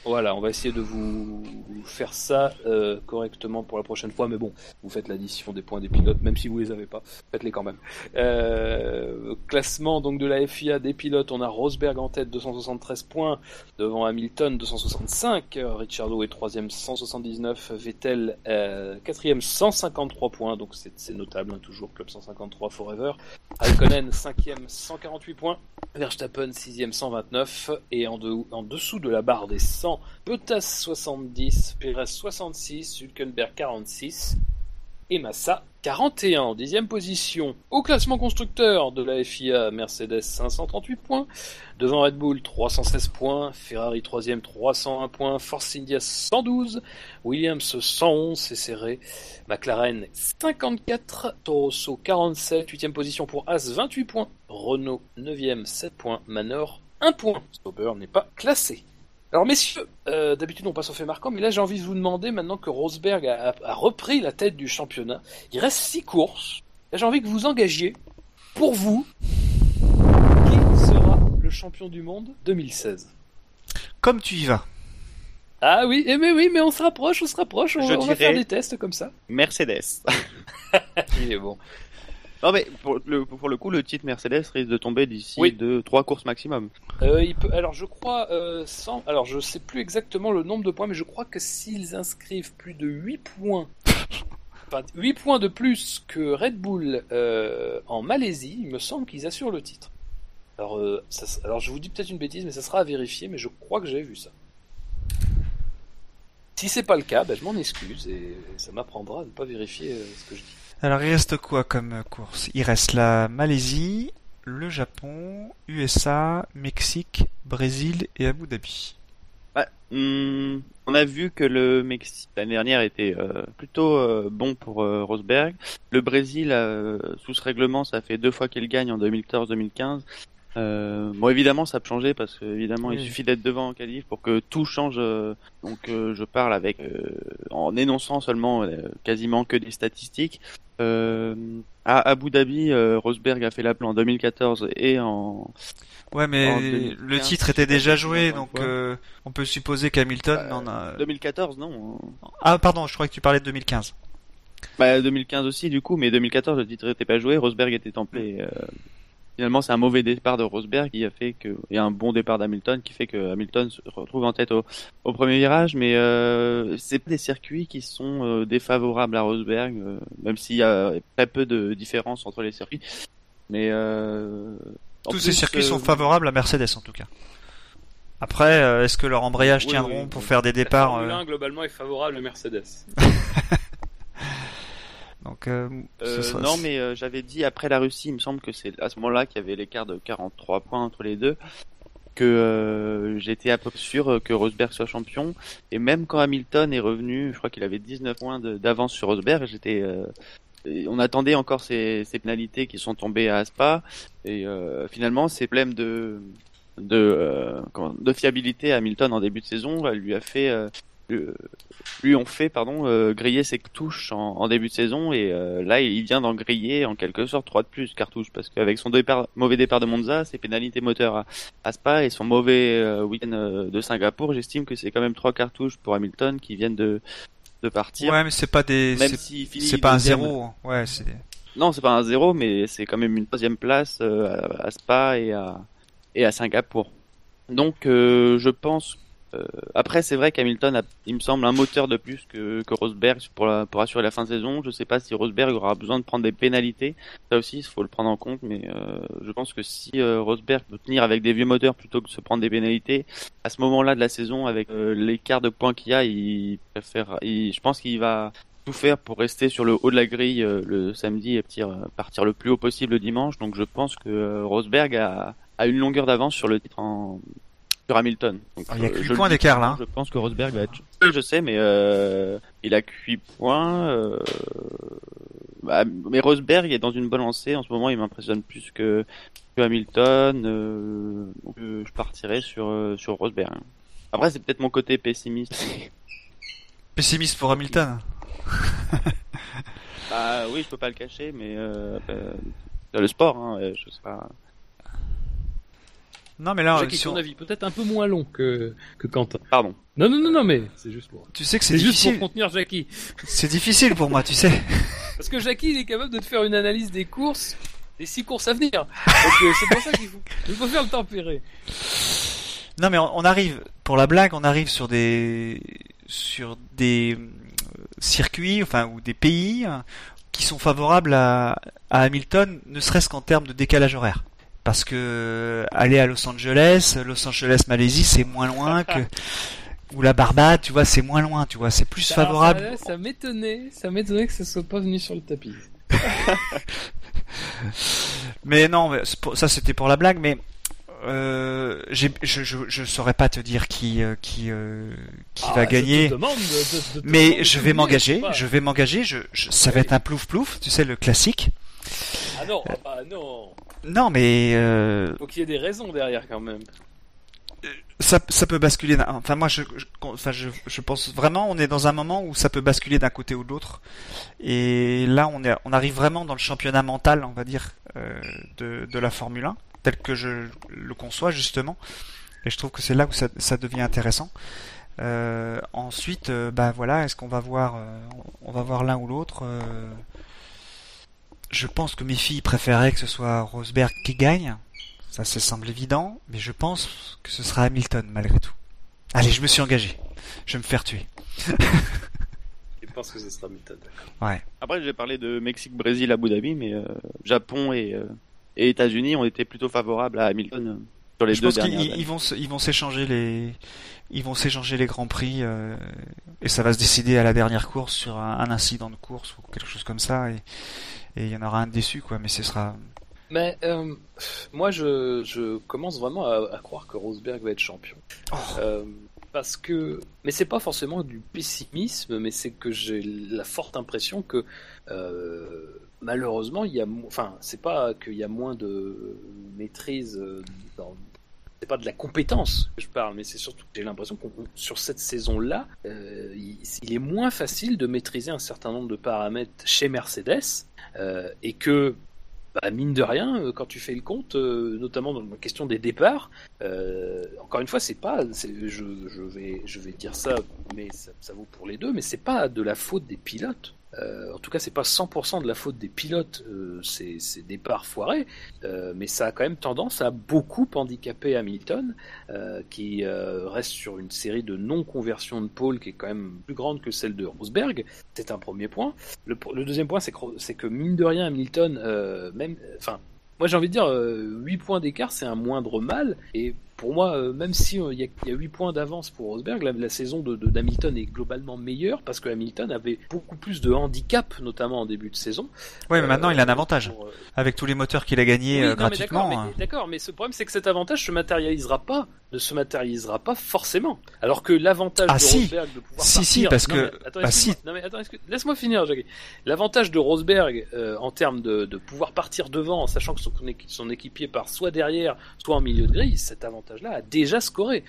Voilà, on va essayer de vous faire ça euh, correctement pour la prochaine fois, mais bon, vous faites l'addition des points des pilotes, même si vous les avez pas, faites-les quand même. Euh, classement donc de la FIA des pilotes, on a Rosberg en tête 273 points, devant Hamilton 265, Ricciardo est troisième 179, Vettel euh, quatrième 153 points, donc c'est notable hein, toujours club 153 forever. Raikkonen cinquième 148 points, Verstappen sixième 129 et en, en dessous de la barre des 100 Bottas 70, Perez 66, Hülkenberg 46 et Massa 41 en dixième position. Au classement constructeur de la FIA, Mercedes 538 points, devant Red Bull 316 points, Ferrari 3ème 301 points, Force India 112, Williams 111, c'est serré, McLaren 54, Toro 47, 8ème position pour As 28 points, Renault 9ème 7 points, Manor 1 point. Sauber n'est pas classé. Alors messieurs, euh, d'habitude on passe au fait marquant, mais là j'ai envie de vous demander, maintenant que Rosberg a, repris la tête du championnat, il reste six courses, j'ai envie que vous engagiez, pour vous, qui sera le champion du monde 2016 Comme tu y vas. Ah oui, eh mais oui, mais on se rapproche, on se rapproche, on, va faire des tests comme ça. Mercedes. [laughs] il est bon. Non mais pour le, pour le coup, le titre Mercedes risque de tomber d'ici oui. deux, trois courses maximum. Euh, il peut, alors je crois, euh, sans, alors je sais plus exactement le nombre de points, mais je crois que s'ils inscrivent plus de 8 points, [laughs] enfin 8 points de plus que Red Bull euh, en Malaisie, il me semble qu'ils assurent le titre. Alors, euh, ça, alors je vous dis peut-être une bêtise, mais ça sera à vérifier, mais je crois que j'avais vu ça. Si c'est pas le cas, ben, je m'en excuse et ça m'apprendra à ne pas vérifier euh, ce que je dis. Alors il reste quoi comme course? Il reste la Malaisie, le Japon, USA, Mexique, Brésil et Abu Dhabi. Hmm, on a vu que le Mexique l'année dernière était euh, plutôt euh, bon pour euh, Rosberg. Le Brésil, sous ce règlement, ça fait deux fois qu'il gagne en 2014-2015. Euh, bon, évidemment, ça a changé parce que évidemment, il suffit d'être devant en qualif pour que tout change. Euh, donc, euh, je parle avec en énonçant seulement quasiment que des statistiques. À Abu Dhabi, Rosberg a fait la plan en 2014 et en Ouais, mais le titre était déjà joué, donc on peut supposer qu'Hamilton bah, en a. 2014, non. Ah, pardon, je crois que tu parlais de 2015. Bah, 2015 aussi, du coup, mais 2014, le titre n'était pas joué. Rosberg était templé finalement c'est un mauvais départ de Rosberg qui a fait que et un bon départ d'Hamilton qui fait que Hamilton se retrouve en tête au, au premier virage mais euh, c'est pas des circuits qui sont euh, défavorables à Rosberg euh, même s'il y a très peu de différence entre les circuits mais euh, Tous ces circuits euh, sont favorables à Mercedes en tout cas. Après, euh, est-ce que leur embrayage Oui, tiendront oui, pour oui. faire des La départs Formule euh, 1, globalement, est favorable à Mercedes. [laughs] Donc, euh, Euh, sera- non, mais euh, j'avais dit après la Russie, il me semble que c'est à ce moment-là qu'il y avait l'écart de 43 points entre les deux, que j'étais à peu sûr euh, que Rosberg soit champion. Et même quand Hamilton est revenu, je crois qu'il avait 19 points d'avance sur Rosberg, j'étais, on attendait encore ces, ces pénalités qui sont tombées à Spa, et euh, finalement ces problèmes de de, euh, fiabilité à Hamilton en début de saison elle lui a fait euh, lui- ont fait pardon euh, griller ses touches en, en début de saison et euh, là il vient d'en griller en quelque sorte trois de plus cartouches parce qu'avec son départ, mauvais départ de Monza, ses pénalités moteurs à, à Spa et son mauvais euh, week-end de Singapour, j'estime que c'est quand même trois cartouches pour Hamilton qui viennent de de partir. ouais, mais c'est pas des, même c'est pas un zéro. hein. Ouais, c'est. Non, c'est pas un zéro, mais c'est quand même une troisième place à, à Spa et à et à Singapour. Donc je pense. Euh, après, c'est vrai qu'Hamilton a, il me semble, un moteur de plus que, que Rosberg pour, assurer la fin de saison. Je sais pas si Rosberg aura besoin de prendre des pénalités. Ça aussi, il faut le prendre en compte. Mais euh, je pense que si euh, Rosberg peut tenir avec des vieux moteurs plutôt que de se prendre des pénalités, à ce moment-là de la saison, avec euh, l'écart de points qu'il y a, il préfère. je pense qu'il va tout faire pour rester sur le haut de la grille le samedi et partir, le plus haut possible le dimanche. Donc je pense que Rosberg a, a une longueur d'avance sur le titre en sur Hamilton. Donc, Ah, il y a euh, que huit je le points d'écart, là, hein. Je pense que Rosberg va être. Je sais, mais euh, il a que 8 points. euh, bah, mais Rosberg est dans une bonne lancée en ce moment. Il m'impressionne plus que, que Hamilton. euh, donc euh, je partirai sur euh, sur Rosberg. Après, c'est peut-être mon côté pessimiste. [laughs] Pessimiste pour Hamilton. [laughs] Bah oui, je peux pas le cacher, mais euh, euh, c'est le sport, hein, euh, je sais pas. Non, mais là, Jackie, sur- ton avis peut-être un peu moins long que, que Quentin. Pardon. Non, non, non, non, mais c'est juste pour. tu sais que c'est C'est juste pour difficile. contenir Jackie. C'est difficile pour moi, tu sais. [laughs] Parce que Jackie, il est capable de te faire une analyse des courses, des six courses à venir. Donc euh, c'est pour ça qu'il faut, il faut faire le tempérer. Non, mais on, on arrive pour la blague, on arrive sur des sur des euh, circuits, enfin ou des pays euh, qui sont favorables à, à Hamilton, ne serait-ce qu'en termes de décalage horaire. Parce que aller à Los Angeles, Los Angeles Malaisie, c'est moins loin [laughs] que ou la Barbade, tu vois, c'est moins loin, tu vois, c'est plus Alors, favorable. ça, ça m'étonnait, ça m'étonnait que ça soit pas venu sur le tapis. [laughs] Mais non, ça c'était pour la blague, mais euh, je, je je saurais pas te dire qui euh, qui euh, qui Ah, va je gagner. de- de- de Mais je vais m'engager, je vais m'engager, je, je- ça va être un plouf plouf, tu sais le classique. Ah non, ah bah non. Non mais euh, Faut qu'il y ait des raisons derrière quand même. ça, ça peut basculer. Enfin moi je, je- enfin je, je pense vraiment on est dans un moment où ça peut basculer d'un côté ou de l'autre. Et là on est on arrive vraiment dans le championnat mental on va dire euh, de de la Formule 1 tel que je le conçois justement. Et je trouve que c'est là où ça, ça devient intéressant. Euh, ensuite, euh, bah voilà, est-ce qu'on va voir, euh, on va voir l'un ou l'autre. Je pense que mes filles préféraient que ce soit Rosberg qui gagne. Ça, ça semble évident, mais je pense que ce sera Hamilton malgré tout. Allez, je me suis engagé. Je vais me faire tuer. [laughs] Je pense que ce sera Hamilton. Ouais. Après, j'ai parlé de Mexique, Brésil, Abu Dhabi, mais euh, Japon et, euh, et États-Unis ont été plutôt favorables à Hamilton euh, sur les je deux pense dernières qu'ils vont, ils vont s'échanger les, ils vont s'échanger les grands prix euh, et ça va se décider à la dernière course sur un, un incident de course ou quelque chose comme ça et et il y en aura un déçu quoi. Mais ce sera. Mais euh, moi, je, je commence vraiment à, à croire que Rosberg va être champion. Oh. Euh, parce que, mais c'est pas forcément du pessimisme, mais c'est que j'ai la forte impression que euh, malheureusement, il y a, enfin, c'est pas qu'il y a moins de maîtrise dans. C'est pas de la compétence que je parle, mais c'est surtout que j'ai l'impression qu'on sur cette saison-là, euh, il, est moins facile de maîtriser un certain nombre de paramètres chez Mercedes, euh, et que bah, mine de rien, euh, quand tu fais le compte, notamment dans la question des départs, encore une fois, c'est pas, je vais, je vais dire ça, mais ça, ça vaut pour les deux, mais c'est pas de la faute des pilotes. Euh, en tout cas, c'est pas 100% de la faute des pilotes, euh, ces, ces départs foirés, euh, mais ça a quand même tendance à beaucoup handicaper Hamilton, euh, qui reste sur une série de non-conversions de pôle qui est quand même plus grande que celle de Rosberg. C'est un premier point. Le, deuxième point, c'est que, que mine de rien, Hamilton, même, enfin, moi j'ai envie de dire, 8 points d'écart, c'est un moindre mal. Et pour moi, euh, même si il y, a, 8 points d'avance pour Rosberg, la, saison de, d'Hamilton est globalement meilleure parce que Hamilton avait beaucoup plus de handicap, notamment en début de saison. Oui, mais maintenant il a un avantage. Avec tous les moteurs qu'il a gagnés gratuitement. Hein. d'accord, mais, ce problème c'est que cet avantage se matérialisera pas, ne se matérialisera pas forcément. Alors que l'avantage ah, de si. Rosberg de pouvoir si, partir... Si, parce que... bah, si. non, mais attends, laisse-moi finir, Jacques. L'avantage de Rosberg en termes de, de, pouvoir partir devant en sachant que son, son équipier part soit derrière, soit en milieu de grille, cet avantage-là a déjà scoré.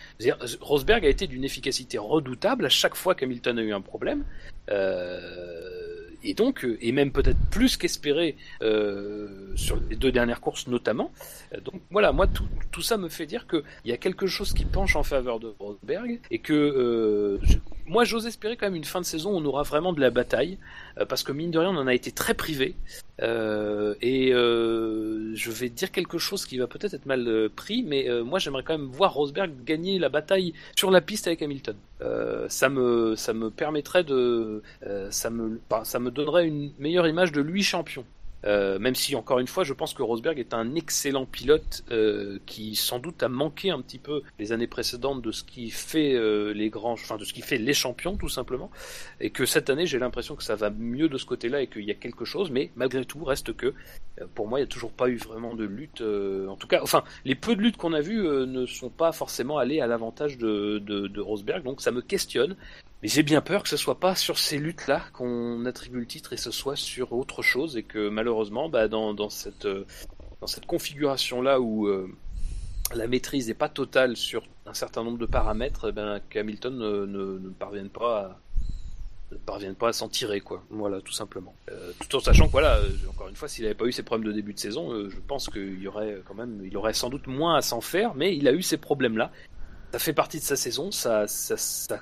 Rosberg a été d'une efficacité redoutable à chaque fois qu'Hamilton a eu un problème. Euh, et donc, euh, et même peut-être plus qu'espéré euh, sur les deux dernières courses notamment. Euh, donc voilà, moi tout, tout ça me fait dire qu'il y a quelque chose qui penche en faveur de Rosberg et que moi j'ose espérer quand même une fin de saison où on aura vraiment de la bataille parce que mine de rien on en a été très privé et je vais dire quelque chose qui va peut-être être mal pris, mais moi j'aimerais quand même voir Rosberg gagner la bataille sur la piste avec Hamilton. ça me ça me permettrait de ça me ça me donnerait une meilleure image de lui champion. Euh, même si encore une fois, je pense que Rosberg est un excellent pilote euh, qui sans doute a manqué un petit peu les années précédentes de ce qui fait euh, les grands, enfin de ce qui fait les champions tout simplement, et que cette année j'ai l'impression que ça va mieux de ce côté-là et qu'il y a quelque chose, mais malgré tout reste que pour moi il n'y a toujours pas eu vraiment de lutte, en tout cas, enfin les peu de luttes qu'on a vues ne sont pas forcément allées à l'avantage de, Rosberg, donc ça me questionne. Mais j'ai bien peur que ce soit pas sur ces luttes-là qu'on attribue le titre et ce soit sur autre chose et que malheureusement, bah, dans, dans, cette, euh, dans cette configuration-là où euh, la maîtrise n'est pas totale sur un certain nombre de paramètres, eh ben, qu'Hamilton ne, ne, ne, parvienne pas à, pas à s'en tirer, quoi. Voilà, tout simplement. Euh, tout en sachant que, voilà, encore une fois, s'il n'avait pas eu ses problèmes de début de saison, je pense qu'il y aurait quand même, il aurait sans doute moins à s'en faire, mais il a eu ces problèmes-là ça fait partie de sa saison, ça, ça,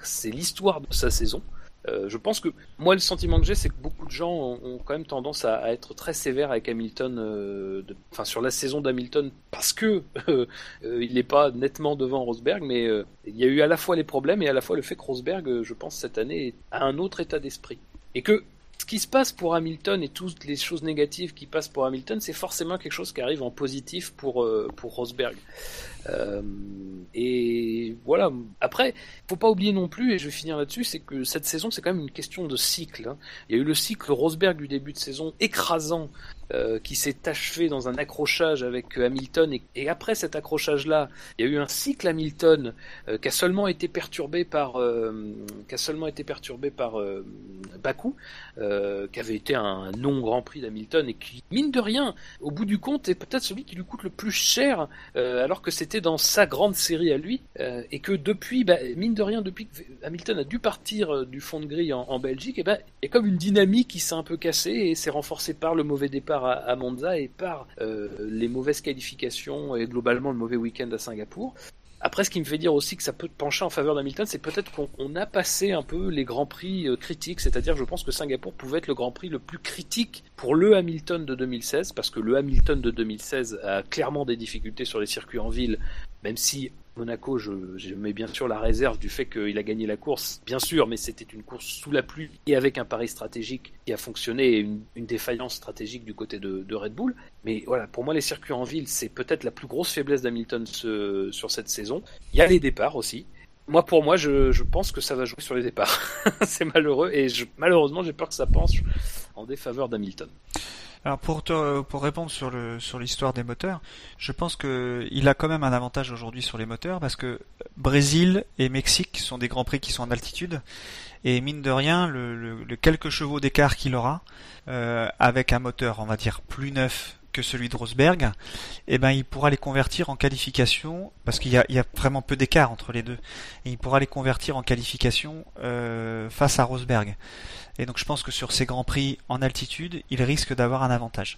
c'est l'histoire de sa saison. Euh, je pense que moi le sentiment que j'ai c'est que beaucoup de gens ont, quand même tendance à, être très sévères avec Hamilton, euh, enfin sur la saison d'Hamilton parce que [laughs] euh, il n'est pas nettement devant Rosberg, mais il y a eu à la fois les problèmes et à la fois le fait que Rosberg, je pense cette année, a un autre état d'esprit et que ce qui se passe pour Hamilton et toutes les choses négatives qui passent pour Hamilton, c'est forcément quelque chose qui arrive en positif pour, pour Rosberg. Euh, et voilà. Après, faut pas oublier non plus, et je vais finir là-dessus, c'est que cette saison, c'est quand même une question de cycle. Hein. Il y a eu le cycle Rosberg du début de saison écrasant euh, qui s'est achevé dans un accrochage avec euh, Hamilton et, après cet accrochage là il y a eu un cycle Hamilton qui a seulement été perturbé par qui a seulement été perturbé par Baku qui avait été un non Grand Prix d'Hamilton et qui mine de rien au bout du compte est peut-être celui qui lui coûte le plus cher alors que c'était dans sa grande série à lui et que depuis bah, mine de rien depuis que Hamilton a dû partir du fond de grille en, Belgique et ben il y a comme une dynamique qui s'est un peu cassée et s'est renforcée par le mauvais départ à, Monza et par euh, les mauvaises qualifications et globalement le mauvais week-end à Singapour. Après, ce qui me fait dire aussi que ça peut pencher en faveur d'Hamilton, c'est peut-être qu'on a passé un peu les grands prix euh, critiques, c'est-à-dire je pense que Singapour pouvait être le grand prix le plus critique pour le Hamilton de 2016, parce que le Hamilton de 2016 a clairement des difficultés sur les circuits en ville, même si Monaco, je, mets bien sûr la réserve du fait qu'il a gagné la course, bien sûr, mais c'était une course sous la pluie et avec un pari stratégique qui a fonctionné et une, défaillance stratégique du côté de, Red Bull. Mais voilà, pour moi, les circuits en ville, c'est peut-être la plus grosse faiblesse d'Hamilton sur cette saison. Il y a les départs aussi. Moi, pour moi, je, pense que ça va jouer sur les départs. [laughs] c'est malheureux et malheureusement, j'ai peur que ça penche en défaveur d'Hamilton. Alors pour pour répondre sur le sur l'histoire des moteurs, je pense que il a quand même un avantage aujourd'hui sur les moteurs parce que Brésil et Mexique sont des grands prix qui sont en altitude et mine de rien le, quelques chevaux d'écart qu'il aura euh, avec un moteur on va dire plus neuf que celui de Rosberg, eh ben il pourra les convertir en qualification parce qu'il y a, y a vraiment peu d'écart entre les deux et il pourra les convertir en qualification euh, face à Rosberg. Et donc je pense que sur ces grands prix en altitude, il risque d'avoir un avantage.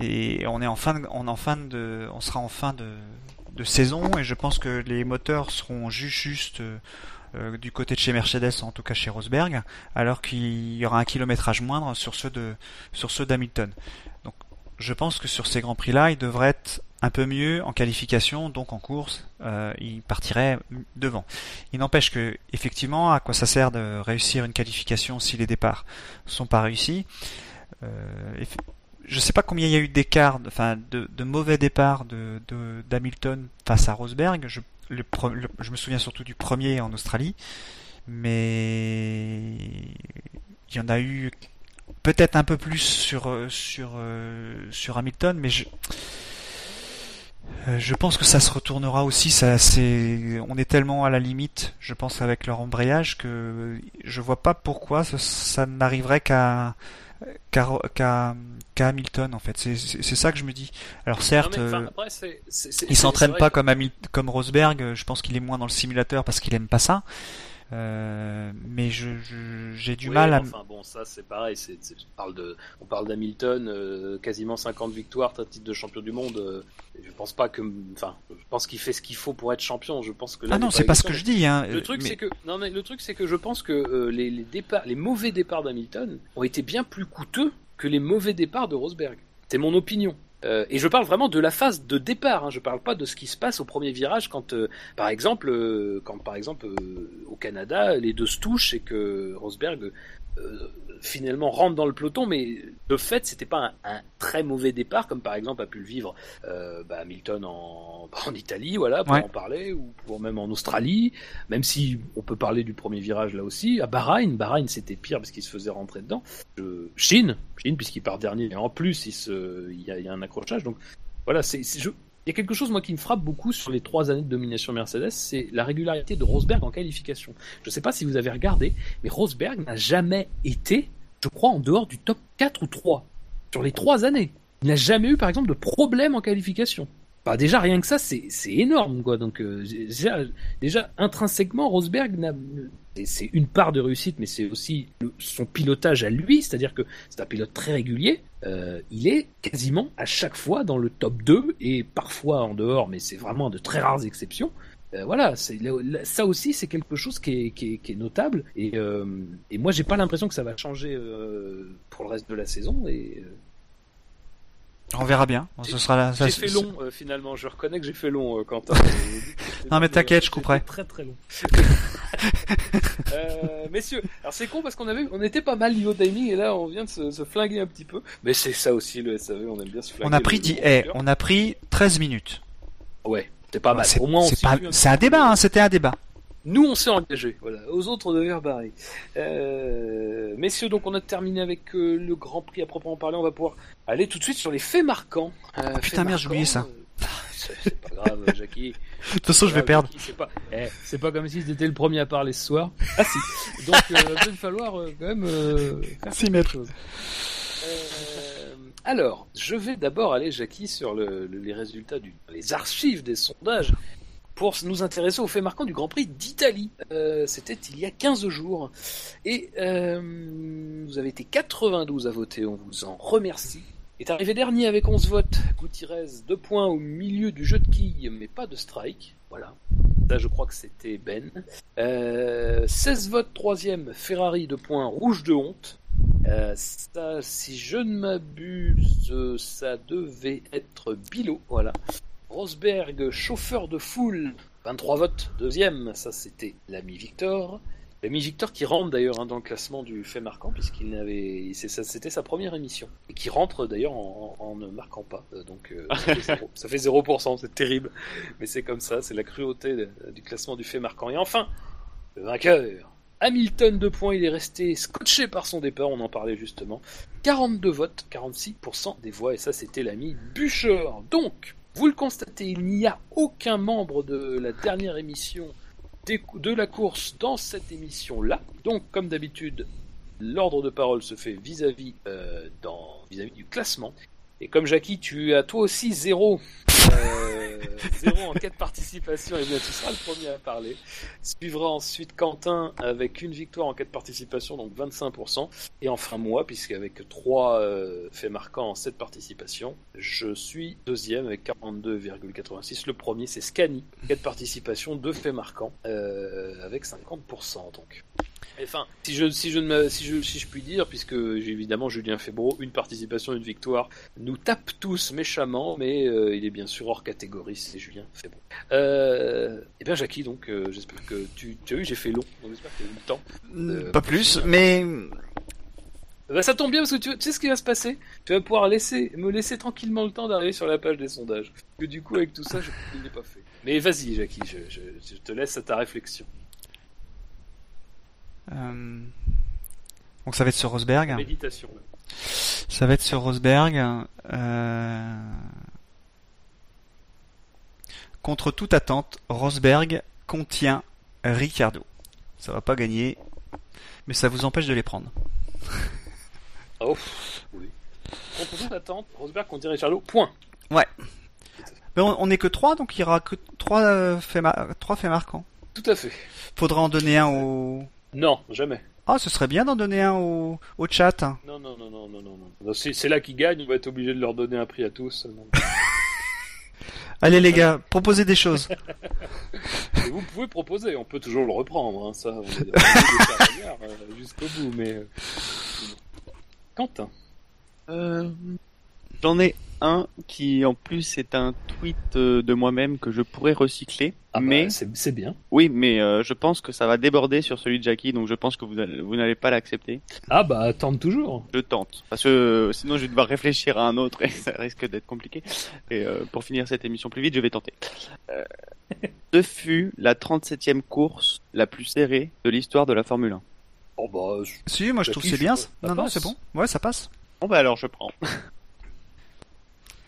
Et on est en fin de, on en fin de, on sera en fin de, de saison et je pense que les moteurs seront juste, juste euh, du côté de chez Mercedes, en tout cas chez Rosberg, alors qu'il y aura un kilométrage moindre sur ceux de sur ceux d'Hamilton. Donc je pense que sur ces grands prix-là, il devrait être un peu mieux en qualification, donc en course, euh, il partirait devant. Il n'empêche que, effectivement, à quoi ça sert de réussir une qualification si les départs sont pas réussis euh, je sais pas combien il y a eu d'écart, enfin de, de, mauvais départs de d'Hamilton face à Rosberg. Je, me souviens surtout du premier en Australie, mais il y en a eu peut-être un peu plus sur sur sur Hamilton, mais je euh, je pense que ça se retournera aussi. Ça, c'est, on est tellement à la limite, je pense, avec leur embrayage que je vois pas pourquoi ça, n'arriverait qu'à qu'à Hamilton en fait. C'est ça que je me dis. Alors certes, euh, il s'entraîne pas comme comme Rosberg. Je pense qu'il est moins dans le simulateur parce qu'il aime pas ça. Euh, mais je, j'ai du mal à. Enfin bon, ça c'est pareil. C'est, on parle de, on parle d'Hamilton, euh, quasiment 50 victoires, titre de champion du monde. Euh, je pense pas que, enfin, je pense qu'il fait ce qu'il faut pour être champion. Je pense que. ah non, c'est pas ce que je dis. Hein. Le truc c'est que, non mais le truc c'est que je pense que les, les départs, les mauvais départs d'Hamilton ont été bien plus coûteux que les mauvais départs de Rosberg. C'est mon opinion. Euh, et je parle vraiment de la phase de départ. Hein. Je parle pas de ce qui se passe au premier virage quand, euh, par exemple, euh, quand par exemple au Canada, les deux se touchent et que Rosberg finalement rentre dans le peloton, mais de fait, c'était pas un, très mauvais départ, comme par exemple a pu le vivre euh, bah, Hamilton en, [laughs] en Italie, voilà, pour en parler, ou pour même en Australie, même si on peut parler du premier virage là aussi. À Bahreïn, Bahreïn c'était pire parce qu'il se faisait rentrer dedans. Chine, Chine puisqu'il part dernier, et en plus il, se, il, y a, il y a un accrochage, donc voilà, c'est, je, il y a quelque chose moi qui me frappe beaucoup sur les trois années de domination Mercedes, c'est la régularité de Rosberg en qualification. Je ne sais pas si vous avez regardé, mais Rosberg n'a jamais été, je crois, en dehors du top 4 ou 3 sur les trois années. Il n'a jamais eu, par exemple, de problème en qualification. Bah déjà rien que ça, c'est énorme quoi. Donc euh, déjà, déjà intrinsèquement, Rosberg n'a c'est une part de réussite, mais c'est aussi son pilotage à lui, c'est-à-dire que c'est un pilote très régulier. Euh, il est quasiment à chaque fois dans le top 2 et parfois en dehors, mais c'est vraiment de très rares exceptions. Euh, voilà, ça aussi c'est quelque chose qui est, notable et, euh, et moi j'ai pas l'impression que ça va changer pour le reste de la saison et on verra bien. Ce sera J'ai fait long euh, finalement. Je reconnais que j'ai fait long, euh, Quentin. [laughs] non mais t'inquiète, je couperai. Très très long. [laughs] euh, messieurs, alors c'est con parce qu'on avait, on était pas mal niveau timing et là on vient de se, se flinguer un petit peu. Mais c'est ça aussi le SAV, on aime bien se flinguer. On a pris, dit, eh, on a pris 13 minutes. Ouais, c'est pas mal. Au moins, c'est pas, c'est un débat, hein, c'était un débat. Nous, on s'est engagé. Voilà. Aux autres de faire pareil. Euh, messieurs, donc on a terminé avec euh, le Grand Prix à proprement parler. On va pouvoir aller tout de suite sur les faits marquants. Euh, ah, putain, merde, j'ai oublié ça. c'est pas grave, [laughs] Jackie. De toute façon, je vais perdre. C'est pas, eh, pas comme si c'était le premier à parler ce soir. [laughs] Ah si. Donc, il va falloir quand même S'y mettre. alors, je vais d'abord aller, Jackie, sur le, les résultats du, les archives des sondages pour nous intéresser aux faits marquants du Grand Prix d'Italie. Euh, C'était il y a 15 jours. Et euh, vous avez été 92 à voter, on vous en remercie. Est arrivé dernier avec 11 votes, Gutiérrez, 2 points au milieu du jeu de quilles, mais pas de strike. Voilà. Là, je crois que c'était Ben. Euh, 16 votes, troisième, Ferrari, 2 points, rouge de honte. Euh, ça, si je ne m'abuse, ça devait être Bilo, voilà. Rosberg, chauffeur de foule, 23 votes, deuxième, ça c'était l'ami Victor. L'ami Victor qui rentre d'ailleurs hein, dans le classement du fait marquant, puisqu'il n'avait, c'était sa première émission. Et qui rentre d'ailleurs en, ne marquant pas. Euh, donc euh, ça, fait 0%, [laughs] c'est terrible. Mais c'est comme ça, c'est la cruauté du classement du fait marquant. Et enfin, le vainqueur. Hamilton de points, il est resté scotché par son départ, on en parlait justement. 42 votes, 46% des voix, et ça c'était l'ami Bûcher. Donc, vous le constatez, il n'y a aucun membre de la dernière émission de la course dans cette émission-là. Donc, comme d'habitude, l'ordre de parole se fait vis-à-vis euh, du classement. Et comme Jackie, tu as toi aussi zéro euh, [laughs] zéro en quatre participations, et eh bien tu seras le premier à parler. Suivra ensuite Quentin avec une victoire en quatre participations, donc 25%. Et enfin moi, puisqu'avec trois euh, faits marquants en 7 participations, je suis deuxième avec 42,86. Le premier c'est Scani, 4 participations, 2 faits marquants, euh, avec 50%. Donc Enfin, si je, si je, ne, si je, si je puis dire, puisque évidemment Julien Febro, une participation, une victoire, nous tape tous méchamment, mais euh, il est bien sûr hors catégorie, c'est Julien Febro. Euh, eh bien Jackie, donc euh, j'espère que tu, tu as eu, j'ai fait long, donc j'espère que tu as eu le temps. Euh, Pas plus, mais Bah, ça tombe bien parce que tu, tu sais ce qui va se passer? Tu vas pouvoir laisser, me laisser tranquillement le temps d'arriver sur la page des sondages. Parce que du coup, avec tout ça, je ne l'ai pas fait. Mais vas-y, Jackie, je, je, je te laisse à ta réflexion. Euh, Donc ça va être sur Rosberg. Méditation. Ça va être sur Rosberg. Euh... Contre toute attente, Rosberg contient Ricardo. Ça va pas gagner, mais ça vous empêche de les prendre. Oh, oui. Contre toute attente, Rosberg contre Richardo, point. Mais on on est que trois, donc il y aura que trois euh, faits, mar- trois faits marquants. Tout à fait. Faudra en donner un au. Non, jamais. Ah, ce serait bien d'en donner un au, au chat. Non, non, non, non, non, non. non. Non, C'est c'est là qu'ils gagnent, on va être obligé de leur donner un prix à tous. Non. [laughs] Allez les gars, proposez des choses. [laughs] Et vous pouvez proposer, on peut toujours le reprendre, hein, ça, on est on est des carrières, euh, jusqu'au bout, mais... euh, Quentin. Euh, J'en ai un qui en plus est un tweet euh, de moi-même que je pourrais recycler. Ah bah, mais c'est c'est bien. oui, mais euh, je pense que ça va déborder sur celui de Jackie, donc je pense que vous vous n'allez pas l'accepter. Ah bah, tente toujours. Je tente, parce que euh, sinon je vais devoir réfléchir à un autre [laughs] et ça risque d'être compliqué. Et euh, pour finir cette émission plus vite, je vais tenter. Euh, ce fut la 37e course la plus serrée de l'histoire de la Formule 1. Oh bah, je- Si, moi je trouve c'est bien. ça. Non, non, c'est bon. Ouais, ça passe. Bon bah alors je prends. [laughs]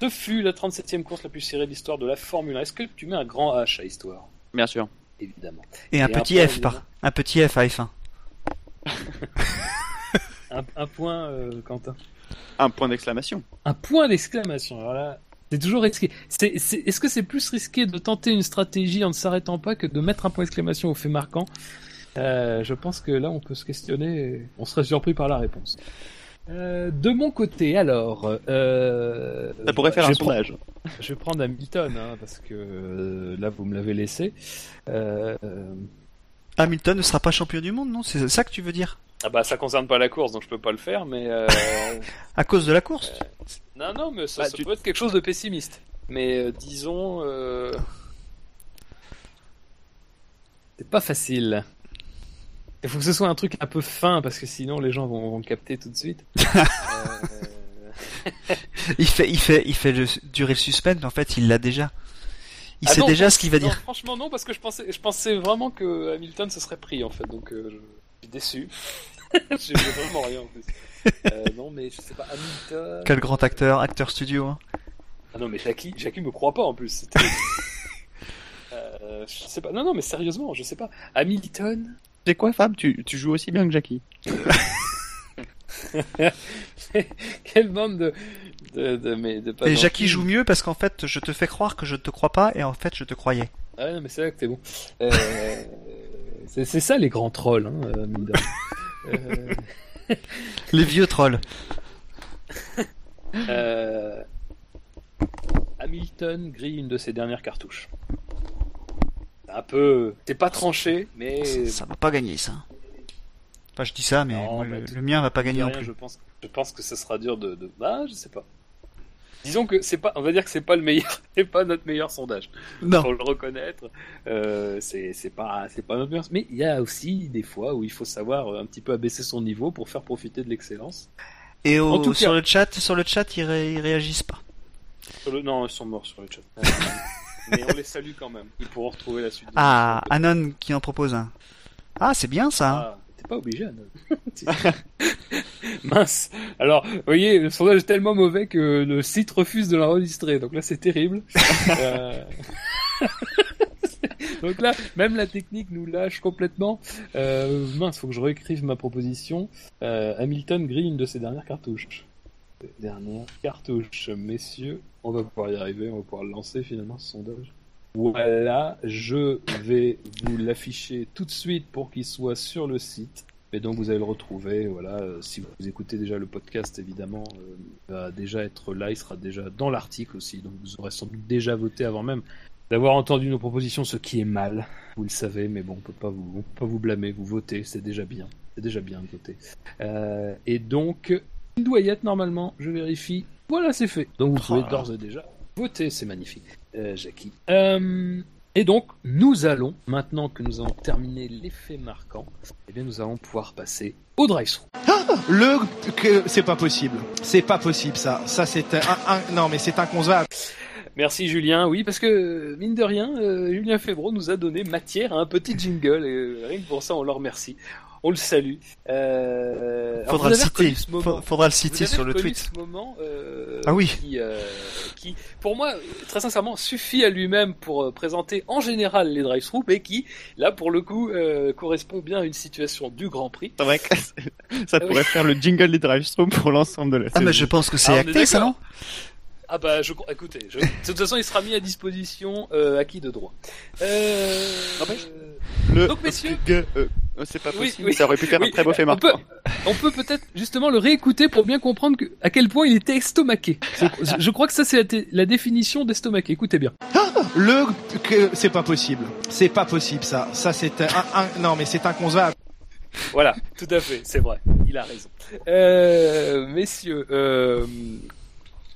ce fut la 37e course la plus serrée de l'histoire de la Formule 1. Est-ce que tu mets un grand H à histoire Bien sûr. Évidemment. Et un Et un petit F par. Un petit F à F1. [laughs] Un, un point, euh, Quentin. Un point d'exclamation. Un point d'exclamation. Alors là, c'est toujours risqué. C'est, c'est- est-ce que c'est plus risqué de tenter une stratégie en ne s'arrêtant pas que de mettre un point d'exclamation au fait marquant? Euh, Je pense que là, on peut se questionner. on serait surpris par la réponse. Euh, de mon côté, alors, euh, Ça pourrait faire je un sondage. Je vais prendre Hamilton, hein, parce que euh, là, vous me l'avez laissé. Euh, Hamilton ne sera pas champion du monde, non? C'est ça que tu veux dire? Ah bah, ça concerne pas la course, donc je peux pas le faire, mais euh, [laughs] À cause de la course? Non, non, mais ça, Bah, ça tu- peut être quelque chose de pessimiste. Mais euh, disons, euh, c'est pas facile. Il faut que ce soit un truc un peu fin, parce que sinon les gens vont, vont le capter tout de suite. [laughs] Euh, Il fait, il fait, il fait le- durer le suspense, mais en fait, il l'a déjà. Il ah sait non, déjà ce qu'il va non, dire. Franchement, non, parce que je pensais, je pensais vraiment que Hamilton se serait pris en fait, donc euh, je je suis déçu. [laughs] J'ai vu vraiment rien en plus. Euh, non, mais je sais pas, Hamilton. Quel grand acteur, acteur studio. hein. Ah non, mais Jackie, Jackie me croit pas en plus. [laughs] Euh, je sais pas. Non, non, mais sérieusement, je sais pas. Hamilton. C'est quoi Fab? Tu, tu joues aussi bien que Jackie. [laughs] Quelle bande de. de, de, mais de pas Et. Jackie joue mieux parce qu'en fait, je te fais croire que je ne te crois pas et en fait, je te croyais. Ah ouais, non, mais c'est là que t'es bon. Euh, c'est c'est ça les grands trolls, hein, euh. Euh, Les vieux trolls. euh, Hamilton grille une de ses dernières cartouches. C'est un peu. C'est pas tranché, mais. Ça, ça va pas gagner, ça. Enfin, je dis ça, mais Non, moi, le, le mien va pas gagner non rien, plus. Je pense, je pense que ce sera dur de, de... Ah, je sais pas. Disons que c'est pas, on va dire que c'est pas le meilleur, [laughs] c'est pas notre meilleur sondage. Non. Faut le reconnaître. Euh, c'est, c'est pas, c'est pas notre meilleur. Mais il y a aussi des fois où il faut savoir un petit peu abaisser son niveau pour faire profiter de l'excellence. Et au- En tout sur cas- le chat, sur le chat, ils, ré- ils réagissent pas. Sur le- Non, ils sont morts sur le chat. [laughs] Mais on les salue quand même. Ils pourront retrouver la suite. Ah. Anon qui en propose un. Ah, c'est bien ça. Ah, t'es pas obligé, Anne. [laughs] Mince. Alors, vous voyez, le sondage est tellement mauvais que le site refuse de l'enregistrer. Donc là, c'est terrible. [laughs] Euh, [laughs] Donc là, même la technique nous lâche complètement. Euh, mince, faut que je réécrive ma proposition. Euh, Hamilton grille une de ses dernières cartouches. Dernière cartouche, messieurs. On va pouvoir y arriver, on va pouvoir lancer finalement ce sondage. Voilà, je vais vous l'afficher tout de suite pour qu'il soit sur le site. Et donc vous allez le retrouver, voilà, euh, si vous écoutez déjà le podcast évidemment, euh, il va déjà être là, il sera déjà dans l'article aussi, donc vous aurez sans doute déjà voté avant même d'avoir entendu nos propositions, ce qui est mal, vous le savez, mais bon, on peut pas vous, peut pas vous blâmer, vous votez, c'est déjà bien, c'est déjà bien de voter. Euh, et donc, il doit y être normalement, je vérifie, voilà c'est fait. Donc vous pouvez d'ores et déjà voter, c'est magnifique, euh, Jackie. Euh, Et donc, nous allons, maintenant que nous avons terminé l'effet marquant, eh bien, nous allons pouvoir passer au drive-thru. Le que c'est pas possible. C'est pas possible ça. Ça c'est un, un- non mais c'est inconcevable. Merci Julien, oui, parce que, mine de rien, euh, Julien Febro nous a donné matière à un petit jingle, et rien que pour ça, on le remercie. On le salue. Euh, Faudra le citer. moment. Faudra le citer sur le tweet. ce moment euh, Ah oui. qui, euh, qui, pour moi, très sincèrement, suffit à lui-même pour euh, présenter en général les drive-thru, mais qui, là, pour le coup, euh, correspond bien à une situation du Grand Prix. C'est vrai que ça Ah oui. pourrait faire le jingle des drive-thru pour l'ensemble de la Ah mais je pense que c'est Ah, acté ça non? Ah bah, je, écoutez, je- de toute façon, il sera mis à disposition euh, acquis de droit? Euh, Ah bah, Le- Donc, messieurs- euh, c'est pas Oui, possible. oui. Ça aurait pu faire Oui, un très beau fait on peut, on peut peut-être justement le réécouter pour bien comprendre que, à quel point il était estomaqué. Je, je crois que ça c'est la, définition d'estomaqué. Écoutez bien. Le que c'est pas possible. C'est pas possible ça. Ça c'est un, un- non mais c'est inconcevable. Voilà, tout à fait, c'est vrai. Il a raison. Euh, messieurs, euh,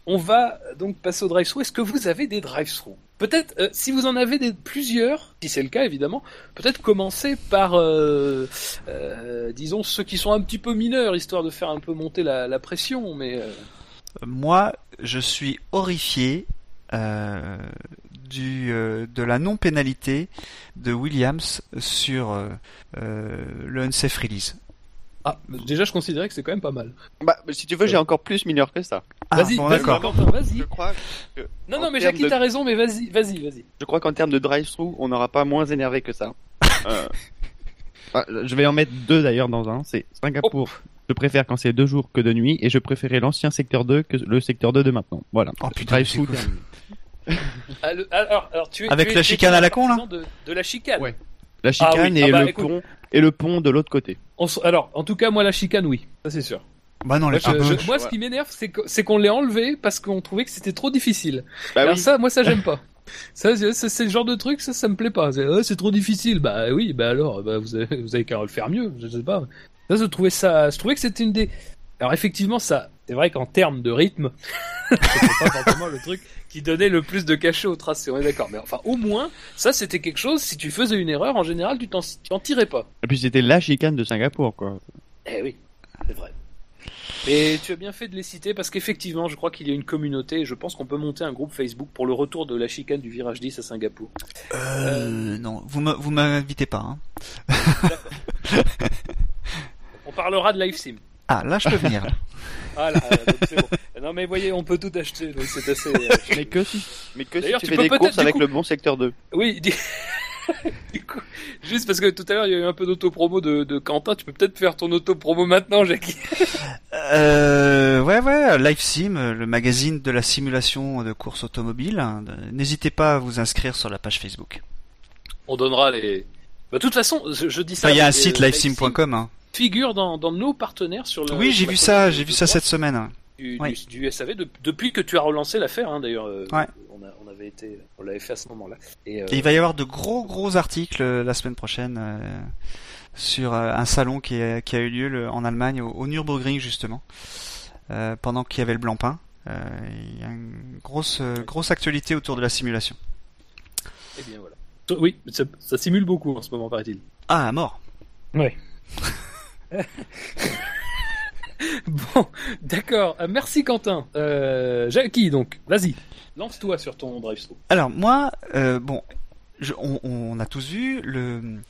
on va donc passer au drive-thru. Est-ce que vous avez des drive-thru? Peut-être, euh, si vous en avez plusieurs, si c'est le cas évidemment, peut-être commencer par, euh, euh, disons, ceux qui sont un petit peu mineurs, histoire de faire un peu monter la, la pression. Mais Moi, je suis horrifié du de la non pénalité de Williams sur le unsafe release. Ah, déjà, je considérais que c'est quand même pas mal. Bah, si tu veux, j'ai encore plus mineur que ça. Ah, vas-y, bon, vas-y, d'accord. Vas-y. Je crois, que, Non, non, mais Jackie, de- t'as raison, mais vas-y, vas-y, vas-y. je crois qu'en termes de drive-thru, on n'aura pas moins énervé que ça. [laughs] Euh, ah, je vais en mettre deux d'ailleurs dans un. C'est Singapour. Je préfère quand c'est deux jours que de nuit et je préférais l'ancien secteur 2 que le secteur 2 de maintenant. Voilà. Oh, putain, terminé. Ah, le- alors, alors, tu es, Avec tu es- la chicane à la con, là de, de la chicane. Ouais. La Ah chicane oui, et ah bah, le écoute. pont et le pont de l'autre côté. On s- alors, en tout cas, moi, la chicane, oui, ça c'est sûr. Bah non, Moi, les je- je- moi, ce qui m'énerve, c'est que- c'est qu'on l'ait enlevé parce qu'on trouvait que c'était trop difficile. Bah alors oui. ça, moi, ça j'aime pas. [laughs] Ça, c'est c'est- c'est le genre de truc, ça, ça me plaît pas. C'est, Ah, c'est trop difficile. Bah oui, bah alors, bah, vous avez, vous avez qu'à le faire mieux. Je sais pas. Ça, je trouvais ça, je trouvais que c'était une des. Alors effectivement, ça, c'est vrai qu'en termes de rythme, [laughs] c'était pas forcément le truc qui donnait le plus de cachet au tracé. On est d'accord. Mais enfin, au moins, ça, c'était quelque chose. Si tu faisais une erreur, en général, tu t'en, tirais pas. Et puis c'était la chicane de Singapour, quoi. Eh oui, c'est vrai. Mais tu as bien fait de les citer parce qu'effectivement, je crois qu'il y a une communauté et je pense qu'on peut monter un groupe Facebook pour le retour de la chicane du virage 10 à Singapour. euh, non, vous vous m'invitez pas. Hein. On parlera de live sim. Ah là, je peux venir. [laughs] là. Voilà, euh, donc c'est bon. Non mais voyez, on peut tout acheter, donc c'est assez. euh, [laughs] Mais que si, mais que si tu tu fais peux des peut-être, courses du avec coup- le bon secteur 2. Oui, dis- [laughs] du coup, juste parce que tout à l'heure il y a eu un peu d'auto-promo de, de Quentin, tu peux peut-être faire ton auto-promo maintenant, Jackie. Euh, ouais, ouais, Live Sim, euh, le magazine de la simulation de course automobile. N'hésitez pas à vous inscrire sur la page Facebook. On donnera les. Bah, de toute façon, je, je dis ça. Enfin, il y a un euh, site Livesim livesim.com. Hein. Figure dans, dans nos partenaires sur le. Oui, j'ai vu ça, j'ai vu ça cette semaine. hein. du, Oui. du, du SAV de- depuis que tu as relancé l'affaire hein, d'ailleurs euh, Ouais. on, a, on avait été on l'avait fait à ce moment-là et, euh, Et il va y avoir de gros gros articles euh, la semaine prochaine euh, sur euh, un salon qui a, qui a eu lieu le- en Allemagne au, au Nürburgring justement euh, pendant qu'il y avait le blanc-pain. Il y a une grosse euh, grosse actualité autour de la simulation. eh bien voilà oui ça, ça simule beaucoup en ce moment paraît-il Ah, à mort. ouais [laughs] [laughs] bon d'accord Euh, merci Quentin euh, Jackie donc? Vas-y lance-toi sur ton drive thru Alors moi, euh, bon, je- on, on a tous vu le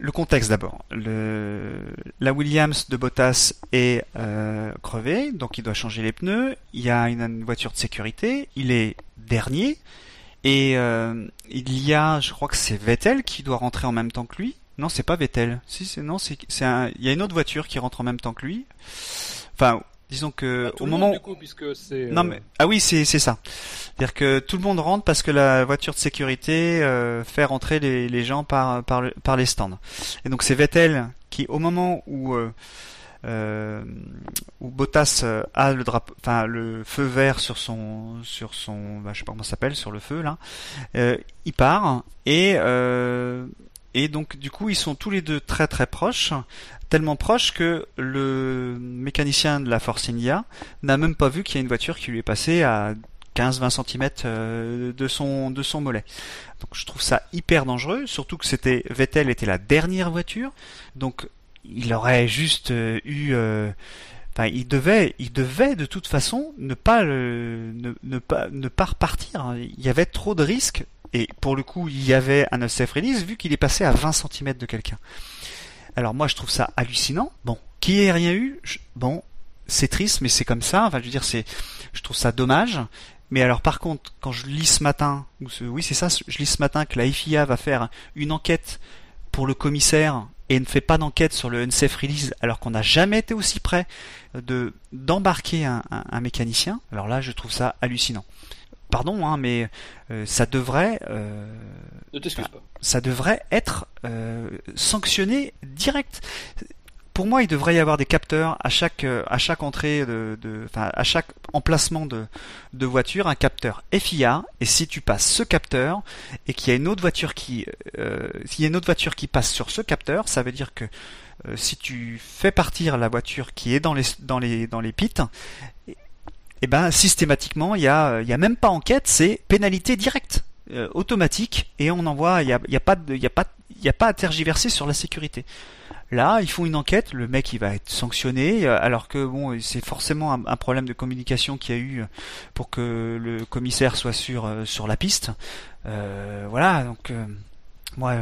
le contexte d'abord. La Williams de Bottas est euh, crevée, donc il doit changer les pneus. Il y a une, une voiture de sécurité. Il est dernier et euh, il y a, je crois que c'est Vettel qui doit rentrer en même temps que lui. Non, c'est pas Vettel. Si c'est non, c'est c'est un. Il y a une autre voiture qui rentre en même temps que lui. Enfin, disons que Tout au le moment monde, du coup puisque c'est non euh, mais ah oui c'est c'est ça. C'est-à-dire que tout le monde rentre parce que la voiture de sécurité euh, fait rentrer les, les gens par par le- par les stands. Et donc c'est Vettel qui au moment où euh, euh, où Bottas euh, a le drapeau, enfin le feu vert sur son sur son, bah, je sais pas comment ça s'appelle, sur le feu là, euh, il part et euh, et donc du coup ils sont tous les deux très très proches, tellement proches que le mécanicien de la Force India n'a même pas vu qu'il y a une voiture qui lui est passée à 15-20 cm de son de son mollet. Donc je trouve ça hyper dangereux, surtout que c'était Vettel était la dernière voiture, donc il aurait juste eu Enfin, il devait, il devait de toute façon ne pas, ne, ne, pas, ne pas repartir. Il y avait trop de risques et pour le coup, il y avait un unsafe release vu qu'il est passé à 20 cm de quelqu'un. Alors moi, je trouve ça hallucinant. Bon, qui ait rien eu, bon, c'est triste, mais c'est comme ça. Enfin, je veux dire, c'est, je trouve ça dommage. Mais alors, par contre, quand je lis ce matin, oui, c'est ça, je lis ce matin que la FIA va faire une enquête pour le commissaire et ne fait pas d'enquête sur le unsafe release alors qu'on n'a jamais été aussi près de d'embarquer un, un, mécanicien. Alors là, je trouve ça hallucinant pardon, hein, mais euh, ça devrait, euh, ça devrait être euh, sanctionné direct. Pour moi, il devrait y avoir des capteurs à chaque à chaque entrée de, enfin, à chaque emplacement de, de voiture, un capteur FIA. Et si tu passes ce capteur et qu'il y a une autre voiture qui, s'il y a une autre voiture qui passe sur ce capteur, ça veut dire que si tu fais partir la voiture qui est dans les dans les dans les pits, et eh ben systématiquement il y a, il y a même pas enquête, c'est pénalité directe, euh, automatique, et on envoie, il y a, il y a pas de, y a pas, y a pas à tergiverser sur la sécurité. Là, ils font une enquête, le mec il va être sanctionné, euh, alors que bon, c'est forcément un, problème de communication qu'il y a eu pour que le commissaire soit sur euh, sur la piste. Euh, voilà, donc moi,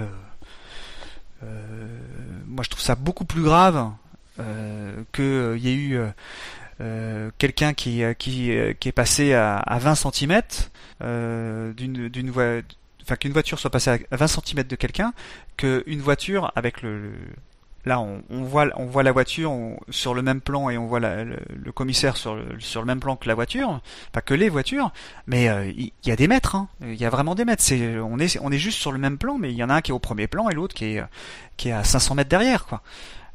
moi je trouve ça beaucoup plus grave qu'il y ait eu euh, quelqu'un qui, euh, euh, qui est passé à, à 20 cm d'une d'une voie enfin qu'une voiture soit passée à 20 cm de quelqu'un qu'une voiture avec le, là on, voit la voiture sur le même plan et on voit le, commissaire sur le, même plan que la voiture pas que les voitures mais il y, a des mètres hein. il y a vraiment des mètres on est juste sur le même plan mais il y en a un qui est au premier plan et l'autre qui est à 500 mètres derrière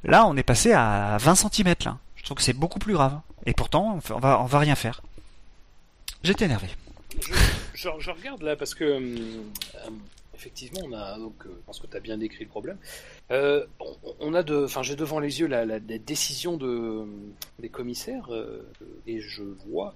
là on est passé à 20 cm là je trouve que c'est beaucoup plus grave. Et pourtant, on va, on va rien faire. J'étais énervé. Je, regarde là parce que euh, effectivement, on a donc, euh, je pense que tu as bien décrit le problème. Euh, on, a de, enfin, j'ai devant les yeux la, décision de des commissaires et je vois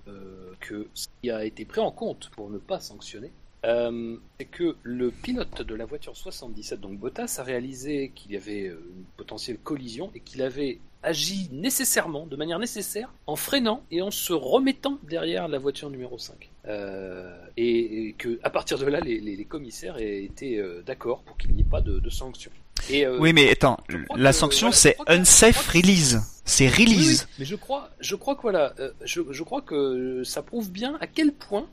que ce qui a été pris en compte pour ne pas sanctionner, c'est que le pilote de la voiture 77, donc Bottas, a réalisé qu'il y avait une potentielle collision et qu'il avait agit nécessairement, de manière nécessaire, en freinant et en se remettant derrière la voiture numéro 5. Euh, et, que à partir de là, les, commissaires aient été euh, d'accord pour qu'il n'y ait pas de, de sanction. Et, euh, oui, mais attends, la sanction c'est unsafe release, c'est release. mais je crois, je crois que voilà, je, je, crois que ça prouve bien à quel point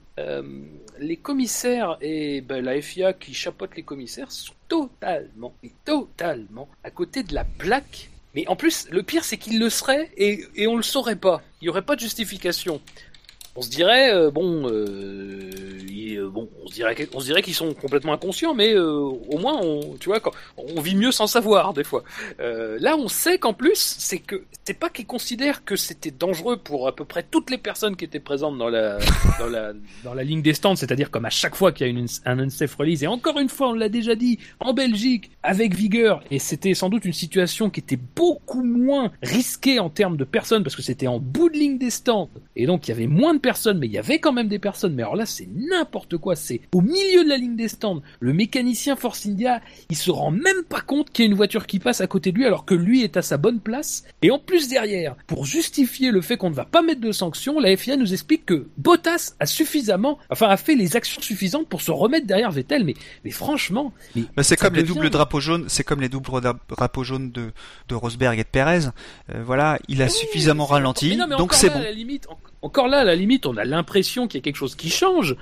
les commissaires et ben, la FIA qui chapeaute les commissaires sont totalement, et totalement à côté de la plaque mais en plus, le pire, c'est qu'il le serait et, on le saurait pas. Il y aurait pas de justification on se dirait euh, bon, euh, euh, bon, on se dirait, on se dirait qu'ils sont complètement inconscients, mais au moins, on, tu vois, on vit mieux sans savoir des fois. là, on sait qu'en plus, c'est que c'est pas qu'ils considèrent que c'était dangereux pour à peu près toutes les personnes qui étaient présentes dans la [laughs] dans la dans la ligne des stands, c'est-à-dire comme à chaque fois qu'il y a une, un unsafe release. Et encore une fois, on l'a déjà dit, en Belgique, avec vigueur, et c'était sans doute une situation qui était beaucoup moins risquée en termes de personnes parce que c'était en bout de ligne des stands, et donc il y avait moins de personnes, mais il y avait quand même des personnes. Mais alors là, c'est n'importe quoi. C'est au milieu de la ligne des stands. Le mécanicien Force India, il se rend même pas compte qu'il y a une voiture qui passe à côté de lui alors que lui est à sa bonne place. Et en plus derrière, pour justifier le fait qu'on ne va pas mettre de sanctions, la FIA nous explique que Bottas a suffisamment, enfin a fait les actions suffisantes pour se remettre derrière Vettel. Mais, mais franchement, c'est comme les doubles drapeaux jaunes, c'est comme les doubles drapeaux jaunes de, de Rosberg et de Perez. Euh, voilà, il a suffisamment ralenti, donc c'est bon. À la limite, encore là, à la limite, on a l'impression qu'il y a quelque chose qui change,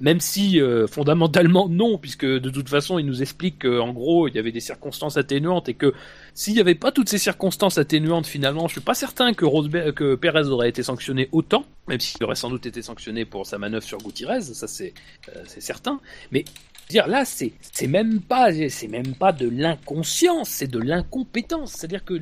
même si euh, fondamentalement non, puisque de toute façon, il nous explique qu'en gros, il y avait des circonstances atténuantes et que s'il n'y avait pas toutes ces circonstances atténuantes, finalement, je suis pas certain que, Rosberg, que Perez aurait été sanctionné autant, même s'il aurait sans doute été sanctionné pour sa manœuvre sur Gutiérrez, ça c'est euh, certain. Mais dire là, c'est c'est même pas c'est même pas de l'inconscience, c'est de l'incompétence. C'est-à-dire que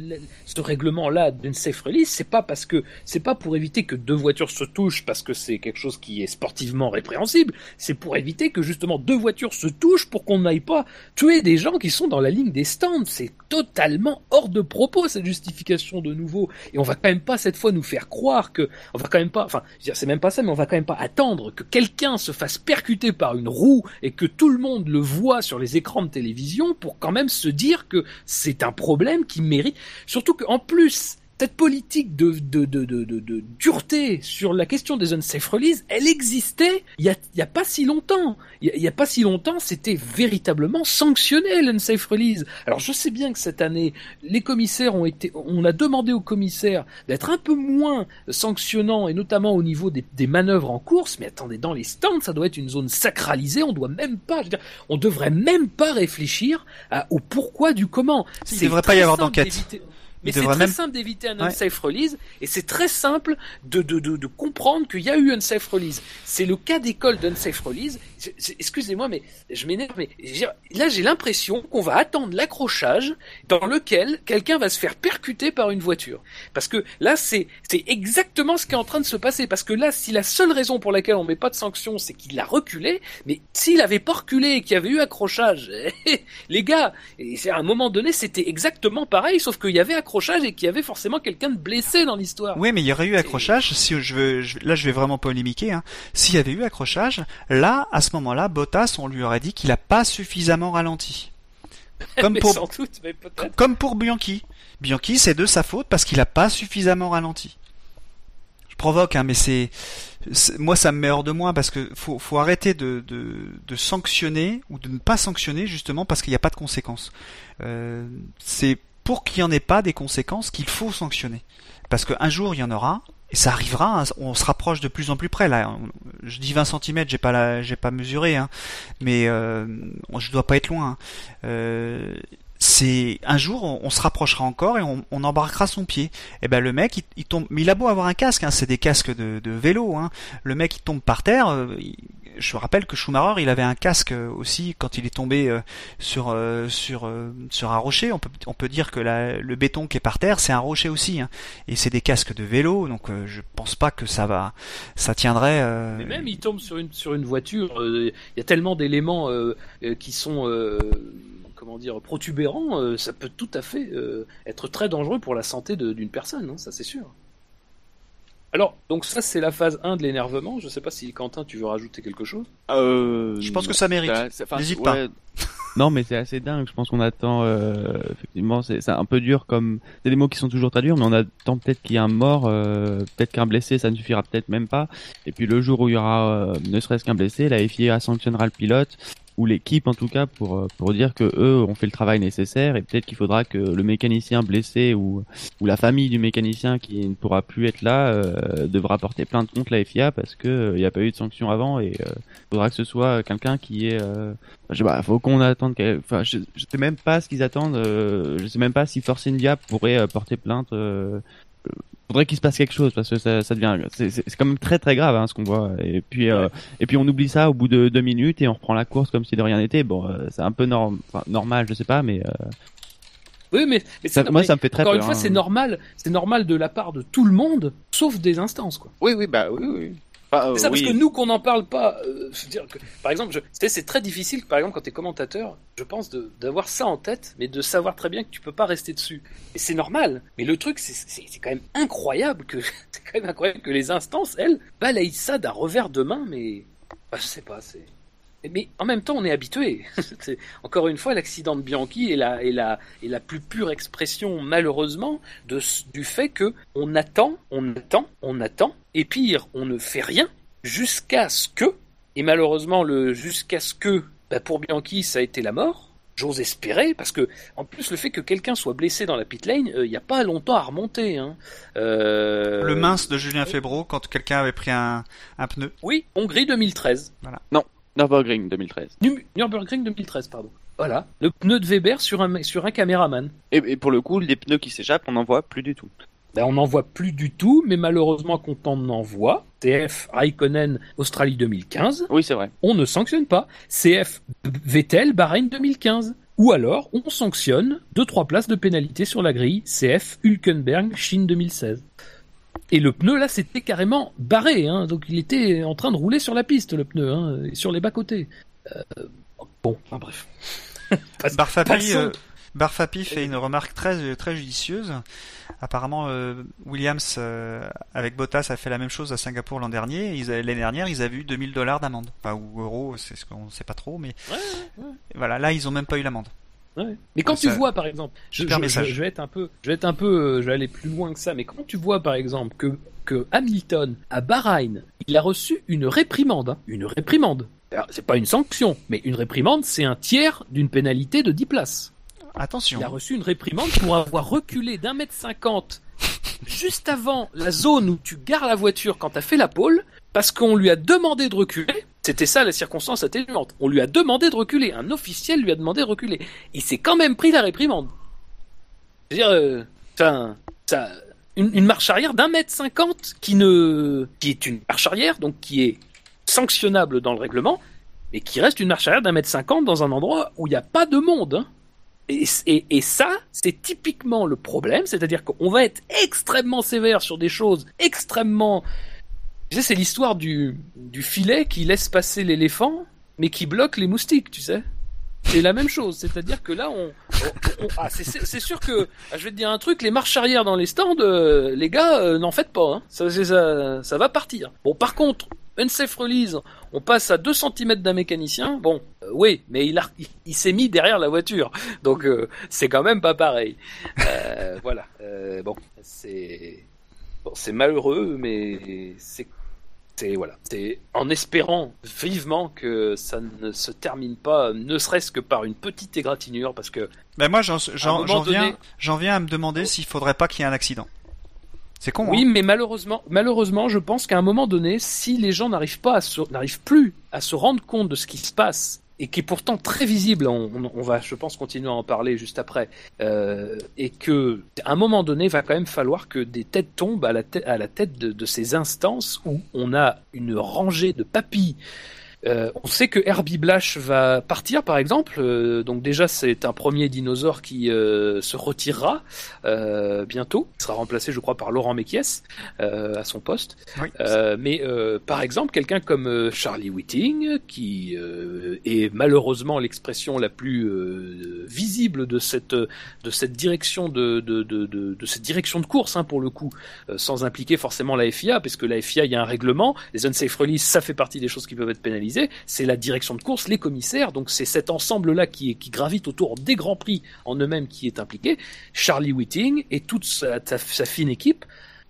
ce règlement-là d'une safe release, c'est pas parce que c'est pas pour éviter que deux voitures se touchent parce que c'est quelque chose qui est sportivement répréhensible. C'est pour éviter que justement deux voitures se touchent pour qu'on n'aille pas tuer des gens qui sont dans la ligne des stands. C'est totalement hors de propos cette justification de nouveau. Et on va quand même pas cette fois nous faire croire que on va quand même pas, enfin, c'est même pas ça, mais on va quand même pas attendre que quelqu'un se fasse percuter par une roue et que tout le monde le voit sur les écrans de télévision pour quand même se dire que c'est un problème qui mérite. Surtout qu'en plus, cette politique de, de, de, de, de, de dureté sur la question des unsafe release, elle existait il y a, il y a pas si longtemps. Il y a, il y a pas si longtemps, c'était véritablement sanctionné l'unsafe release. Alors je sais bien que cette année, les commissaires ont été, on a demandé aux commissaires d'être un peu moins sanctionnants et notamment au niveau des, des manœuvres en course. Mais attendez, dans les stands, ça doit être une zone sacralisée. On doit même pas, je veux dire, on devrait même pas réfléchir à- au pourquoi du comment. Il C'est devrait pas y avoir d'enquête. Mais c'est très même- simple d'éviter un Ouais. unsafe release et c'est très simple de, de, de, de comprendre qu'il y a eu un unsafe release. C'est le cas d'école d'unsafe release. Excusez-moi, mais je m'énerve, mais là j'ai l'impression qu'on va attendre l'accrochage dans lequel quelqu'un va se faire percuter par une voiture. Parce que là c'est exactement ce qui est en train de se passer. Parce que là, si la seule raison pour laquelle on met pas de sanction, c'est qu'il a reculé, mais s'il avait pas reculé et qu'il y avait eu accrochage, [laughs] les gars, et à un moment donné, c'était exactement pareil, sauf qu'il y avait accrochage et qu'il y avait forcément quelqu'un de blessé dans l'histoire. Oui, mais il y aurait eu accrochage. Si je veux, je- là, je vais vraiment polémiquer. Hein. S'il y avait eu accrochage, là, à ce moment-là, Bottas, on lui aurait dit qu'il a pas suffisamment ralenti. [laughs] Comme pour, sans doute, mais peut-être. comme pour Bianchi. Bianchi, c'est de sa faute parce qu'il a pas suffisamment ralenti. Je provoque, hein, mais c'est, c'est- moi, ça me met hors de moi parce que faut, faut arrêter de, de, de sanctionner ou de ne pas sanctionner justement parce qu'il n'y a pas de conséquences. Euh, c'est pour qu'il n'y en ait pas des conséquences qu'il faut sanctionner. Parce qu'un jour, il y en aura, et ça arrivera, hein, on se rapproche de plus en plus près. Là, je dis 20 cm, j'ai pas j'ai pas mesuré, hein, mais euh, je dois pas être loin. hein. Euh, c'est un jour, on, se rapprochera encore et on, embarquera son pied. Et ben le mec, il, tombe. Mais il a beau avoir un casque, hein, c'est des casques de, vélo. Hein. Le mec, il tombe par terre. euh, je rappelle que Schumacher, il avait un casque euh, aussi quand il est tombé euh, sur euh, sur sur un rocher. On peut on peut dire que la- le béton qui est par terre, c'est un rocher aussi. Hein. Et c'est des casques de vélo, donc je pense pas que ça va, ça tiendrait. euh, Mais même, il tombe sur une, sur une voiture, il y a tellement d'éléments euh, qui sont, comment dire, protubérants, ça peut tout à fait être très dangereux pour la santé d'une personne, hein, ça c'est sûr. Alors, donc ça c'est la phase 1 de l'énervement, je sais pas si Quentin tu veux rajouter quelque chose Euh, Je pense que ça mérite. ça- ça- enfin, N'hésite ouais. [laughs] Non, mais c'est assez dingue. Je pense qu'on attend. Euh, effectivement, c'est c'est un peu dur comme. C'est des mots qui sont toujours très durs, mais on attend peut-être qu'il y ait un mort, euh, peut-être qu'un blessé, ça ne suffira peut-être même pas. Et puis le jour où il y aura euh, ne serait-ce qu'un blessé, la FIA sanctionnera le pilote ou l'équipe en tout cas pour euh, pour dire que eux ont fait le travail nécessaire et peut-être qu'il faudra que le mécanicien blessé ou ou la famille du mécanicien qui ne pourra plus être là euh, devra porter plainte contre la FIA parce que euh, il n'y a pas eu de sanction avant et euh, faudra que ce soit quelqu'un qui est euh, je sais pas, faut qu'on attende enfin je, je sais même pas ce qu'ils attendent je sais même pas si Force India pourrait porter plainte faudrait qu'il se passe quelque chose parce que ça, ça devient c'est quand même très très grave hein, ce qu'on voit et puis euh, et puis on oublie ça au bout de deux minutes et on reprend la course comme si de rien n'était bon euh, c'est un peu norm- enfin, normal je sais pas mais euh, Oui, mais, mais ça, moi mais ça me fait très encore peur une fois, hein. c'est normal, c'est normal de la part de tout le monde, sauf des instances, quoi. Oui, oui, bah oui, oui. Enfin, euh, C'est ça, oui. parce que nous, qu'on n'en parle pas, euh, je veux dire que, par exemple, c'est très difficile, par exemple, quand tu es commentateur, je pense, d'avoir ça en tête, mais de savoir très bien que tu peux pas rester dessus. Et c'est normal. Mais le truc, c'est quand même incroyable que, [laughs] c'est quand même incroyable que les instances, elles, balayent ça d'un revers de main, mais, bah, je sais pas, c'est. Mais en même temps, on est habitué. [laughs] C'est- Encore une fois, l'accident de Bianchi est la, est, la, est la plus pure expression, malheureusement, de, du fait que on attend, on attend, on attend, et pire, on ne fait rien jusqu'à ce que, et malheureusement, le jusqu'à ce que, bah, pour Bianchi, ça a été la mort. J'ose espérer, parce que, en plus, le fait que quelqu'un soit blessé dans la pit lane, euh, il n'y a pas longtemps à remonter. Hein. Euh, Le mince de Julien Febro quand quelqu'un avait pris un, un pneu. Oui, Hongrie 2013. Nürburgring 2013 Nu- Nürburgring 2013, pardon. Voilà, le pneu de Weber sur un, sur un caméraman. et, et pour le coup les pneus qui s'échappent on n'en voit plus du tout Ben, on n'en voit plus du tout, mais malheureusement, quand on en voit, CF Raikkonen Australie 2015, Oui, c'est vrai. on ne sanctionne pas. CF Vettel Bahreïn 2015. Ou alors, on sanctionne 2-3 places de pénalité sur la grille CF Hülkenberg Chine 2016. Et le pneu, là, c'était carrément barré. Hein, donc, il était en train de rouler sur la piste, le pneu, hein, et sur les bas-côtés. Euh, bon, enfin, bref. [laughs] Barfapi, euh, Barfapi fait une remarque très très judicieuse. Apparemment, euh, Williams euh, avec Bottas a fait la même chose à Singapour l'an dernier. L'année dernière, ils avaient eu 2000 dollars d'amende, enfin ou euros, c'est ce qu'on sait pas trop, mais Ouais, ouais. voilà, là ils ont même pas eu l'amende. Ouais. Mais quand Ça- tu vois, par exemple, je, Super je- message. je- je vais être un peu, je vais être un peu, euh, je vais aller plus loin que ça. Mais quand tu vois, par exemple, que que Hamilton à Bahreïn, il a reçu une réprimande, hein, une réprimande. C'est pas une sanction, mais une réprimande, c'est un tiers d'une pénalité de 10 places. Attention. Il a reçu une réprimande pour avoir reculé d'un mètre cinquante juste avant la zone où tu gares la voiture quand t'as fait la pole, parce qu'on lui a demandé de reculer. C'était ça la circonstance atténuante. On lui a demandé de reculer. Un officiel lui a demandé de reculer. Il s'est quand même pris la réprimande. C'est-à-dire, euh, ça, une, marche arrière d'un mètre cinquante qui ne, qui est une marche arrière, donc qui est sanctionnable dans le règlement, mais qui reste une marche arrière d'un mètre cinquante dans un endroit où il n'y a pas de monde. hein. Et ça, c'est typiquement le problème, c'est-à-dire qu'on va être extrêmement sévère sur des choses extrêmement... Tu sais, c'est l'histoire du, du filet qui laisse passer l'éléphant, mais qui bloque les moustiques, tu sais. C'est la même chose, c'est-à-dire que là, on... ah, c'est- sûr que, ah, je vais te dire un truc, les marches arrière dans les stands, euh, les gars, euh, n'en faites pas, hein. ça, ça, ça va partir. Bon, par contre, unsafe release, on passe à 2 cm d'un mécanicien, bon, euh, oui, mais il, il, s'est mis derrière la voiture, donc c'est quand même pas pareil. Voilà, bon, c'est bon, c'est malheureux, mais c'est c'est voilà, c'est en espérant vivement que ça ne se termine pas, ne serait-ce que par une petite égratignure, parce que Ben moi, j'en donné- viens, j'en viens à me demander s'il faudrait pas qu'il y ait un accident. C'est con. Oui, hein mais malheureusement, malheureusement, je pense qu'à un moment donné, si les gens n'arrivent pas n'arrivent plus à se rendre compte de ce qui se passe et qui est pourtant très visible, on, on- va, je pense, continuer à en parler juste après, euh, et que à un moment donné, va quand même falloir que des têtes tombent à la tête, à la tête de, de ces instances où on a une rangée de papilles. Euh, on sait que Herbie Blash va partir, par exemple. Euh, donc déjà, c'est un premier dinosaure qui euh, se retirera euh, bientôt. Il sera remplacé, je crois, par Laurent Mekies euh, à son poste. Oui. Euh, mais euh, par exemple, quelqu'un comme Charlie Whiting, qui euh, est malheureusement l'expression la plus euh, visible de cette de cette direction de de, de, de, de cette direction de course, hein, pour le coup, euh, sans impliquer forcément la FIA, parce que la FIA, il y a un règlement. Les unsafe release, ça fait partie des choses qui peuvent être pénalisées. C'est la direction de course, les commissaires. Donc c'est cet ensemble-là qui, gravite autour des grands prix en eux-mêmes qui est impliqué. Charlie Whiting et toute sa, fine équipe.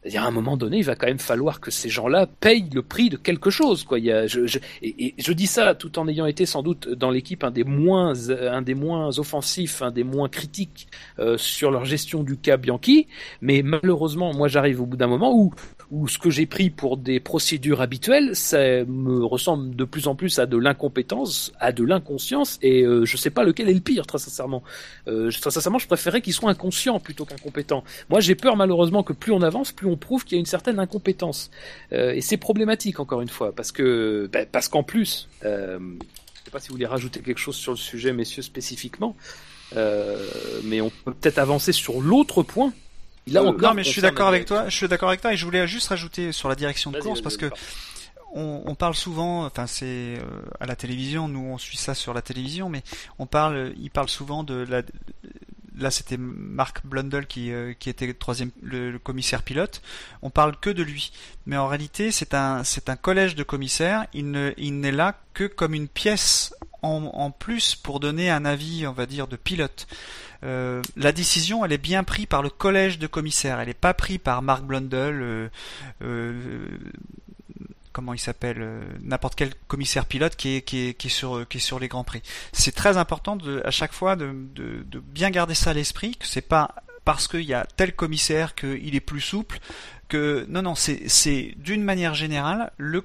Y a un moment donné, il va quand même falloir que ces gens-là payent le prix de quelque chose. Quoi. Je, et je dis ça tout en ayant été sans doute dans l'équipe un des moins, un des moins offensifs, un des moins critiques euh, sur leur gestion du cas Bianchi. Mais malheureusement, moi, j'arrive au bout d'un moment où, où ce que j'ai pris pour des procédures habituelles, ça me ressemble de plus en plus à de l'incompétence, à de l'inconscience, et euh, je sais pas lequel est le pire, très sincèrement. Euh, très sincèrement, je préférais qu'ils soient inconscients plutôt qu'incompétents. Moi, j'ai peur malheureusement que plus on avance, plus on prouve qu'il y a une certaine incompétence, Euh, et c'est problématique encore une fois, parce que ben, parce qu'en plus, euh, je sais pas si vous voulez rajouter quelque chose sur le sujet, messieurs spécifiquement, euh, mais on peut peut-être avancer sur l'autre point. Là Euh, encore, non, mais je suis d'accord avec toi. Je suis d'accord avec toi et je voulais juste rajouter sur la direction de course parce que on, on parle souvent, enfin c'est euh, à la télévision, nous on suit ça sur la télévision, mais on parle, il parle souvent de la. Là, c'était Mark Blundell qui, euh, qui était le troisième, le, le commissaire pilote. On parle que de lui, mais en réalité, c'est un, c'est un collège de commissaires. Il ne, il n'est là que comme une pièce en, plus pour donner un avis, on va dire, de pilote. Euh, la décision, elle est bien prise par le collège de commissaires. Elle n'est pas prise par Mark Blundell, euh, euh, comment il s'appelle, n'importe quel commissaire pilote qui est, sur, les grands prix. C'est très important à chaque fois de, bien garder ça à l'esprit, que c'est pas parce qu'il y a tel commissaire qu'il est plus souple, non non c'est d'une manière générale le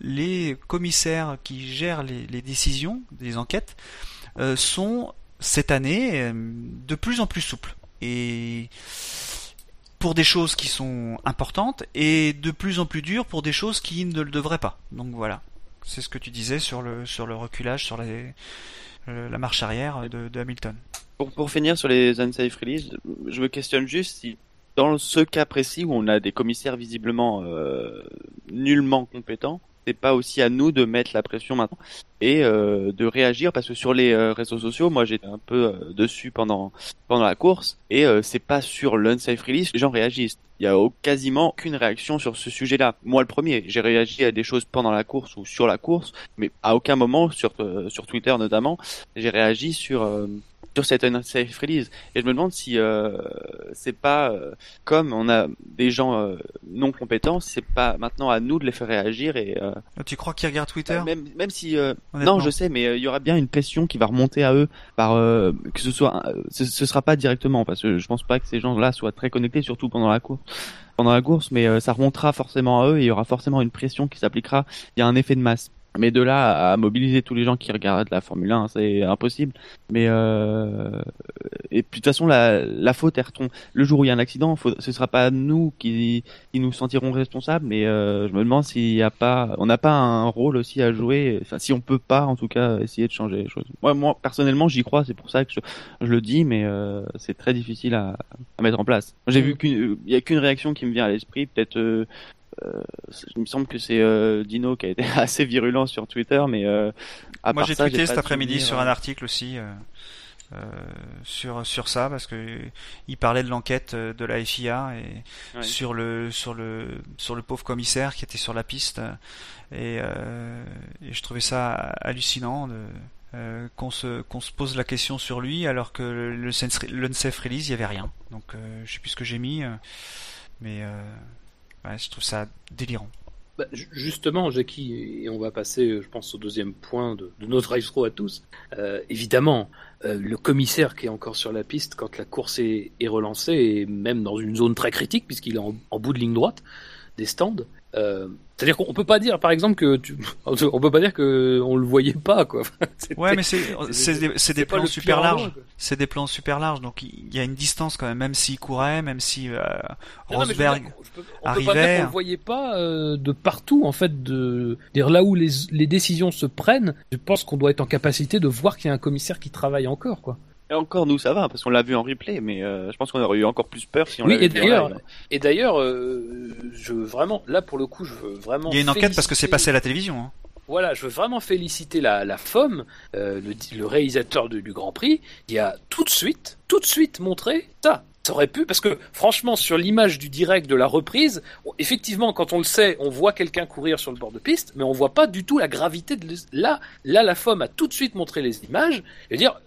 les commissaires qui gèrent les, décisions des enquêtes euh, sont cette année euh, de plus en plus souples et pour des choses qui sont importantes et de plus en plus dur pour des choses qui ne le devraient pas. Donc voilà, c'est ce que tu disais sur le sur le reculage, sur la marche arrière de, de Hamilton. Pour, pour finir sur les unsafe release, je me questionne juste si dans ce cas précis où on a des commissaires visiblement euh, nullement compétents, c'est pas aussi à nous de mettre la pression maintenant et euh, de réagir parce que sur les euh, réseaux sociaux, moi j'étais un peu euh, dessus pendant pendant la course et c'est pas sur l'unsafe release les gens réagissent. Il y a quasiment aucune réaction sur ce sujet-là. Moi le premier, j'ai réagi à des choses pendant la course ou sur la course, mais à aucun moment sur sur Twitter notamment, j'ai réagi sur sur cette unsafe release. Et je me demande si euh, c'est pas euh, comme on a des gens euh, non compétents, c'est pas maintenant à nous de les faire réagir et euh, Tu crois qu'ils regardent Twitter même même si non je sais mais il y aura bien une pression qui va remonter à eux par que ce soit ce, ce sera pas directement parce que je pense pas que ces gens-là soient très connectés surtout pendant la course pendant la course mais ça remontera forcément à eux et il y aura forcément une pression qui s'appliquera. Il y a un effet de masse mais de là à mobiliser tous les gens qui regardent la Formule 1, c'est impossible. Mais euh... et puis de toute façon, la, la faute retombe. Le jour où il y a un accident, faut... ce sera pas nous qui, qui nous sentirons responsables. Mais euh, je me demande s'il y a pas, on n'a pas un rôle aussi à jouer. Enfin, si on peut pas, en tout cas, essayer de changer les choses. Moi, moi personnellement, j'y crois. C'est pour ça que je, je le dis, mais euh, c'est très difficile à, à mettre en place. J'ai vu qu'une, il y a qu'une réaction qui me vient à l'esprit, peut-être. Euh, il me semble que c'est euh, Dino qui a été [laughs] assez virulent sur Twitter, mais euh, à Moi j'ai tweeté cet après-midi souvenir, sur un article aussi euh, sur sur ça parce que il parlait de l'enquête de la FIA et Ouais. sur le sur le sur le pauvre commissaire qui était sur la piste et, euh, et je trouvais ça hallucinant de euh, qu'on se qu'on se pose la question sur lui alors que le l'unsafe release il y avait rien donc je sais plus ce que j'ai mis mais je trouve ça délirant Bah, ju- justement, Jackie, et on va passer, je pense, au deuxième point de, de notre through à tous. Euh, évidemment, euh, le commissaire qui est encore sur la piste quand la course est, relancée, et même dans une zone très critique, puisqu'il est en bout de ligne droite des stands. Euh, C'est-à-dire qu'on peut pas dire, par exemple, que tu... [laughs] on peut pas dire que on le voyait pas, quoi. [laughs] Ouais mais c'est [laughs] c'est des, c'est des pas plans super larges c'est des plans super larges, donc il y a une distance quand même, même s'il courait, même si euh, Non, Rosberg. dire, je peux- on peut pas arrivait, dire hein. le voyait pas euh, de partout en fait de dire là où les, les décisions se prennent je pense qu'on doit être en capacité de voir qu'il y a un commissaire qui travaille encore quoi Et encore, nous, ça va, parce qu'on l'a vu en replay, mais euh, je pense qu'on aurait eu encore plus peur si on Oui, l'avait et vu en d'ailleurs, et d'ailleurs euh, je veux vraiment là pour le coup je veux vraiment Il y a une enquête parce que c'est féliciter- passé à la télévision. Hein. Voilà, je veux vraiment féliciter la, la FOM, euh, le, le réalisateur de- du Grand Prix, qui a tout de suite, tout de suite montré ça. Aurait pu, parce que franchement, sur l'image du direct de la reprise, effectivement, quand on le sait, on voit quelqu'un courir sur le bord de piste, mais on voit pas du tout la gravité de là. Là, la FOM a tout de suite montré les images. Et dire,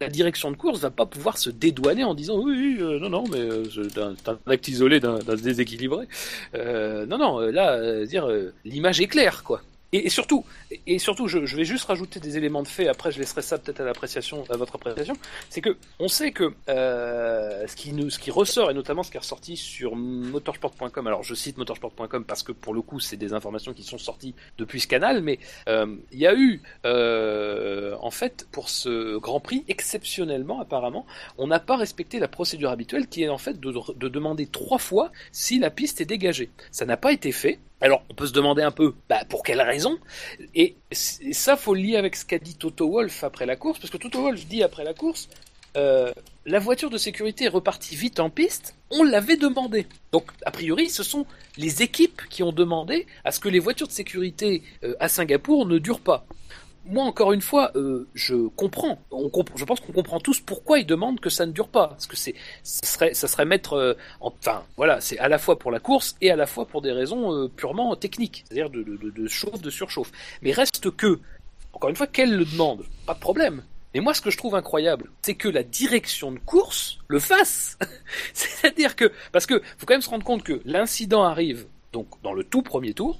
la direction de course va pas pouvoir se dédouaner en disant oui, euh, non, non, mais euh, c'est un, c'est un acte isolé d'un déséquilibré. Euh, non, non, euh, là, euh, dire euh, l'image est claire, quoi. Et, et surtout, et- surtout, je, je vais juste rajouter des éléments de fait. Après, je laisserai ça peut-être à l'appréciation, à votre appréciation. C'est que on sait que euh, ce qui nous, ce qui ressort et notamment ce qui est ressorti sur motorsport.com. Alors, je cite motorsport.com parce que pour le coup, c'est des informations qui sont sorties depuis ce canal, mais euh, il y a eu, euh, en fait, pour ce Grand Prix, exceptionnellement, apparemment, on n'a pas respecté la procédure habituelle qui est en fait de, de demander trois fois si la piste est dégagée. Ça n'a pas été fait. Alors, on peut se demander un peu, bah, pour quelle raison? Et et ça, faut le lier avec ce qu'a dit Toto Wolff après la course, parce que Toto Wolff dit après la course, euh, la voiture de sécurité est repartie vite en piste, on l'avait demandé. Donc, a priori, ce sont les équipes qui ont demandé à ce que les voitures de sécurité euh, à Singapour ne durent pas. Moi, encore une fois, euh, je comprends. Je pense qu'on comprend tous pourquoi ils demandent que ça ne dure pas. Parce que ça serait, ça serait mettre, euh, en- enfin, voilà, c'est à la fois pour la course et à la fois pour des raisons euh, purement techniques, c'est-à-dire de, de, de, de chauffe, de surchauffe. Mais reste que, encore une fois, qu'elle le demande, pas de problème. Mais moi, ce que je trouve incroyable, c'est que la direction de course le fasse. [laughs] C'est-à-dire que, parce que faut quand même se rendre compte que l'incident arrive donc dans le tout premier tour.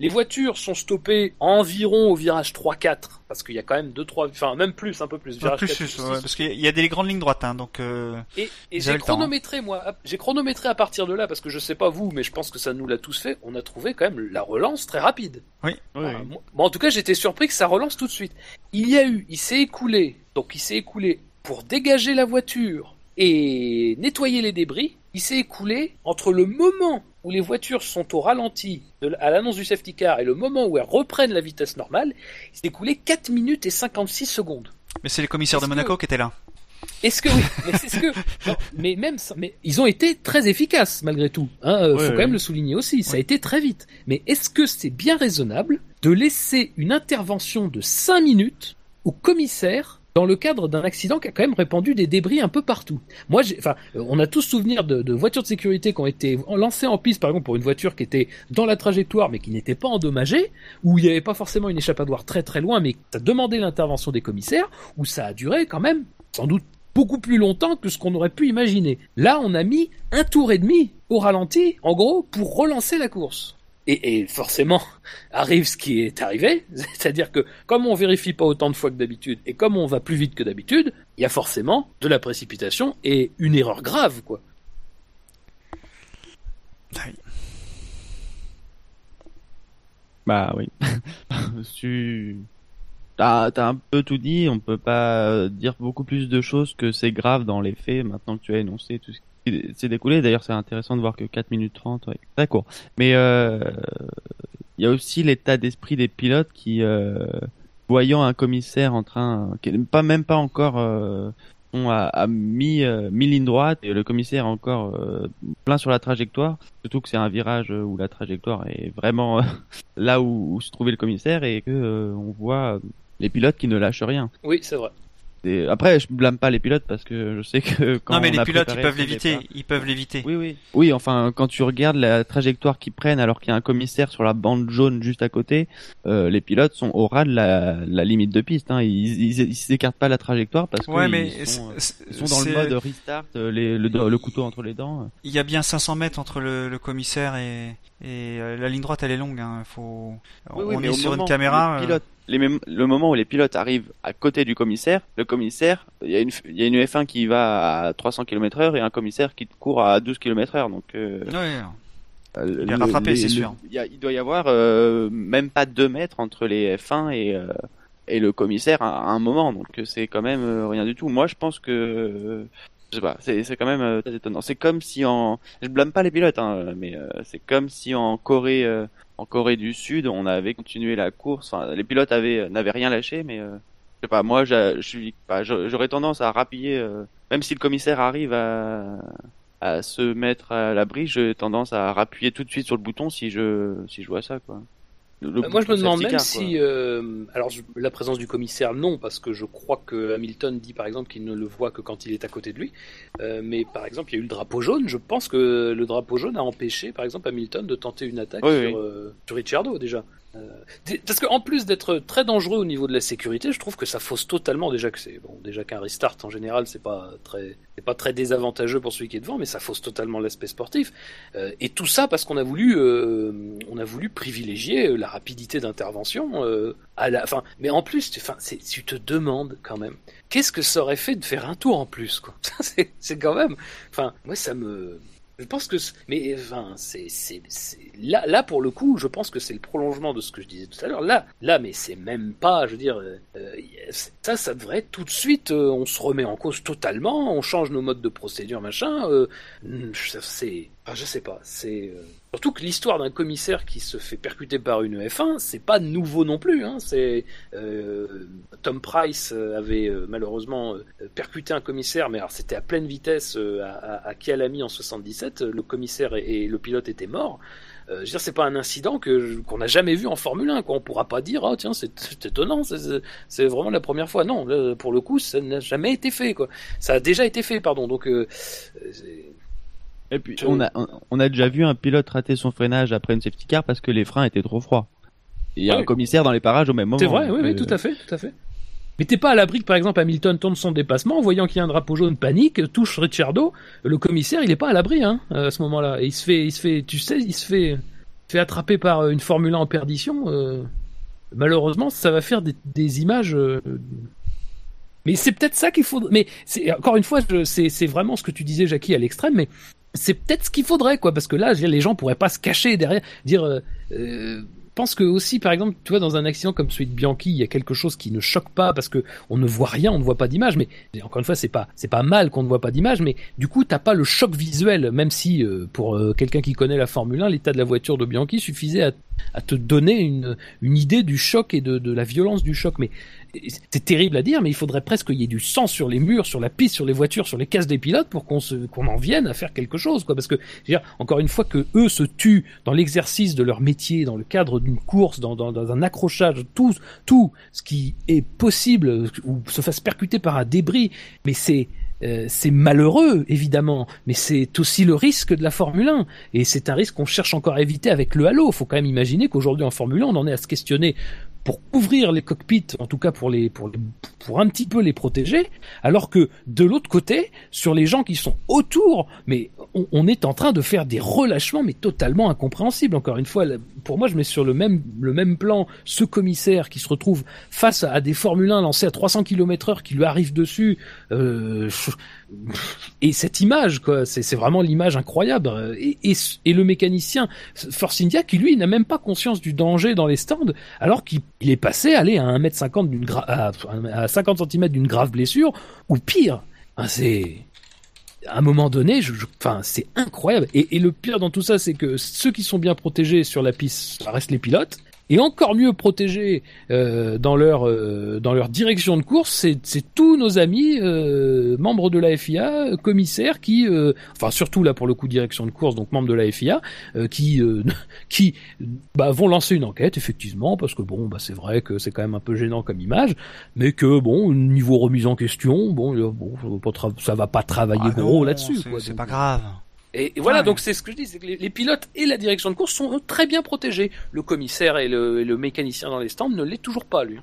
Les voitures sont stoppées environ au virage 3-4, parce qu'il y a quand même 2-3, enfin même plus, un peu plus. Virage plus, 4, plus, 6. ouais, parce qu'il y a des grandes lignes droites, hein, donc euh, Et, j'ai hein. chronométré, moi, à- j'ai chronométré à partir de là, parce que je sais pas vous, mais je pense que ça nous l'a tous fait, on a trouvé quand même la relance très rapide. Oui. Voilà, moi- bon, en tout cas, j'étais surpris que ça relance tout de suite. Il y a eu, il s'est écoulé, donc il s'est écoulé pour dégager la voiture et nettoyer les débris, il s'est écoulé entre le moment où les voitures sont au ralenti de- à l'annonce du safety car et le moment où elles reprennent la vitesse normale, il s'est écoulé 4 minutes et 56 secondes. Mais c'est les commissaires de Monaco que- qui étaient là. Est-ce que oui Mais c'est ce que [laughs] non, mais même mais ils ont été très efficaces malgré tout. Hein, euh, Ouais, faut quand ouais. même le souligner aussi. Ça a été très vite. Mais est-ce que c'est bien raisonnable de laisser une intervention de 5 minutes au commissaire dans le cadre d'un accident qui a quand même répandu des débris un peu partout. Moi, enfin, euh, on a tous souvenir de, de voitures de sécurité qui ont été lancées en piste, par exemple, pour une voiture qui était dans la trajectoire mais qui n'était pas endommagée, où il n'y avait pas forcément une échappatoire très très loin, mais ça demandait l'intervention des commissaires, où ça a duré quand même, sans doute beaucoup plus longtemps que ce qu'on aurait pu imaginer. Là, on a mis un tour et demi au ralenti, en gros, pour relancer la course. Et, et forcément, arrive ce qui est arrivé, [laughs] c'est-à-dire que comme on vérifie pas autant de fois que d'habitude, et comme on va plus vite que d'habitude, il y a forcément de la précipitation et une erreur grave, quoi. Bah oui. [laughs] tu t'as un peu tout dit. On peut pas dire beaucoup plus de choses que c'est grave dans les faits. Maintenant que tu as énoncé tout ce qui s'est découlé. D'ailleurs, c'est intéressant de voir que 4 minutes 30, ouais, très court. Mais euh, il y a aussi l'état d'esprit des pilotes qui, euh, voyant un commissaire en train, qui n'est pas même pas encore euh, sont à, à mi, euh, mi ligne droite et le commissaire encore euh, plein sur la trajectoire. Surtout que c'est un virage où la trajectoire est vraiment euh, [laughs] là où, où se trouvait le commissaire et que euh, on voit euh, les pilotes qui ne lâchent rien. Oui, c'est vrai. Après, je blâme pas les pilotes parce que je sais que quand non, mais on les a pilotes, ils peuvent l'éviter. Ils peuvent l'éviter. Oui, oui. Oui, enfin, quand tu regardes la trajectoire qu'ils prennent alors qu'il y a un commissaire sur la bande jaune juste à côté, euh, les pilotes sont au ras de la, la limite de piste. Hein. Ils, s'écartent pas la trajectoire parce que Ouais, ils sont, euh, ils sont dans le mode restart, euh, les, le, le couteau entre les dents. Il y a bien 500 mètres entre le, le commissaire et, et la ligne droite, elle est longue. Hein. Faut... Oui, on est sur moment une caméra. Les le moment où les pilotes arrivent à côté du commissaire, le commissaire, il y a une, y a une F1 qui va à 300 km heure et un commissaire qui court à 12 km heure. Donc, euh, Ouais, euh, Il est rattrapé, c'est sûr. Il, y a- il doit y avoir euh, même pas 2 mètres entre les F1 et, et le commissaire à, à un moment. Donc, c'est quand même rien du tout. Moi, je pense que. je sais pas, c'est quand même très étonnant. C'est comme si en. Je blâme pas les pilotes, hein, mais euh, c'est comme si en Corée. euh, en Corée du Sud, on avait continué la course. Les pilotes avaient n'avaient rien lâché, mais euh, je sais pas. Moi, je suis, j'aurais tendance à rappuyer, euh, même si le commissaire arrive à à se mettre à l'abri, j'ai tendance à rappuyer tout de suite sur le bouton si je si je vois ça quoi. Le- Euh, Moi, je me demande même car, si, euh, alors la présence du commissaire, non, parce que je crois que Hamilton dit par exemple qu'il ne le voit que quand il est à côté de lui. Euh, mais par exemple, il y a eu le drapeau jaune. Je pense que le drapeau jaune a empêché, par exemple, Hamilton de tenter une attaque Oui, sur, oui. euh, sur Ricciardo déjà. Euh, parce qu'en plus d'être très dangereux au niveau de la sécurité, je trouve que ça fausse totalement déjà que c'est bon déjà qu'un restart en général c'est pas très c'est pas très désavantageux pour celui qui est devant, mais ça fausse totalement l'aspect sportif. Euh, et tout ça parce qu'on a voulu, euh, on a voulu privilégier la rapidité d'intervention. Euh, la, enfin, mais en plus, tu, enfin, tu te demandes quand même, qu'est-ce que ça aurait fait de faire un tour en plus, quoi? [laughs] C'est quand même, enfin, moi ça me, je pense que, mais enfin, c'est, là, là pour le coup, je pense que c'est le prolongement de ce que je disais tout à l'heure. Là, là, mais c'est même pas, je veux dire, euh, euh, ça, ça devrait être tout de suite, euh, on se remet en cause totalement, on change nos modes de procédure, machin. Euh, c'est, je sais pas, c'est surtout que l'histoire d'un commissaire qui se fait percuter par une F1, c'est pas nouveau non plus. Hein, euh, Tom Price euh, avait euh, malheureusement percuté un commissaire, mais alors c'était à pleine vitesse à, à, Kialami en 77. Le commissaire et, le pilote étaient morts. Euh, je veux dire, c'est pas un incident que qu'on n'a jamais vu en Formule 1. Quoi. On pourra pas dire, ah tiens, c'est étonnant, c'est- vraiment la première fois. Non, pour le coup, ça n'a jamais été fait. Ça a déjà été fait, pardon. Donc, euh, Et puis Je- on a on a déjà vu un pilote rater son freinage après une safety car parce que les freins étaient trop froids. Il y a Ouais. un commissaire dans les parages au même moment. c'est vrai, oui, oui, euh, tout à fait, tout à fait. Mais t'es pas à l'abri que, par exemple, Hamilton tourne son dépassement, en voyant qu'il y a un drapeau jaune, panique, touche Ricciardo. Le commissaire, il est pas à l'abri, hein, à ce moment-là. Et il se fait, il se fait, tu sais, il se fait, fait attraper par euh, une Formule 1 en perdition. euh, malheureusement, ça va faire des, des images. euh, mais c'est peut-être ça qu'il faut. Mais encore une fois, c'est vraiment ce que tu disais, Jackie, à l'extrême. Mais c'est peut-être ce qu'il faudrait, quoi, parce que là, les gens pourraient pas se cacher derrière, dire. euh, euh, pense que aussi, par exemple, tu vois, dans un accident comme celui de Bianchi, il y a quelque chose qui ne choque pas parce que on ne voit rien, on ne voit pas d'image. Mais encore une fois, c'est pas c'est pas mal qu'on ne voit pas d'image, mais du coup, t'as pas le choc visuel, même si euh, pour euh, quelqu'un qui connaît la Formule 1, l'état de la voiture de Bianchi suffisait à, à te donner une une idée du choc et de, de la violence du choc. Mais c'est terrible à dire, mais il faudrait presque qu'il y ait du sang sur les murs, sur la piste, sur les voitures, sur les cases des pilotes pour qu'on se, qu'on en vienne à faire quelque chose, quoi. Parce que, je veux dire, encore une fois que eux se tuent dans l'exercice de leur métier, dans le cadre d'une course, dans, dans, dans, un accrochage, tout, tout ce qui est possible ou se fasse percuter par un débris, mais c'est, euh, c'est malheureux, évidemment, mais c'est aussi le risque de la Formule 1. Et c'est un risque qu'on cherche encore à éviter avec le halo. Faut quand même imaginer qu'aujourd'hui en Formule 1, on en est à se questionner pour couvrir les cockpits, en tout cas pour les, pour pour un petit peu les protéger, alors que de l'autre côté, sur les gens qui sont autour, mais on, est en train de faire des relâchements, mais totalement incompréhensibles. Encore une fois, pour moi, je mets sur le même, le même plan ce commissaire qui se retrouve face à, des Formule 1 lancés à 300 km heure qui lui arrivent dessus, euh, et cette image, quoi, c'est vraiment l'image incroyable. Et, le mécanicien Force India qui lui n'a même pas conscience du danger dans les stands, alors qu'il est passé aller à 1m50 d'une à, à 50 cm d'une grave blessure, ou pire. C'est à un moment donné, je, je enfin, c'est incroyable. Et, et, le pire dans tout ça, c'est que ceux qui sont bien protégés sur la piste, ça reste les pilotes et encore mieux protégés euh, dans leur euh, dans leur direction de course, c'est c'est tous nos amis euh, membres de la FIA, commissaires qui, euh, enfin surtout là pour le coup direction de course, donc membres de la FIA, euh, qui euh, [laughs] qui bah, vont lancer une enquête effectivement parce que bon bah c'est vrai que c'est quand même un peu gênant comme image, mais que bon niveau remise en question, bon bon ça va pas travailler ah gros là-dessus. C'est pas grave. Et, et voilà, donc c'est ce que je dis, c'est que les, les, pilotes et la direction de course sont très bien protégés. Le commissaire et le, et le mécanicien dans les stands ne l'est toujours pas, lui.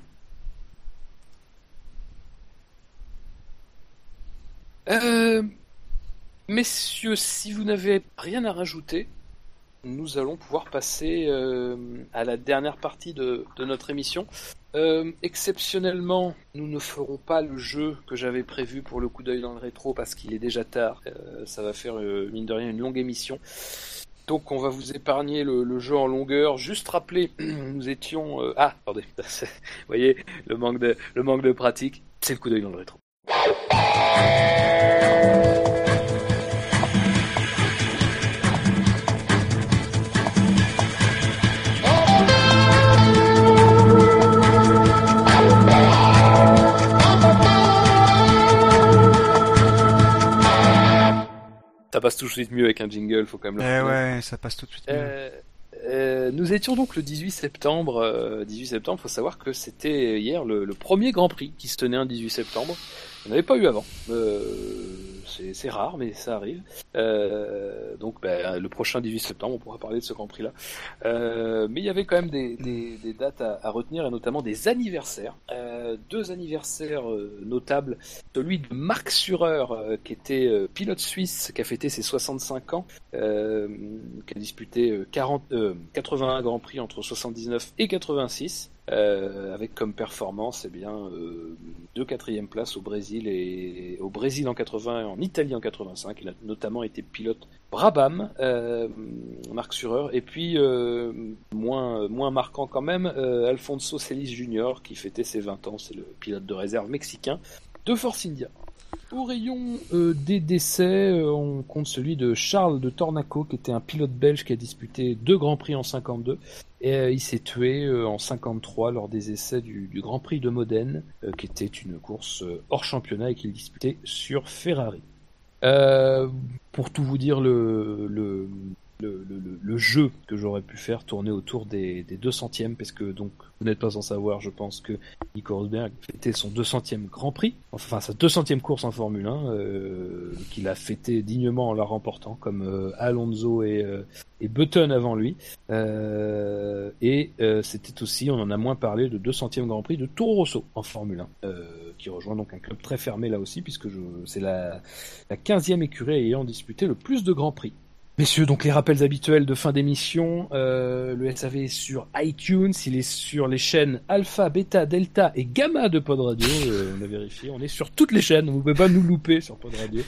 Euh, messieurs, si vous n'avez rien à rajouter, nous allons pouvoir passer euh, à la dernière partie de, de notre émission. Euh, exceptionnellement, nous ne ferons pas le jeu que j'avais prévu pour le coup d'œil dans le rétro parce qu'il est déjà tard. Euh, ça va faire euh, mine de rien une longue émission. Donc on va vous épargner le, le jeu en longueur. Juste rappeler, [clears throat] nous étions ah attendez, [laughs] vous voyez le manque de le manque de pratique, c'est le coup d'œil dans le rétro. Tout de suite mieux avec un jingle, faut quand même le Eh ouais, ça passe tout de suite mieux. Euh, euh, nous étions donc le 18 septembre. Euh, 18 septembre, faut savoir que c'était hier le, le, premier Grand Prix qui se tenait un 18 septembre. On n'avait pas eu avant. Euh, c'est rare, mais ça arrive. Euh, donc ben, le prochain 18 septembre, on pourra parler de ce Grand Prix-là. Euh, mais il y avait quand même des, dates à, à, retenir, et notamment des anniversaires. Euh, deux anniversaires notables. Celui de Marc Surer, qui était pilote suisse, qui a fêté ses 65 ans, qui a disputé 40, 81 Grands Prix entre 79 et 86. Euh, avec comme performance eh bien euh, deux quatrième places au Brésil et au Brésil en 80 et en Italie en 85 il a notamment été pilote Brabham euh, Marc Surer. Et puis euh, moins moins marquant quand même Alfonso Celis Jr qui fêtait ses 20 ans c'est le pilote de réserve mexicain de Force India au rayon euh, des décès, euh, on compte celui de Charles de Tornaco, qui était un pilote belge qui a disputé deux Grands Prix en 52. Et euh, il s'est tué en 53 lors des essais du, Grand Prix de Modène, qui était une course hors championnat et qu'il disputait sur Ferrari. pour tout vous dire, le, le, le, le, jeu que j'aurais pu faire tourner autour des, des 200e, parce que donc vous n'êtes pas sans savoir, je pense que Nico Rosberg fêtait son 200e Grand Prix, enfin sa 200e course en Formule 1, euh, qu'il a fêté dignement en la remportant, comme euh, Alonso et, euh, et Button avant lui. Et c'était aussi, on en a moins parlé, de 200e Grand Prix de Toro Rosso en Formule 1, qui rejoint donc un club très fermé là aussi, puisque c'est la, la 15e écurie ayant disputé le plus de Grands Prix. Messieurs, donc les rappels habituels de fin d'émission. Euh, le SAV est sur iTunes, il est sur les chaînes Alpha, Beta, Delta et Gamma de Pod Radio. Euh, on a vérifié, on est sur toutes les chaînes. Vous pouvez pas nous louper sur Pod Radio.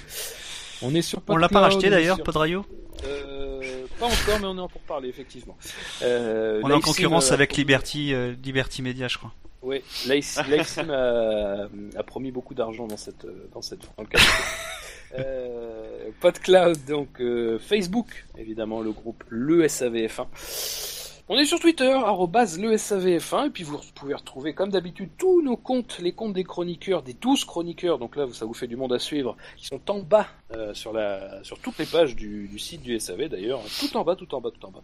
On est sur. On l'a pas racheté d'ailleurs, Pod Radio. Euh, pas encore, mais on est en pour parler effectivement. On est en concurrence avec Liberty, Liberty Media, je crois. Oui, Live Live Sim a, a promis beaucoup d'argent dans cette dans cette dans le. [laughs] Euh, PodCloud, donc euh, Facebook, évidemment le groupe le SAVF1. On est sur Twitter, arrobase le SAVF1, et puis vous pouvez retrouver comme d'habitude tous nos comptes, les comptes des chroniqueurs, des 12 chroniqueurs, donc là ça vous fait du monde à suivre, qui sont en bas euh, sur, la, sur toutes les pages du, du site du SAV d'ailleurs, tout en bas, tout en bas, tout en bas.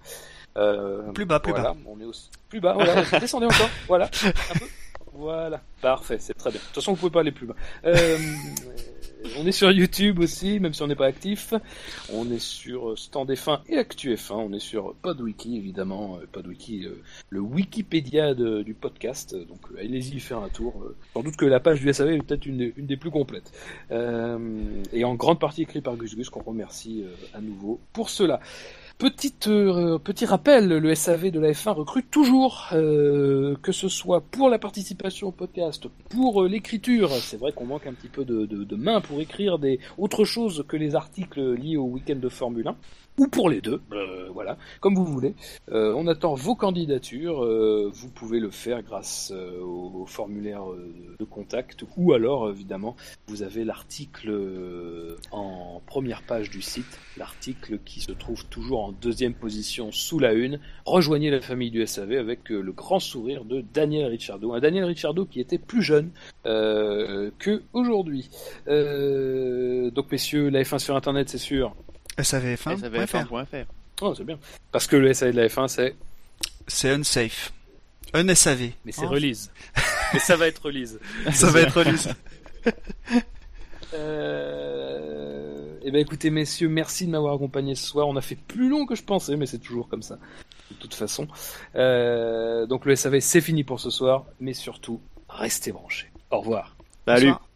Euh, Plus bas, plus voilà, On est aussi... Plus bas, voilà, descendez encore, voilà, un peu. Voilà, parfait, c'est très bien. De toute façon, vous pouvez pas aller plus bas. Euh, on est sur YouTube aussi, même si on n'est pas actif. On est sur Stand F1 et Actu F1. On est sur PodWiki, évidemment. Euh, PodWiki, euh, le Wikipédia du podcast. Donc, euh, allez-y faire un tour. Euh, Sans doute que la page du SAV est peut-être une, des- plus complètes. Euh, et en grande partie écrit par Gus Gus, qu'on remercie euh, à nouveau pour cela. Euh, petit rappel, le SAV de la F1 recrute toujours, euh, que ce soit pour la participation au podcast, pour euh, l'écriture. C'est vrai qu'on manque un petit peu de, de, de main pour écrire des autre chose que les articles liés au week-end de Formule 1. Ou pour les deux, euh, voilà, comme vous voulez. Euh, on attend vos candidatures. euh, vous pouvez le faire grâce au, formulaire de contact, ou alors évidemment vous avez l'article en première page du site, l'article qui se trouve toujours en deuxième position sous la une. Rejoignez la famille du SAV avec le grand sourire de Daniel Ricciardo. Un Daniel Ricciardo qui était plus jeune que aujourd'hui. Donc messieurs, la F1 sur internet c'est sûr. SAVF1.fr. SAVF1.fr. Oh, c'est bien. Parce que le SAV de la F1 c'est... C'est unsafe. Un SAV. Mais c'est Oh. release. [laughs] Mais ça va être release. [laughs] Ça va être lisse. [laughs] Euh... Eh ben écoutez messieurs, merci de m'avoir accompagné ce soir. On a fait plus long que je pensais, mais c'est toujours comme ça. De toute façon. Euh, Donc le SAV c'est fini pour ce soir, mais surtout restez branchés. Au revoir. Salut. Bonsoir.